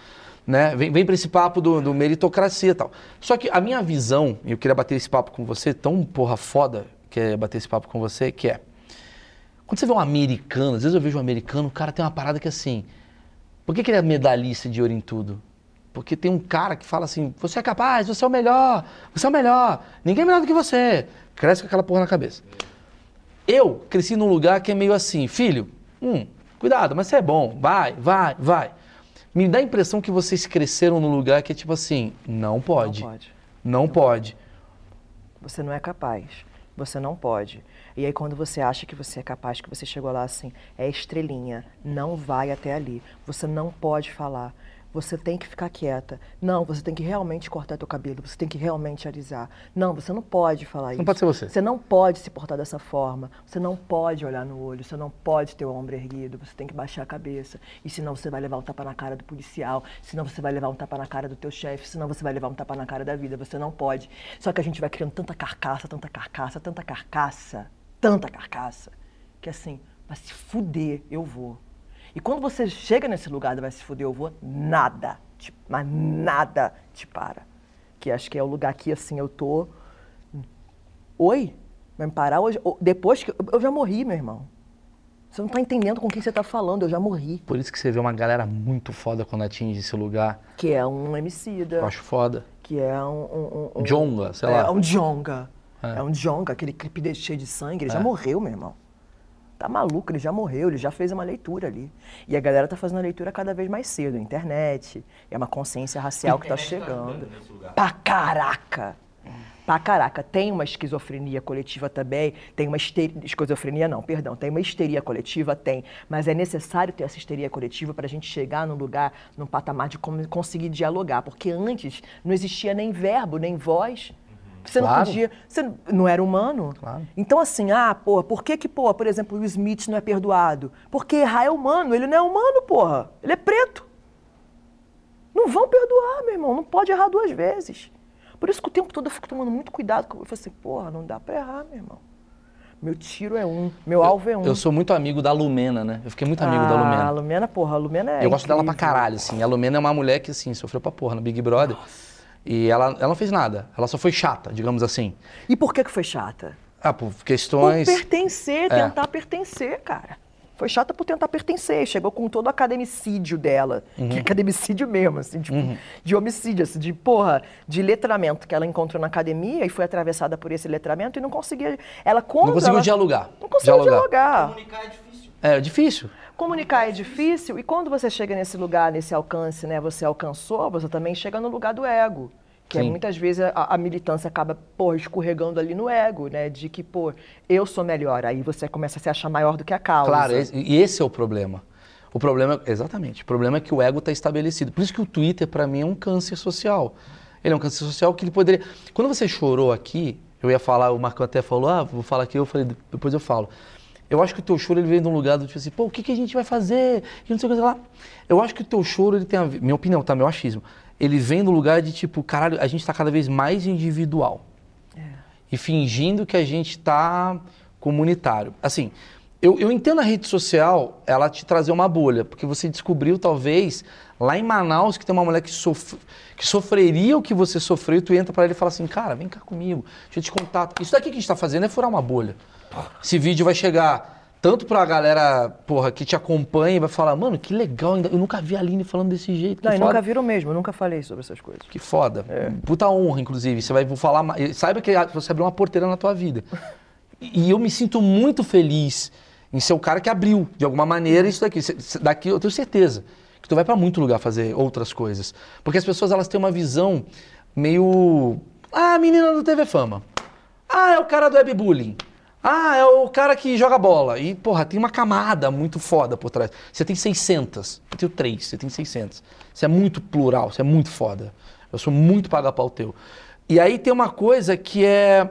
Né? Vem, vem para esse papo do, do, meritocracia e tal. Só que a minha visão, e eu queria bater esse papo com você, tão porra foda que é bater esse papo com você, que é. Quando você vê um americano, às vezes eu vejo um americano, o cara tem uma parada que é assim. Por que, que ele é medalhista de ouro em tudo? Porque tem um cara que fala assim: você é capaz, você é o melhor, você é o melhor, ninguém é melhor do que você. Cresce com aquela porra na cabeça. Eu cresci num lugar que é meio assim: filho, hum, cuidado, mas você é bom, vai, vai, vai. Me dá a impressão que vocês cresceram num lugar que é tipo assim: não pode. Não pode. Não pode. Você não é capaz. Você não pode. E aí quando você acha que você é capaz, que você chegou lá assim, é estrelinha, não vai até ali. Você não pode falar. Você tem que ficar quieta. Não, você tem que realmente cortar teu cabelo. Você tem que realmente alisar. Não, você não pode falar isso. Não pode ser você. Você não pode se portar dessa forma. Você não pode olhar no olho. Você não pode ter o ombro erguido. Você tem que baixar a cabeça. E senão você vai levar um tapa na cara do policial. Senão você vai levar um tapa na cara do teu chefe. Senão você vai levar um tapa na cara da vida. Você não pode. Só que a gente vai criando tanta carcaça, tanta carcaça, tanta carcaça, tanta carcaça, que assim, vai se fuder, eu vou. E quando você chega nesse lugar do vai se fuder, eu vou, nada, te, mas nada te para. Que acho que é o lugar que, assim, eu tô. Oi? Vai me parar hoje? Depois que. Eu já morri, meu irmão. Você não tá entendendo com quem você tá falando, eu já morri. Por isso que você vê uma galera muito foda quando atinge esse lugar. Que é um homicida. Eu acho foda. Que é um. um, um, um Jonga, sei é, lá. um jonga. É. É. um jonga, aquele clipe cheio de sangue. Ele É. já morreu, meu irmão. Tá maluco, ele já morreu, ele já fez uma leitura ali. E a galera tá fazendo a leitura cada vez mais cedo, internet. É uma consciência racial que tá tá chegando. Pra caraca! Pra caraca, tem uma esquizofrenia coletiva também, tem uma histeria, esquizofrenia não, perdão, tem uma histeria coletiva, tem, mas é necessário ter essa histeria coletiva para a gente chegar num lugar, num patamar de conseguir dialogar, porque antes não existia nem verbo, nem voz, você Claro. não podia, você não era humano. Claro. Então assim, ah, porra, por que que, porra, por exemplo, o Smith não é perdoado? Porque errar é humano, ele não é humano, porra, ele é preto. Não vão perdoar, meu irmão. Não pode errar duas vezes. Por isso que o tempo todo eu fico tomando muito cuidado. Eu falo assim, porra, não dá pra errar, meu irmão. Meu tiro é um, meu alvo é um. Eu sou muito amigo da Lumena, né? Eu fiquei muito amigo da Ah, Lumena. A Lumena, porra, a Lumena é eu gosto dela pra incrível. caralho, assim. A Lumena é uma mulher que, assim, sofreu pra porra no Big Brother. E ela, ela não fez nada. Ela só foi chata, digamos assim. E por que que foi chata? Ah, por Por questões... pertencer, É. tentar pertencer, cara. Foi chata por tentar pertencer. Chegou com todo o academicídio dela. Uhum. Que é academicídio mesmo, assim, tipo, de homicídio, assim, de, porra, de letramento que ela encontrou na academia e foi atravessada por esse letramento e não conseguia. Ela quando Não conseguiu ela- dialogar. Não conseguiu dialogar. Comunicar é difícil. É difícil. Comunicar é difícil e quando você chega nesse lugar, nesse alcance, né, você alcançou, você também chega no lugar do ego. Que é, muitas vezes a, a militância acaba, pô, escorregando ali no ego, né? De que, pô, eu sou melhor. Aí você começa a se achar maior do que a causa. Claro, e esse é o problema. O problema, exatamente, o problema é que o ego está estabelecido. Por isso que o Twitter, para mim, é um câncer social. Ele é um câncer social que ele poderia... Quando você chorou aqui, eu ia falar, o Marco até falou, ah, vou falar aqui, eu falei, depois eu falo. Eu acho que o teu choro, ele vem de um lugar do tipo assim, pô, o que, que a gente vai fazer? E não sei o que lá. Eu acho que o teu choro, ele tem a ver, minha opinião, tá, meu achismo, ele vem do lugar de tipo, caralho, a gente tá cada vez mais individual e fingindo que a gente está comunitário. Assim, eu, eu entendo a rede social ela te trazer uma bolha, porque você descobriu, talvez, lá em Manaus, que tem uma mulher que, sof que sofreria o que você sofreu, e tu entra para ele e fala assim, cara, vem cá comigo, deixa eu te contar. Isso daqui que a gente está fazendo é furar uma bolha. Esse vídeo vai chegar tanto pra galera, porra, que te acompanha e vai falar, mano, que legal, ainda- eu nunca vi a Aline falando desse jeito. que Não, e foda." nunca viram mesmo, eu nunca falei sobre essas coisas. Que foda. É. Puta honra, inclusive. Você vai vou falar. ma- Saiba que você abriu uma porteira na tua vida. E eu me sinto muito feliz em ser o cara que abriu, de alguma maneira, isso daqui. Cê- cê- Daqui eu tenho certeza que tu vai pra muito lugar fazer outras coisas. Porque as pessoas elas têm uma visão meio. Ah, menina do TV Fama. Ah, é o cara do webbullying. Ah, é o cara que joga bola. E, porra, tem uma camada muito foda por trás. Você tem 600. Eu tenho 3, você tem 600. Você é muito plural, você é muito foda. Eu sou muito paga-pau teu. E aí tem uma coisa que é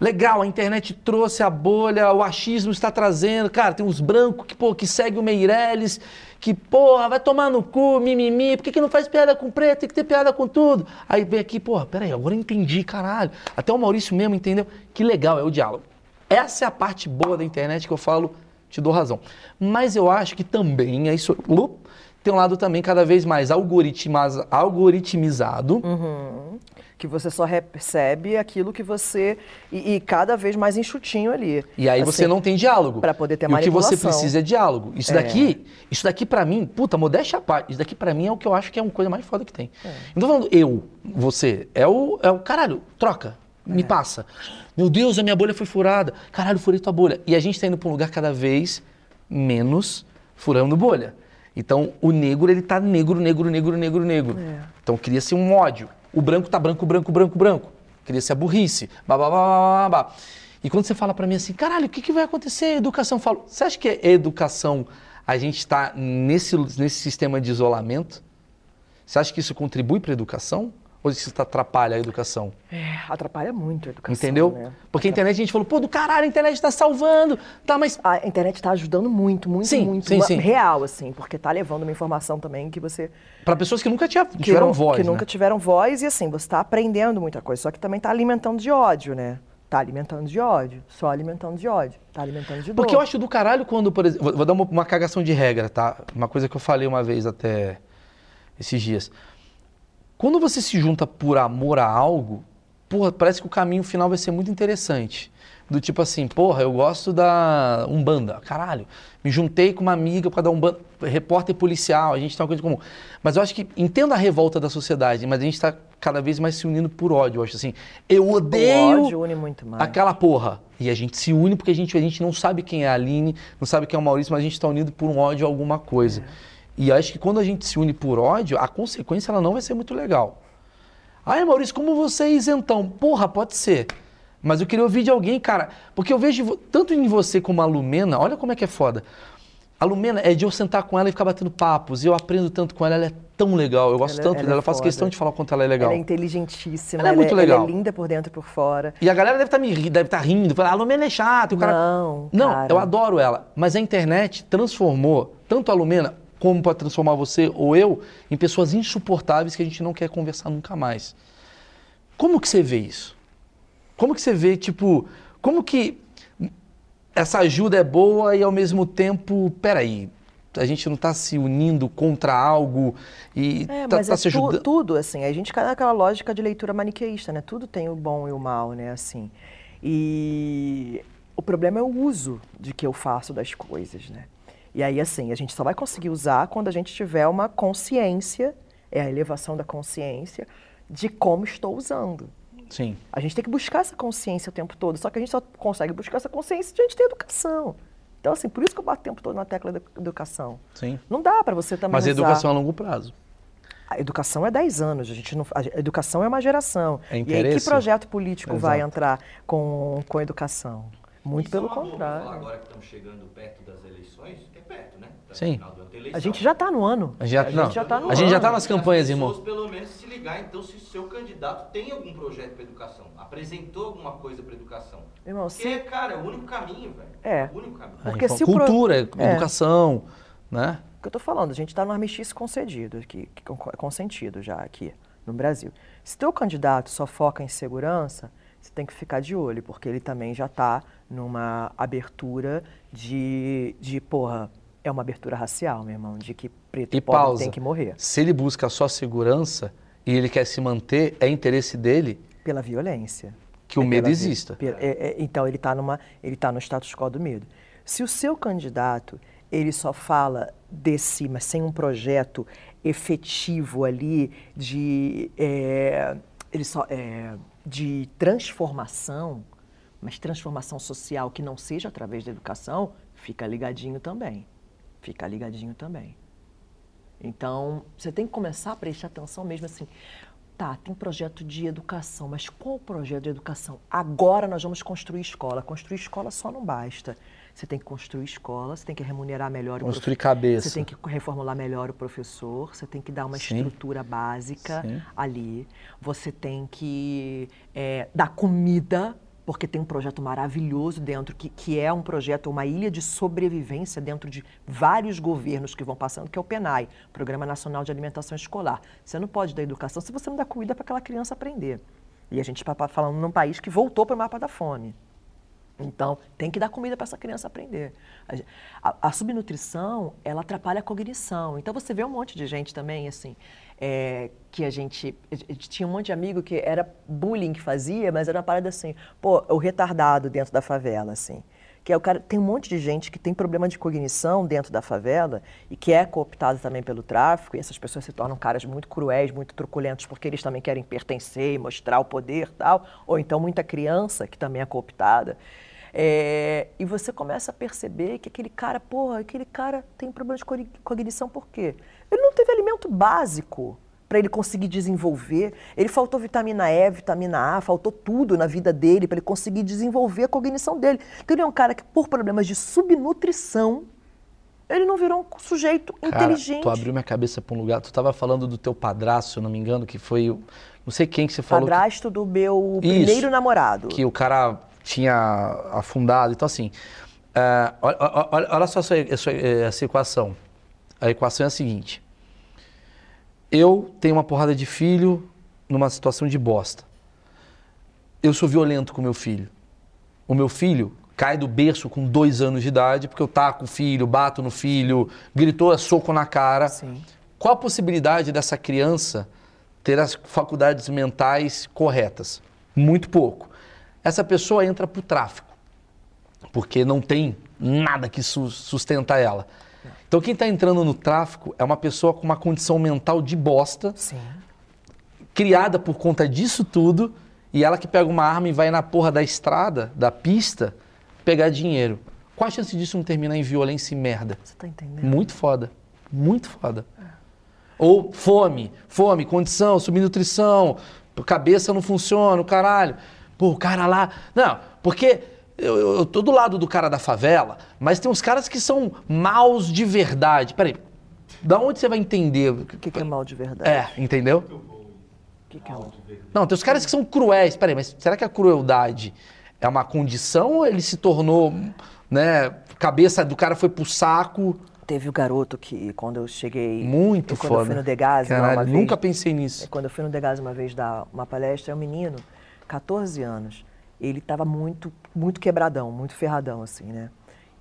legal, a internet trouxe a bolha, o achismo está trazendo. Cara, tem uns brancos que, pô, que segue o Meirelles, que, porra, vai tomar no cu, mimimi, por que, que não faz piada com preto? Tem que ter piada com tudo. Aí vem aqui, porra, peraí, agora eu entendi, caralho. Até o Maurício mesmo entendeu. Que legal, é o diálogo. Essa é a parte boa da internet que eu falo, te dou razão. Mas eu acho que também, é isso, lu, tem um lado também cada vez mais algoritmizado. Uhum. Que você só recebe aquilo que você. E, e cada vez mais enxutinho ali. E aí você Assim, não tem diálogo. pra poder ter e o que você precisa é diálogo. Isso É. daqui, isso daqui para mim, puta, modéstia à parte, isso daqui pra mim é o que eu acho que é uma coisa mais foda que tem. É. Não tô falando eu, você, é o, é o caralho, troca, É. me passa. Meu Deus, a minha bolha foi furada. Caralho, furei tua bolha. E a gente tá indo pra um lugar cada vez menos furando bolha. Então, o negro, ele tá negro, negro, negro, negro, negro. É. Então, cria-se um ódio. O branco tá branco, branco, branco, branco. Cria-se a burrice. Bah, bah, bah. E quando você fala pra mim assim, caralho, o que, que vai acontecer? Educação, eu falo, você acha que é educação a gente está nesse, nesse sistema de isolamento? Você acha que isso contribui para a educação? Ou isso atrapalha a educação? É, atrapalha muito a educação. Entendeu? né? Porque a internet a gente falou, pô, do caralho, a internet está salvando. Tá, mas. A internet está ajudando muito, muito, Sim, muito. sim, uma- sim. Real, assim, porque está levando uma informação também que você. Para pessoas que nunca tinha, Que tiveram não- voz. Que né? nunca tiveram voz e, assim, você está aprendendo muita coisa. Só que também está alimentando de ódio, né? Está alimentando de ódio. Só alimentando de ódio. Está alimentando de dor. Porque eu acho do caralho quando, por exemplo, vou- vou dar uma, uma cagação de regra, tá? Uma coisa que eu falei uma vez até esses dias. Quando você se junta por amor a algo, porra, parece que o caminho final vai ser muito interessante. Do tipo assim, porra, eu gosto da Umbanda, caralho. Me juntei com uma amiga para dar Umbanda, repórter policial, a gente tem uma coisa comum. Mas eu acho que, entendo a revolta da sociedade, mas a gente está cada vez mais se unindo por ódio. Eu acho assim, eu odeio O ódio une muito mais. aquela porra. E a gente se une porque a gente, a gente não sabe quem é a Aline, não sabe quem é o Maurício, mas a gente está unido por um ódio a alguma coisa. E acho que quando a gente se une por ódio, a consequência ela não vai ser muito legal. Ai, Maurício, como você é isentão? Porra, pode ser. Mas eu queria ouvir de alguém, cara, porque eu vejo tanto em você como a Lumena, olha como é que é foda. A Lumena é de eu sentar com ela e ficar batendo papos, e eu aprendo tanto com ela, ela é tão legal, eu gosto Ela- tanto ela é dela, eu faço questão de falar o quanto ela é legal. Ela é inteligentíssima. Ela é muito Ela legal. é linda por dentro e por fora. E a galera deve estar me ri- deve estar rindo, falando, a Lumena é chata, o cara... Não, Não, cara. eu adoro ela, mas a internet transformou tanto a Lumena como pode transformar você ou eu em pessoas insuportáveis que a gente não quer conversar nunca mais. Como que você vê isso? Como que você vê, tipo, como que essa ajuda é boa e ao mesmo tempo, peraí, a gente não está se unindo contra algo e É, tá, tá é se tu- ajudando. tudo, assim, a gente cai naquela lógica de leitura maniqueísta, né? Tudo tem o bom e o mal, né, assim. E o problema é o uso de que eu faço das coisas, né? E aí, assim, a gente só vai conseguir usar quando a gente tiver uma consciência, é a elevação da consciência, de como estou usando. Sim. A gente tem que buscar essa consciência o tempo todo, só que a gente só consegue buscar essa consciência se a gente tem educação. Então, assim, por isso que eu bato o tempo todo na tecla da educação. Sim. Não dá para você também Mas a usar... educação a longo prazo. A educação é 10 anos, a gente não, a educação é uma geração. É e aí, interesse? que projeto político vai Exato. entrar com, com educação? Muito é pelo contrário. Agora que estamos chegando perto das eleições, é perto, né? Tá no Sim. final do ano, tem eleição. A gente já está no ano. A gente já- está no a gente já ano. tá nas campanhas, As irmão. pessoas, pelo menos, se ligar, então, se o seu candidato tem algum projeto para educação, apresentou alguma coisa para educação. Irmão, Porque, se, cara, é o único caminho, velho. É. o único caminho. Porque se o pro- cultura, É. educação, né? o que eu estou falando, a gente está no armistício concedido, aqui, que- consentido já aqui no Brasil. Se teu candidato só foca em segurança, você tem que ficar de olho, porque ele também já está numa abertura de, de, porra, é uma abertura racial, meu irmão, de que preto e, pobre pausa. tem que morrer. Se ele busca só segurança e ele quer se manter, é interesse dele Pela violência. que o É medo pela exista. pe- é- é- então ele está tá no status quo do medo. Se o seu candidato ele só fala desse, mas sem um projeto efetivo ali de é, ele só é, de transformação, mas transformação social que não seja através da educação, fica ligadinho também. Fica ligadinho também. Então, você tem que começar a prestar atenção mesmo assim. Tá, tem projeto de educação, mas qual o projeto de educação? Agora nós vamos construir escola. Construir escola só não basta. Você tem que construir escola, você tem que remunerar melhor o Construir cabeça. Você tem que reformular melhor o professor, você tem que dar uma Sim. estrutura básica Sim. ali. Você tem que é, dar comida, porque tem um projeto maravilhoso dentro, que, que é um projeto, uma ilha de sobrevivência dentro de vários governos que vão passando, que é o PENAI, Programa Nacional de Alimentação Escolar. Você não pode dar educação se você não dá comida para aquela criança aprender. E a gente está falando num país que voltou para o mapa da fome. Então, tem que dar comida para essa criança aprender. A, a, subnutrição, ela atrapalha a cognição. Então, você vê um monte de gente também, assim, é, que a gente, a gente, tinha um monte de amigo que era bullying que fazia, mas era uma parada assim, pô, o retardado dentro da favela, assim que é o cara tem um monte de gente que tem problema de cognição dentro da favela e que é cooptado também pelo tráfico e essas pessoas se tornam caras muito cruéis, muito truculentos porque eles também querem pertencer e mostrar o poder tal, ou então muita criança que também é cooptada. É, e você começa a perceber que aquele cara, porra, aquele cara tem problema de cognição por quê? Ele não teve alimento básico para ele conseguir desenvolver. Ele faltou vitamina E, vitamina A, faltou tudo na vida dele para ele conseguir desenvolver a cognição dele. Então ele é um cara que, por problemas de subnutrição, ele não virou um sujeito cara, inteligente. Tu abriu minha cabeça para um lugar. Tu estava falando do teu padrasto, se eu não me engano, que foi. Não sei quem que você falou. Padrasto que... do meu Isso, primeiro namorado. Que o cara tinha afundado. Então, assim. Uh, olha, olha, olha, só essa, essa, essa equação. A equação é a seguinte eu tenho uma porrada de filho numa situação de bosta. Eu sou violento com meu filho. O meu filho cai do berço com dois anos de idade, porque eu taco o filho, bato no filho, gritou a soco na cara. Sim. Qual a possibilidade dessa criança ter as faculdades mentais corretas? Muito pouco. Essa pessoa entra para o tráfico, porque não tem nada que sustenta ela. Então quem está entrando no tráfico é uma pessoa com uma condição mental de bosta, Sim. criada por conta disso tudo, e ela que pega uma arma e vai na porra da estrada, da pista, pegar dinheiro. Qual a chance disso não terminar em violência e merda? Você tá entendendo? Muito foda. Muito foda. É. Ou fome, fome, condição, subnutrição, cabeça não funciona, caralho. Pô, o cara lá. Não, porque eu, eu, eu, tô do lado do cara da favela, mas tem uns caras que são maus de verdade. Peraí, da onde você vai entender? O que, que, é mal de verdade? É, entendeu? O que, que é mal de verdade? Não, tem os caras que são cruéis. Peraí, mas será que a crueldade é uma condição ou ele se tornou, né, cabeça do cara foi pro saco? Teve o garoto que, quando eu cheguei. Muito quando foda. Quando eu fui no Degas, uma vez. Nunca pensei nisso. Quando eu fui no Degas uma vez dar uma palestra, é um menino, 14 anos ele estava muito, muito quebradão, muito ferradão, assim, né?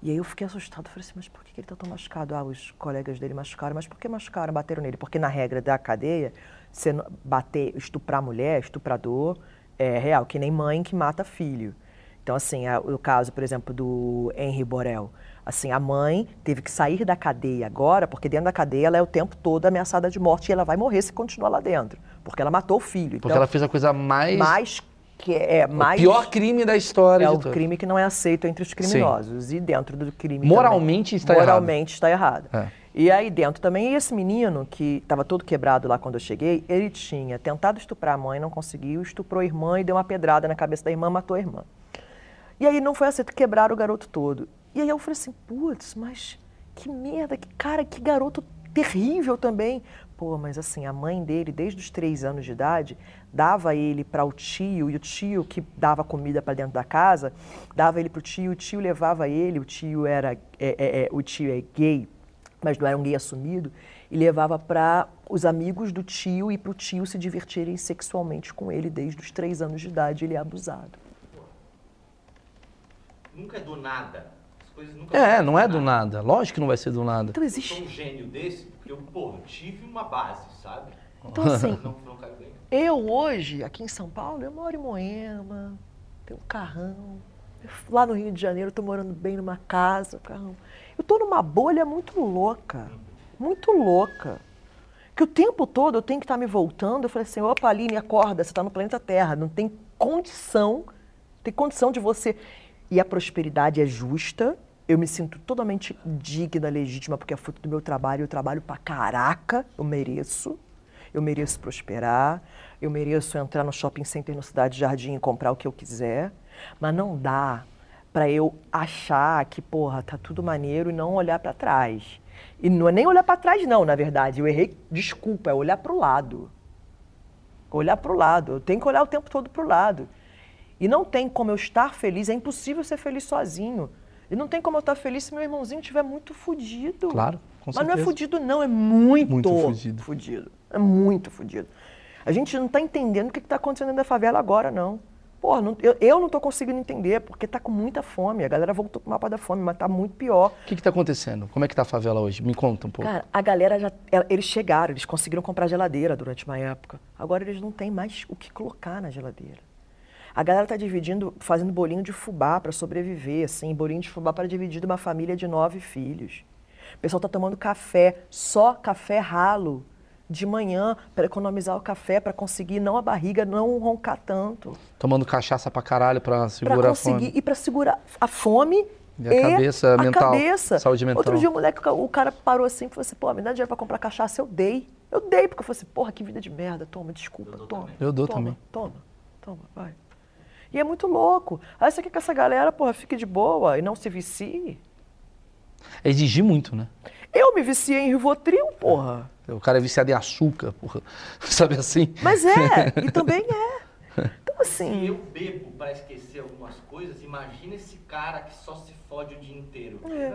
E aí eu fiquei assustado, falei assim, mas por que ele está tão machucado? Ah, os colegas dele machucaram, mas por que machucaram, bateram nele? Porque na regra da cadeia, você bater, estuprar mulher, estuprador, é real, que nem mãe que mata filho. Então, assim, a, o caso, por exemplo, do Henry Borel, assim, a mãe teve que sair da cadeia agora, porque dentro da cadeia ela é o tempo todo ameaçada de morte e ela vai morrer se continuar lá dentro, porque ela matou o filho. Porque então, ela fez a coisa mais... Mais que é mais. O pior crime da história. É o crime que não é aceito entre os criminosos. Sim. E dentro do crime. Moralmente também, está moralmente errado. Moralmente está errado. É. E aí dentro também, esse menino que estava todo quebrado lá quando eu cheguei, ele tinha tentado estuprar a mãe, não conseguiu, estuprou a irmã e deu uma pedrada na cabeça da irmã, matou a irmã. E aí não foi aceito, quebraram o garoto todo. E aí eu falei assim, putz, mas que merda, que cara, que garoto terrível também. Pô, mas assim, a mãe dele, desde os três anos de idade, dava ele para o tio, e o tio que dava comida para dentro da casa, dava ele para o tio, o tio levava ele, o tio era, é, é, é, o tio é gay, mas não era um gay assumido, e levava para os amigos do tio e para o tio se divertirem sexualmente com ele desde os três anos de idade, ele é abusado. Nunca é do nada. As coisas nunca é, não é do nada. Lógico que não vai ser do nada. Então existe. Um gênio desse eu, pô, tive uma base, sabe? Então, assim, não, não eu hoje, aqui em São Paulo, eu moro em Moema, tenho um carrão. Lá no Rio de Janeiro, estou morando bem numa casa, carrão. Eu estou numa bolha muito louca, muito louca. Que o tempo todo eu tenho que estar tá me voltando. Eu falei assim: opa, Aline, acorda, você está no planeta Terra, não tem condição, tem condição de você. E a prosperidade é justa, eu me sinto totalmente digna, legítima, porque é fruto do meu trabalho. Eu trabalho pra caraca, eu mereço. Eu mereço prosperar, eu mereço entrar no shopping center no Cidade Jardim e comprar o que eu quiser. Mas não dá para eu achar que, porra, tá tudo maneiro e não olhar para trás. E não é nem olhar para trás, não, na verdade. Eu errei, desculpa, é olhar para o lado. Olhar para o lado. Eu tenho que olhar o tempo todo para o lado. E não tem como eu estar feliz, é impossível ser feliz sozinho. E não tem como eu estar feliz se meu irmãozinho estiver muito fudido. Claro, com certeza. Mas não é fudido, não, é muito, muito fudido. fudido. É muito fudido. A gente não está entendendo o que está acontecendo na favela agora, não. Porra, não- eu, eu não tô conseguindo entender, porque tá com muita fome. A galera voltou pro mapa da fome, mas tá muito pior. O que está acontecendo? Como é que tá a favela hoje? Me conta um pouco. Cara, a galera já. Eles chegaram, eles conseguiram comprar geladeira durante uma época. Agora eles não têm mais o que colocar na geladeira. A galera tá dividindo, fazendo bolinho de fubá para sobreviver, assim, bolinho de fubá para dividir de uma família de nove filhos. O pessoal tá tomando café, só café ralo, de manhã, para economizar o café, para conseguir não a barriga não roncar tanto. Tomando cachaça pra caralho pra Para segurar a conseguir fome. e para segurar a fome E a cabeça a mental, cabeça. saúde mental. Outro dia o moleque, o cara parou assim e falou assim, pô, me dá dinheiro para comprar cachaça, eu dei. Eu dei, porque eu falei assim, porra, que vida de merda, toma, desculpa, toma. Eu dou toma, também. Toma, toma, vai. E é muito louco. Aí você quer que essa galera, porra, fique de boa e não se vicie? É exigir muito, né? Eu me viciei em Rivotril, porra. O cara é viciado em açúcar, porra. Sabe assim? Mas é, e também é. Então, Se assim, eu bebo pra esquecer algumas coisas, imagina esse cara que só se fode o dia inteiro. É.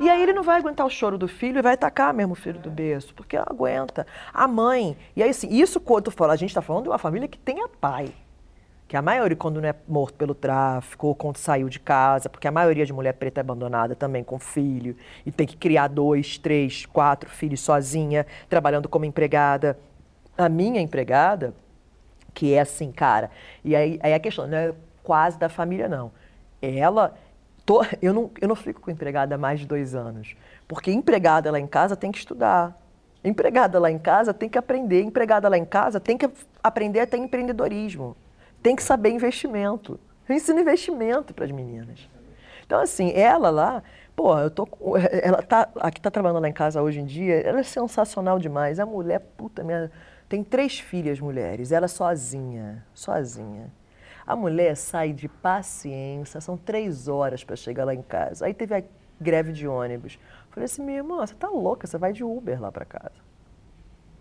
E aí ele não vai aguentar o choro do filho e vai atacar mesmo o filho do berço, porque não aguenta. A mãe, e aí assim, isso quando eu falo, a gente está falando de uma família que tenha pai. Que a maioria, quando não é morto pelo tráfico, ou quando saiu de casa, porque a maioria de mulher preta é abandonada também com filho, e tem que criar dois, três, quatro filhos sozinha, trabalhando como empregada. A minha empregada, que é assim, cara. E aí, aí a questão não é quase da família, não. Ela. to- eu, não, eu não fico com empregada há mais de dois anos. Porque empregada lá em casa tem que estudar. Empregada lá em casa tem que aprender. Empregada lá em casa tem que aprender a ter empreendedorismo. Tem que saber investimento. Eu ensino investimento para as meninas. Então, assim, ela lá, pô, eu tô. Ela tá. A que tá trabalhando lá em casa hoje em dia, ela é sensacional demais. A mulher, puta minha. Tem três filhas mulheres, ela sozinha. Sozinha. A mulher sai de paciência, são três horas para chegar lá em casa. Aí teve a greve de ônibus. Falei assim, minha irmã, você tá louca, você vai de Uber lá para casa.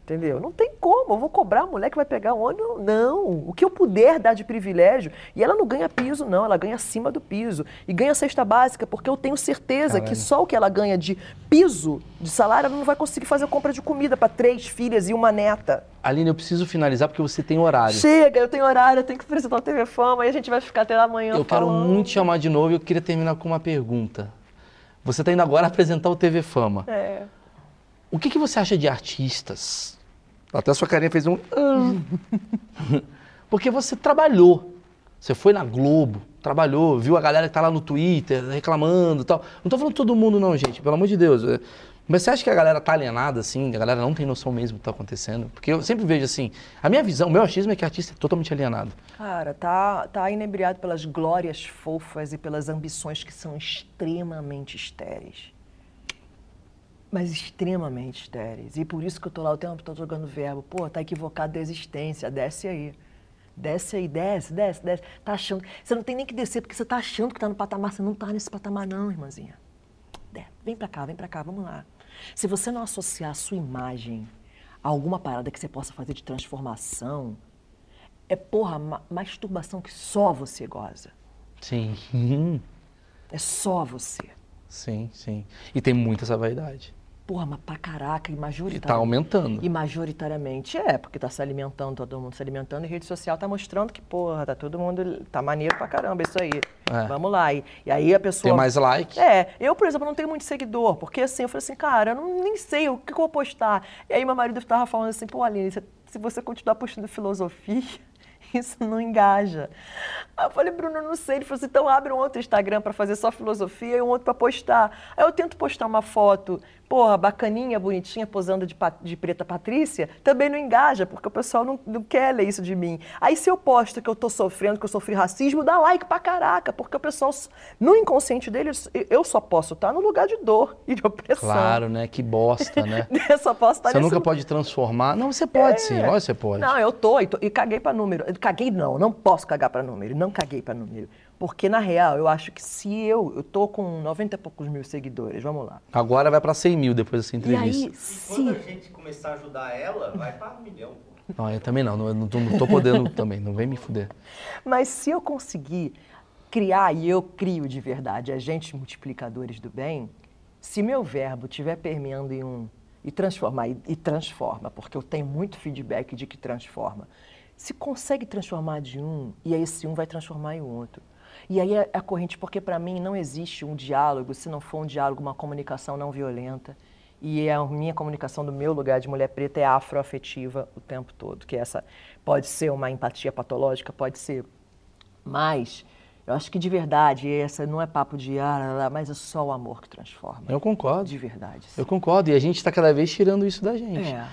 Entendeu? Não tem como, eu vou cobrar a mulher que vai pegar o ônibus. Não. O que eu puder dar de privilégio. E ela não ganha piso, não, ela ganha acima do piso. E ganha cesta básica, porque eu tenho certeza que Caralho. só o que ela ganha de piso, de salário, ela não vai conseguir fazer compra de comida para três filhas e uma neta. Aline, eu preciso finalizar porque você tem horário. Chega, eu tenho horário, eu tenho que apresentar o TV Fama, e a gente vai ficar até amanhã Eu quero falando. muito te chamar de novo e eu queria terminar com uma pergunta. Você está indo agora apresentar o TV Fama. É. O que, que você acha de artistas? Até sua carinha fez um. "Ah". Porque você trabalhou. Você foi na Globo, trabalhou, viu a galera que tá lá no Twitter reclamando e tal. Não tô falando todo mundo, não, gente, pelo amor de Deus. É, Mas você acha que a galera tá alienada, assim? A galera não tem noção mesmo do que tá acontecendo? Porque eu sempre vejo assim. A minha visão, o meu achismo é que artista é totalmente alienado. Cara, tá, tá inebriado pelas glórias fofas e pelas ambições que são extremamente estéreis. Mas extremamente estéreis. E por isso que eu tô lá o tempo todo jogando verbo. Pô, tá equivocado da existência, desce aí. Desce aí, desce, desce, desce. Tá achando. Você não tem nem que descer, porque você tá achando que tá no patamar. Você não tá nesse patamar, não, irmãzinha. Desce. Vem pra cá, vem pra cá, vamos lá. Se você não associar a sua imagem a alguma parada que você possa fazer de transformação, é porra, ma- masturbação que só você goza. Sim. É só você. Sim, sim. E tem muita essa vaidade. Porra, mas pra caraca, e E tá majoritariamente. aumentando. E majoritariamente é, porque tá se alimentando, todo mundo se alimentando, e rede social tá mostrando que, porra, tá todo mundo. tá maneiro pra caramba isso aí. É. Vamos lá. E, e aí a pessoa. Tem mais like. É, eu, por exemplo, não tenho muito seguidor, porque assim, eu falei assim, cara, eu não, nem sei o que, eu vou postar. E aí meu marido tava falando assim, pô, Aline, se, se você continuar postando filosofia, isso não engaja. Aí eu falei, Bruno, não sei. Ele falou assim, então abre um outro Instagram pra fazer só filosofia e um outro pra postar. Aí eu tento postar uma foto, porra, bacaninha, bonitinha, posando de, de preta Patrícia, também não engaja, porque o pessoal não, não quer ler isso de mim. Aí se eu posto que eu tô sofrendo, que eu sofri racismo, dá like pra caraca, porque o pessoal, no inconsciente deles, eu só posso estar no lugar de dor e de opressão. Claro, né? Que bosta, né? Eu só posso estar Você nesse nunca pode transformar. Não, você pode sim. é. Lógico que você pode. Não, eu tô, e, tô- e caguei pra número. Caguei não, não posso cagar pra número. Não caguei pra número. Porque, na real, eu acho que se eu. Eu tô com 90 e poucos mil seguidores, vamos lá. Agora vai pra 100 mil depois dessa E entrevista. aí, E quando a se. gente começar a ajudar ela, vai pra um milhão, pô. Não, eu também não. Não, eu não, tô, não tô podendo também. Não vem me fuder. Mas se eu conseguir criar, e eu crio de verdade, agentes multiplicadores do bem, se meu verbo estiver permeando em um. E transformar, e, e transforma, porque eu tenho muito feedback de que transforma. se consegue transformar de um, e aí esse um vai transformar em outro. E aí é a corrente, porque para mim não existe um diálogo se não for um diálogo, uma comunicação não violenta. E a minha comunicação do meu lugar de mulher preta é afroafetiva o tempo todo, que essa pode ser uma empatia patológica, pode ser, mas eu acho que de verdade essa não é papo de ah, mas é só o amor que transforma. Eu concordo. De verdade. Sim. Eu concordo e a gente está cada vez tirando isso da gente. É.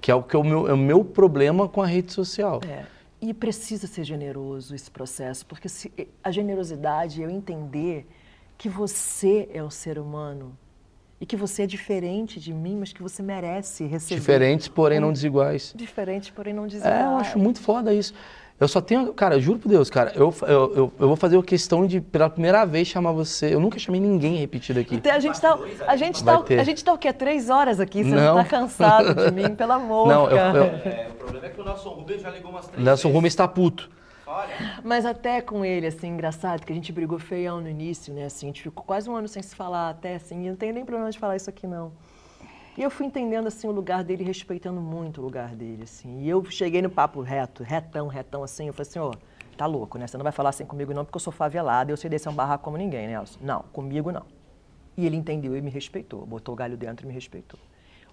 Que é o que é o meu, é o meu problema com a rede social. É. E precisa ser generoso esse processo, porque se, a generosidade é eu entender que você é o ser humano e que você é diferente de mim, mas que você merece receber. Diferentes, porém um, não desiguais. Diferentes, porém não desiguais. É, eu acho muito foda isso. Eu só tenho. Cara, eu juro por Deus, cara, eu, eu, eu, eu, vou fazer a questão de, pela primeira vez, chamar você. Eu nunca chamei ninguém repetido aqui. Então, a gente tá. A gente tá, a gente tá o quê? Três horas aqui? Você não, não tá cansado de mim, pelo amor. Não, eu, eu, é, o problema é que o Nelson Rubens já ligou umas três Nelson Rubens está puto. Mas até com ele, assim, engraçado, que a gente brigou feião no início, né? Assim, a gente ficou quase um ano sem se falar até, assim, e não tem nem problema de falar isso aqui, não. E eu fui entendendo assim o lugar dele, respeitando muito o lugar dele, assim. E eu cheguei no papo reto, retão, retão, assim. Eu falei assim, ó, oh, tá louco, né? Você não vai falar assim comigo não, porque eu sou favelada, eu sei descer um barraco como ninguém, né? Não, comigo não. E ele entendeu e me respeitou, botou o galho dentro e me respeitou.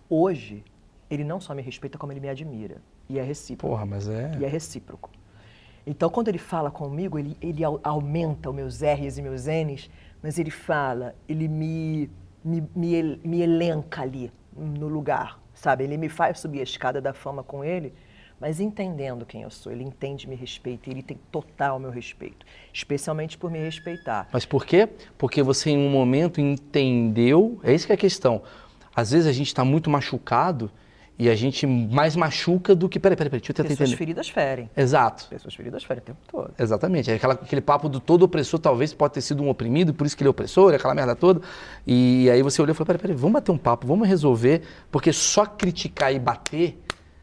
Hoje, ele não só me respeita, como ele me admira. E é recíproco. Porra, mas é... E é recíproco. Então, quando ele fala comigo, ele, ele aumenta os meus R's e meus N's, mas ele fala, ele me, me, me, me elenca ali no lugar, sabe? Ele me faz subir a escada da fama com ele, mas entendendo quem eu sou. Ele entende, me respeita ele tem total meu respeito, especialmente por me respeitar. Mas por quê? Porque você em um momento entendeu, é isso que é a questão. Às vezes a gente está muito machucado e a gente mais machuca do que. Peraí, peraí, peraí, deixa eu tentar Pessoas entender. feridas ferem. Exato. Pessoas feridas ferem o tempo todo. Exatamente. É aquela, aquele papo do todo opressor talvez pode ter sido um oprimido, por isso que ele é opressor, aquela merda toda. E aí você olhou e falou: peraí, peraí, vamos bater um papo, vamos resolver, porque só criticar e bater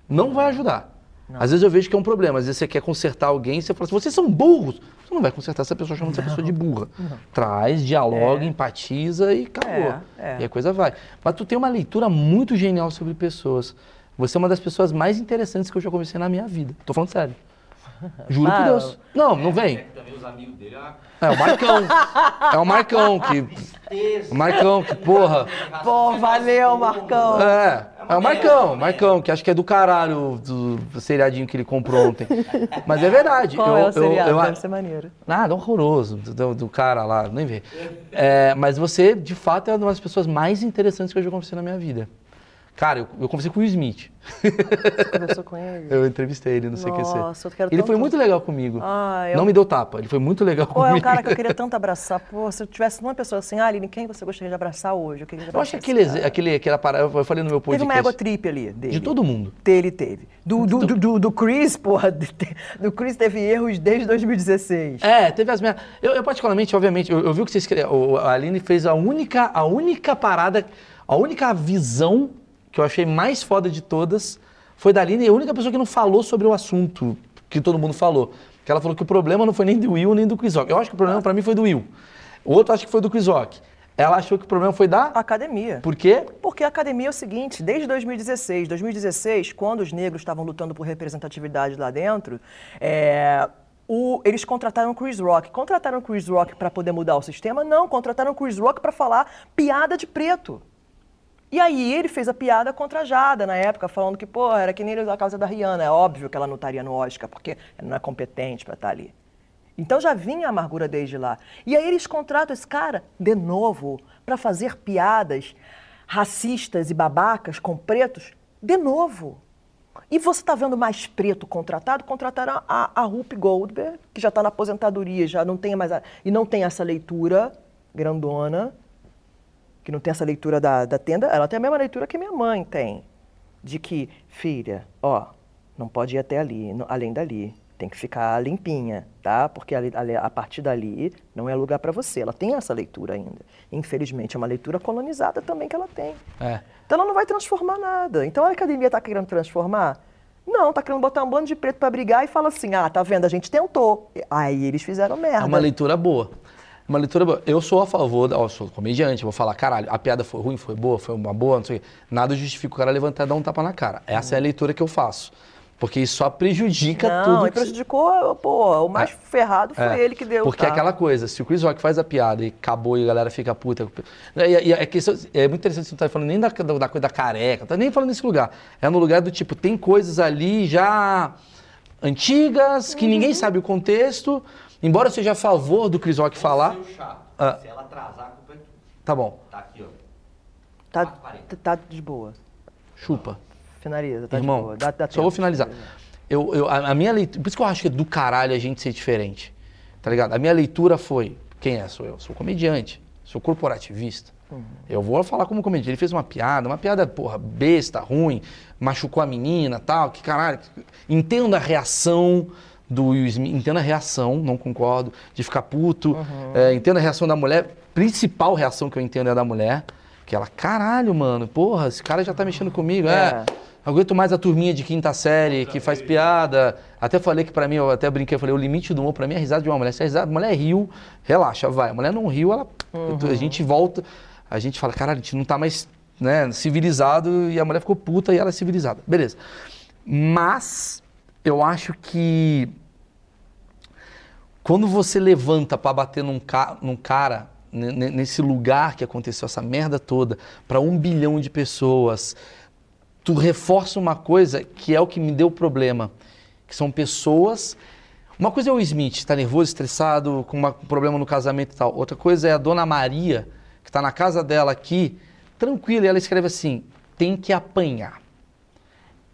não vai ajudar. Não. Às vezes eu vejo que é um problema. Às vezes você quer consertar alguém você fala assim: vocês são burros. Você não vai consertar essa pessoa chamando essa pessoa de burra. Não. Traz, dialoga, é. empatiza e acabou. É, é. E a coisa vai. Mas tu tem uma leitura muito genial sobre pessoas. Você é uma das pessoas mais interessantes que eu já conversei na minha vida. Tô falando sério. Juro por Deus. Não, não vem. Os amigos dele, é o Marcão. É o Marcão que. O Marcão, que porra. Pô, valeu, Marcão. É, é o Marcão, Marcão, que acho que é do caralho do seriadinho que ele comprou ontem. Mas é verdade. Qual eu, é o seriado? Eu, eu, Deve ser maneiro. Nada, horroroso, do, do cara lá, nem vê. É, mas você, de fato, é uma das pessoas mais interessantes que eu já conversei na minha vida. Cara, eu, eu conversei com o Will Smith. Você conversou com ele? Eu entrevistei ele no CQC. Nossa, eu quero Ele tanto... foi muito legal comigo. Ah, eu... Não me deu tapa, ele foi muito legal Pô, comigo. é um cara que eu queria tanto abraçar. Pô, se eu tivesse uma pessoa assim, ah, Aline, quem você gostaria de abraçar hoje? Eu, queria eu acho que aquele, aquele, aquela parada, eu falei no meu podcast. Teve uma ego trip ali dele. De todo mundo. Dele teve. Do, do, do, do, do Chris, porra, do Chris teve erros desde 2016. É, teve as minhas... Eu, eu particularmente, obviamente, eu, eu vi o que vocês... A Aline fez a única, a única parada, a única visão que eu achei mais foda de todas foi da Aline, a única pessoa que não falou sobre o assunto que todo mundo falou. Que ela falou que o problema não foi nem do Will nem do Chris Rock. Eu acho que o problema para mim foi do Will. O outro acho que foi do Chris Rock. Ela achou que o problema foi da academia. Por quê? Porque a academia é o seguinte, desde 2016, 2016, quando os negros estavam lutando por representatividade lá dentro, é, o, eles contrataram o Chris Rock. Contrataram o Chris Rock para poder mudar o sistema? Não, contrataram o Chris Rock para falar piada de preto. E aí ele fez a piada contra a Jada na época, falando que, pô, era que nem da causa da Rihanna. É óbvio que ela não estaria no Oscar, porque ela não é competente para estar tá ali. Então já vinha a amargura desde lá. E aí eles contratam esse cara, de novo, para fazer piadas racistas e babacas com pretos, de novo. E você está vendo mais preto contratado? Contrataram a, a Rupe Goldberg, que já está na aposentadoria, já não tem mais a, e não tem essa leitura grandona que não tem essa leitura da, da tenda, ela tem a mesma leitura que minha mãe tem. De que, filha, ó, não pode ir até ali, no, além dali. Tem que ficar limpinha, tá? Porque a, a, a partir dali não é lugar para você. Ela tem essa leitura ainda. Infelizmente, é uma leitura colonizada também que ela tem. É. Então ela não vai transformar nada. Então a academia está querendo transformar? Não, tá querendo botar um bando de preto para brigar e fala assim: ah, tá vendo, a gente tentou. Aí eles fizeram merda. É uma leitura boa. Uma leitura boa. Eu sou a favor, ó, sou comediante, vou falar, caralho, a piada foi ruim, foi boa, foi uma boa, não sei o quê. Nada justifica o cara levantar e dar um tapa na cara. Essa é a leitura que eu faço. Porque isso só prejudica Não, tudo. você- prejudicou, pô, o mais É. ferrado foi É, ele que deu. Porque tá? aquela coisa, se o Chris Rock faz a piada e acabou e a galera fica puta. E, e questão, é muito interessante você não tá falando nem da, da, da coisa da careca, tá nem falando nesse lugar. É no lugar do tipo, tem coisas ali já antigas, que Uhum. ninguém sabe o contexto. Embora eu seja a favor do Chris Rock falar. Seu chato. Ah. Se ela atrasar, a culpa é. Tá bom, Tá aqui, ó. Tá, 4,40. tá de boa. chupa. Finaliza, tá de Irmão, boa. Dá, dá só vou finalizar. Eu, eu- a, a minha leitura. Por isso que eu acho que é do caralho a gente ser diferente. Tá ligado? A minha leitura foi: quem é? Sou eu. Sou comediante. Sou corporativista. Eu vou falar como comediante. Ele fez uma piada, uma piada, porra, besta, ruim, machucou a menina tal. Que caralho. Entendo a reação do Will Smith, entendo a reação, não concordo, de ficar puto. É, entendo a reação da mulher. Principal reação que eu entendo é da mulher. Que ela, caralho, mano, porra, esse cara já tá mexendo comigo. é. É. Aguento mais a turminha de quinta série que faz piada. Até falei que pra mim, eu até brinquei, eu falei, o limite do humor pra mim é a risada de uma mulher. Se a, risada, a mulher riu, relaxa, vai. A mulher não riu, ela, a gente volta, a gente fala, caralho, a gente não tá mais né, civilizado e a mulher ficou puta e ela é civilizada. Beleza. Mas eu acho que quando você levanta pra bater num, ca- num cara, ne- ne- nesse lugar que aconteceu essa merda toda, pra um bilhão de pessoas, tu reforça uma coisa que é o que me deu problema, que são pessoas. Uma coisa é o Smith, tá nervoso, estressado, com um problema no casamento e tal. Outra coisa é a Dona Maria, que tá na casa dela aqui, tranquila, e ela escreve assim: tem que apanhar.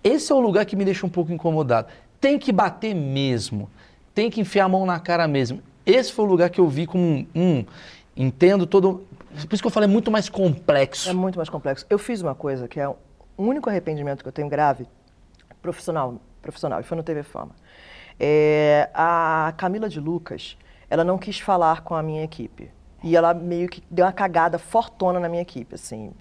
Esse é o lugar que me deixa um pouco incomodado. Tem que bater mesmo. Tem que enfiar a mão na cara mesmo. Esse foi o lugar que eu vi como um, um entendo todo. Por isso que eu falei muito mais complexo. É muito mais complexo. Eu fiz uma coisa que é o único arrependimento que eu tenho grave, profissional, profissional, e foi no TV Fama. É, a Camila de Lucas, ela não quis falar com a minha equipe. E ela meio que deu uma cagada fortona na minha equipe, assim.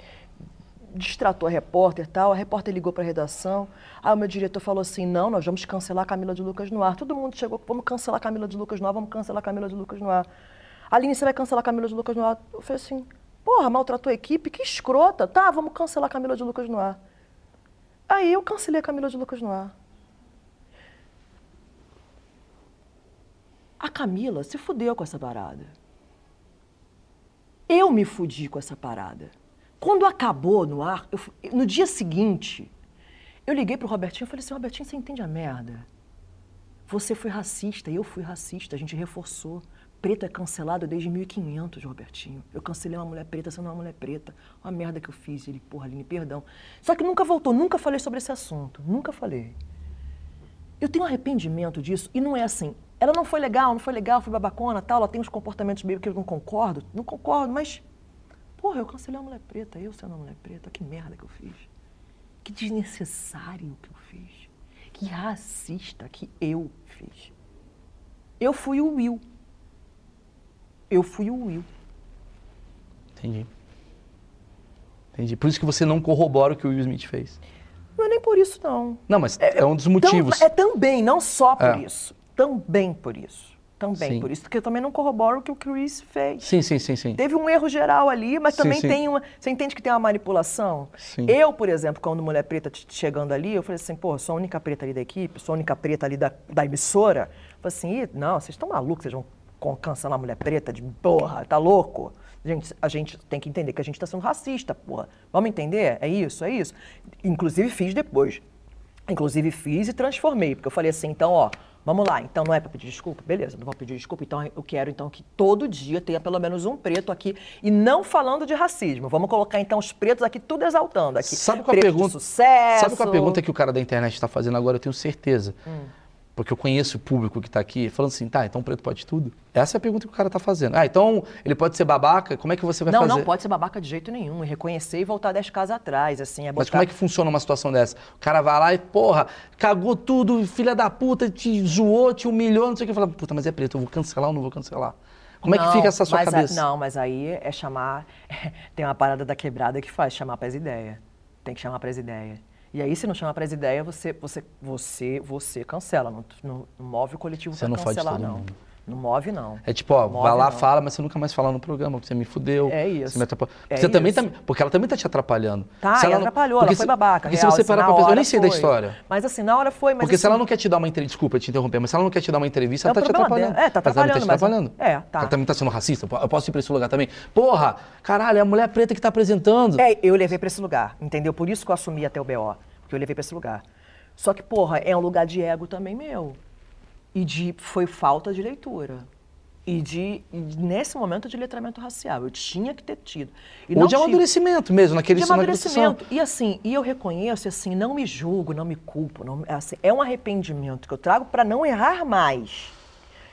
Distratou a repórter e tal, a repórter ligou para a redação. Aí o meu diretor falou assim: não, nós vamos cancelar a Camila de Lucas no ar. Todo mundo chegou, vamos cancelar a Camila de Lucas no ar, vamos cancelar a Camila de Lucas no ar. Aline, você vai cancelar a Camila de Lucas no ar? Eu falei assim: porra, maltratou a equipe, que escrota. Tá, vamos cancelar a Camila de Lucas no ar. Aí eu cancelei a Camila de Lucas no ar. A Camila se fudeu com essa parada. Eu me fudi com essa parada. Quando acabou no ar, eu no dia seguinte, eu liguei pro Robertinho e falei assim, Robertinho, você entende a merda? Você foi racista eu fui racista, a gente reforçou. Preto é cancelado desde 1500, Robertinho. Eu cancelei uma mulher preta sendo uma mulher preta. Uma merda que eu fiz. Ele, porra, Aline, perdão. Só que nunca voltou, nunca falei sobre esse assunto. Nunca falei. Eu tenho arrependimento disso e não é assim. Ela não foi legal, não foi legal, foi babacona, tal. Ela tem uns comportamentos meio que eu não concordo, não concordo, mas porra, eu cancelei uma mulher preta, eu sendo uma mulher preta, que merda que eu fiz. Que desnecessário que eu fiz. Que racista que eu fiz. Eu fui o Will. Eu fui o Will. Entendi. Entendi. Por isso que você não corrobora o que o Will Smith fez. Não é nem por isso, não. Não, mas é, um dos motivos. Tam- é também, não só por É. isso. Também por isso. Também Sim. por isso. Porque eu também não corroboro o que o Chris fez. Sim, sim, sim, sim. Teve um erro geral ali, mas Sim, também sim. tem uma. Você entende que tem uma manipulação? Sim. Eu, por exemplo, quando mulher preta chegando ali, eu falei assim, pô, sou a única preta ali da equipe, sou a única preta ali da, da emissora. Eu falei assim, Ih, não, vocês estão malucos, vocês vão cancelar a mulher preta de porra, tá louco? Gente, a gente tem que entender que a gente está sendo racista, porra. Vamos entender? É isso, é isso. Inclusive fiz depois. Inclusive fiz e transformei, porque eu falei assim, então, ó, vamos lá, então não é para pedir desculpa? Beleza, não vou pedir desculpa, então eu quero então que todo dia tenha pelo menos um preto aqui, e não falando de racismo, vamos colocar então os pretos aqui tudo exaltando aqui. Sabe qual a pergunta? sucesso. Sabe qual a pergunta que o cara da internet está fazendo agora? Eu tenho certeza. Hum. Porque eu conheço o público que está aqui, falando assim, tá, então o preto pode tudo? Essa é a pergunta que o cara está fazendo. Ah, então ele pode ser babaca? Como é que você vai Não, fazer? não pode ser babaca de jeito nenhum, e reconhecer e voltar dez casas atrás, assim, é botar... Mas como é que funciona uma situação dessa? O cara vai lá e, porra, cagou tudo, filha da puta, te zoou, te humilhou, não sei o que. Fala, puta, mas é preto, eu vou cancelar ou não vou cancelar? Como é que Não, fica essa sua mas a- cabeça? não, mas aí é chamar. tem uma parada da quebrada que faz chamar para as ideias. Tem que chamar para as ideias. E aí, se não chamar para as ideias, você, você, você, você cancela. Não, não, move o coletivo para cancelar, não. mundo. Não move, não. É tipo, ó, vai lá, não. fala, mas você nunca mais fala no programa, porque você me fudeu. É isso. Você me atrapalhou. É você também isso. tá, porque ela também tá te atrapalhando. Tá, Se e não- atrapalhou, porque ela foi se- babaca. Porque real, se você assim, parar na pra pensar, eu nem sei da foi. história. Mas assim, na hora foi, mas Porque se ela assim, não quer te dar uma entrevista, desculpa te interromper, mas se ela não quer te dar uma entrevista, É ela o tá te problema atrapalhando. dela. É, tá Mas ela atrapalhando, tá te mas- atrapalhando. é, tá. Ela também tá sendo racista. Eu posso ir pra esse lugar também? Porra, caralho, é a mulher preta que tá apresentando. É, eu levei pra esse lugar, entendeu? Por isso que eu assumi até o BO, porque eu levei pra esse lugar. Só que, porra, é um lugar de ego também meu. E de foi falta de leitura. E de, nesse momento, de letramento racial. Eu tinha que ter tido. E Ou de tive. amadurecimento mesmo, naquele de amadurecimento. E assim, e eu reconheço, assim, não me julgo, não me culpo. Não, assim, é um arrependimento que eu trago para não errar mais.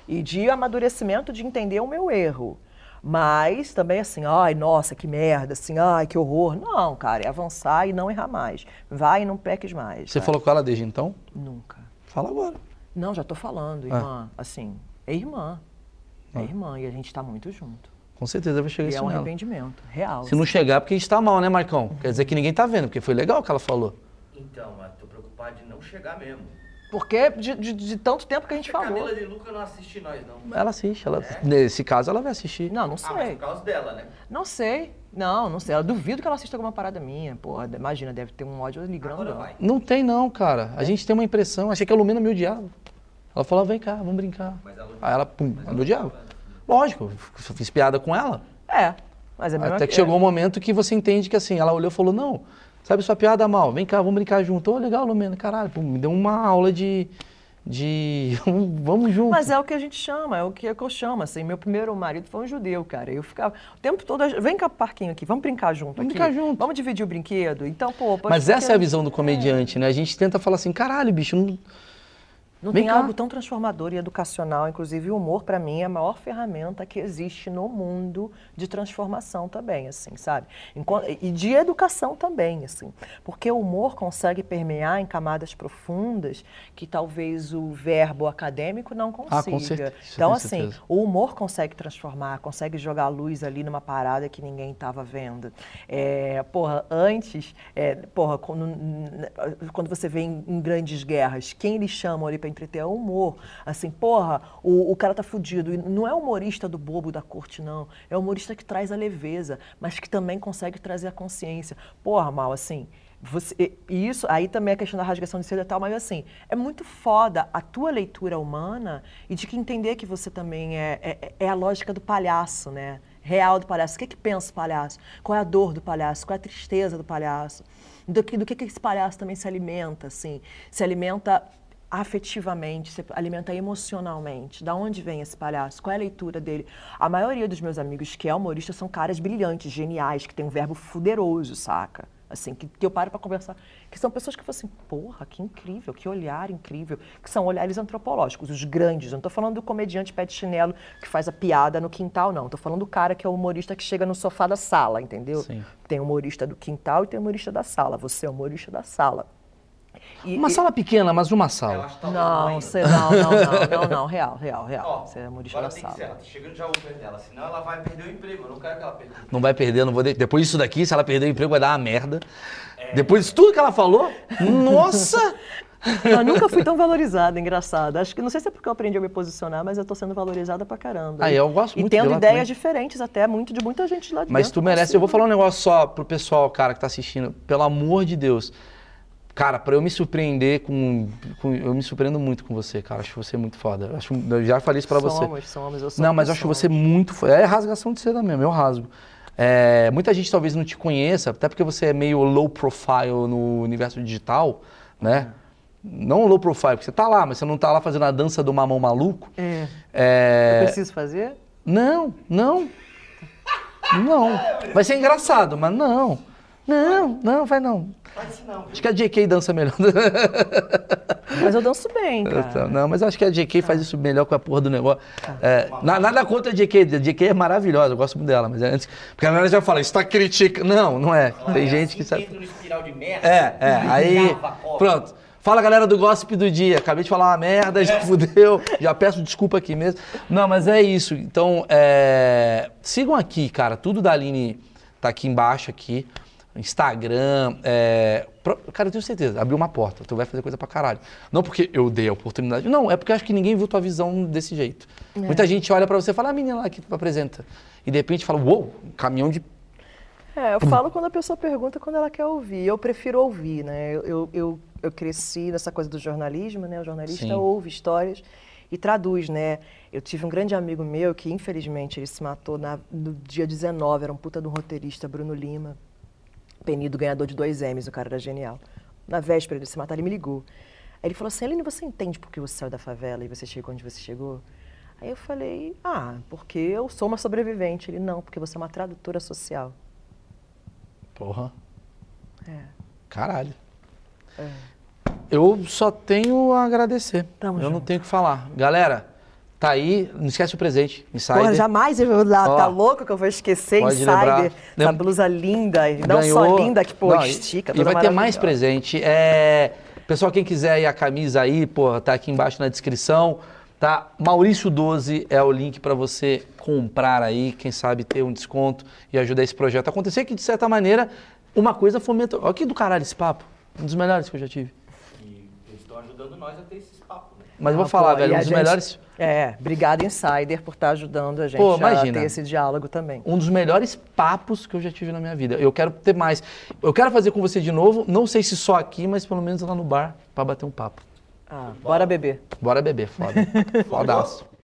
E de amadurecimento de entender o meu erro. Mas também assim, ai, nossa, que merda, assim, ai, que horror. Não, cara, é avançar e não errar mais. Vai e não peques mais. Você vai. falou com ela desde então? Nunca. Fala agora. Não, já tô falando, Ah. irmã. Assim, é irmã. É irmã e a gente tá muito junto. Com certeza vai chegar E é isso um nela. arrependimento, real. Se não chegar, é porque a gente tá mal, né, Marcão? Quer dizer que ninguém tá vendo, porque foi legal o que ela falou. Então, mas tô preocupado de não chegar mesmo. Porque de, de- de tanto tempo que a gente Porque falou. Camila de Luca não assiste nós, não. Ela assiste, ela, nesse caso ela vai assistir. Não, não Ah, mas sei. por causa dela, né? Não sei. Não, não sei. Eu duvido que ela assista alguma parada minha. Porra, imagina, deve ter um ódio ali vai. Não tem não, cara. A gente tem uma impressão. Achei que a Lumena me odiava. Ela falou, vem cá, vamos brincar. Mas ela- Aí ela, pum, ela me odiava. Lógico, eu fiz piada com ela. É, mas é Até que chegou um momento que você entende que assim, ela olhou e falou, não, sabe sua piada mal, vem cá, vamos brincar junto. Ô, legal, Lumena, caralho, pum, me deu uma aula de... de... vamos junto. Mas é o que a gente chama, é o que, é que eu chamo, assim. Meu primeiro marido foi um judeu, cara. Eu ficava o tempo todo, vem cá pro parquinho aqui, vamos brincar junto Vamos aqui. brincar junto. Vamos dividir o brinquedo. Então, pô... Mas essa é a visão do comediante, né? A gente tenta falar assim, caralho, bicho, não... Não Vem tem cá. algo tão transformador e educacional, inclusive o humor para mim é a maior ferramenta que existe no mundo de transformação também, assim, sabe? E de educação também, assim, porque o humor consegue permear em camadas profundas que talvez o verbo acadêmico não consiga. Ah, com certeza, Então, assim, o humor consegue transformar, consegue jogar a luz ali numa parada que ninguém estava vendo. É, porra, antes, é, porra, quando, quando você vê em, em grandes guerras, quem eles chamam ali para entreter é humor. Assim, porra, o, o cara tá fudido. E não é humorista do bobo da corte, não. É humorista que traz a leveza, mas que também consegue trazer a consciência. Porra, mal, assim. Você, e- isso, aí também a questão da rasgação de seda e tal, mas assim, é muito foda a tua leitura humana e de que entender que você também é, é, é a lógica do palhaço, né? Real do palhaço. O que, que pensa o palhaço? Qual é a dor do palhaço? Qual é a tristeza do palhaço? Do que, do que esse palhaço também se alimenta, assim? Se alimenta afetivamente, se alimenta emocionalmente. Da onde vem esse palhaço? Qual é a leitura dele? A maioria dos meus amigos que é humorista são caras brilhantes, geniais, que tem um verbo fuderoso, saca? Assim, que, que eu paro para conversar. Que são pessoas que falam assim, porra, que incrível, que olhar incrível. Que são olhares antropológicos, os grandes. Eu não estou falando do comediante pé de chinelo que faz a piada no quintal, não. Estou falando do cara que é o humorista que chega no sofá da sala, entendeu? Sim. Tem humorista do quintal e tem humorista da sala. Você é humorista da sala. E- Uma e- sala pequena, mas uma sala. talvez não, você não, não, não, não, não, real, real, Ó, real. Você é tem que sala. ela tá chegando já o Uber dela, senão ela vai perder o emprego. Eu não quero que ela perca. Não vai perder, não vou. de- Depois disso daqui, se ela perder o emprego, vai dar uma merda. Depois disso tudo que ela falou, nossa! Eu nunca fui tão valorizada, engraçado. Acho que não sei se é porque eu aprendi a me posicionar, mas eu tô sendo valorizada pra caramba. Ah, eu gosto muito E tendo ideias também. diferentes até, muito de muita gente lá de Mas dentro. tu merece. Eu vou falar um negócio só pro pessoal, cara, que tá assistindo. Pelo amor de Deus. Cara, pra eu me surpreender com, com- Eu me surpreendo muito com você, cara. Acho você muito foda. Eu Acho, eu já falei isso pra você. Somos, somos, eu sou Não, mas eu que acho você muito. fo- É rasgação de seda mesmo, eu rasgo. É, muita gente talvez não te conheça, até porque você é meio low profile no universo digital, né? Não low profile, porque você tá lá, mas você não tá lá fazendo a dança do mamão maluco. É. É, Eu preciso fazer? Não, não. Não. Vai ser engraçado, mas não. Não, não, vai não. Faz isso não. Acho que a JK dança melhor. Mas eu danço bem, cara. Não, mas acho que a JK faz isso melhor com a porra do negócio. É, na- nada contra a JK, a JK é maravilhosa, eu gosto muito dela, mas é antes. Porque a galera já fala, isso tá criticando. Não, não é. Tem É gente assim que sabe. entra no espiral de merda. É, é. Aí. Pronto. Fala galera do gossip do dia. Acabei de falar uma merda, já fudeu. Já peço desculpa aqui mesmo. Não, mas é isso. Então, é, sigam aqui, cara. Tudo da Aline tá aqui embaixo aqui. Instagram, é, cara, eu tenho certeza, abriu uma porta, tu vai fazer coisa pra caralho. Não porque eu dei a oportunidade, não, é porque eu acho que ninguém viu tua visão desse jeito. Muita gente olha pra você e fala, ah, a menina lá que tu apresenta. E de repente fala, uou, um caminhão de É, eu falo quando a pessoa pergunta quando ela quer ouvir. Eu prefiro ouvir, né? Eu, eu, eu, cresci nessa coisa do jornalismo, né? O jornalista Sim. ouve histórias e traduz, né? Eu tive um grande amigo meu que, infelizmente, ele se matou na- no dia 19, era um puta um roteirista, Bruno Lima. Penido, ganhador de dois M's, o cara era genial. Na véspera de se matar, ele me ligou. Aí ele falou assim, Aline, você entende por que você saiu da favela e você chegou onde você chegou? Aí eu falei, ah, porque eu sou uma sobrevivente. Ele, não, porque você é uma tradutora social. Porra, É. caralho. Eu só tenho a agradecer. Tamo eu não junto. tenho o que falar. Galera, tá aí, não esquece o presente, Insider. Porra, jamais eu vou lá, Ó, tá louco que eu vou esquecer pode Insider, lembrar. essa blusa linda, não só Ganhou- linda, que pô, Não, estica, E vai ter mais presente. É, pessoal, quem quiser aí a camisa aí, pô, tá aqui embaixo na descrição. Tá? Maurício 12 é o link para você comprar aí, quem sabe ter um desconto e ajudar esse projeto a acontecer, que de certa maneira uma coisa fomenta. Olha que do caralho esse papo. Um dos melhores que eu já tive. E eles estão ajudando nós a ter né? Mas eu vou Ah, falar, pô, velho, um a dos gente- melhores. É, obrigado Insider por estar ajudando a gente Pô, a imagina. ter esse diálogo também. um dos melhores papos que eu já tive na minha vida. Eu quero ter mais. Eu quero fazer com você de novo, não sei se só aqui, mas pelo menos lá no bar, pra bater um papo. Ah, bora beber. Bora beber, foda. Fodaço.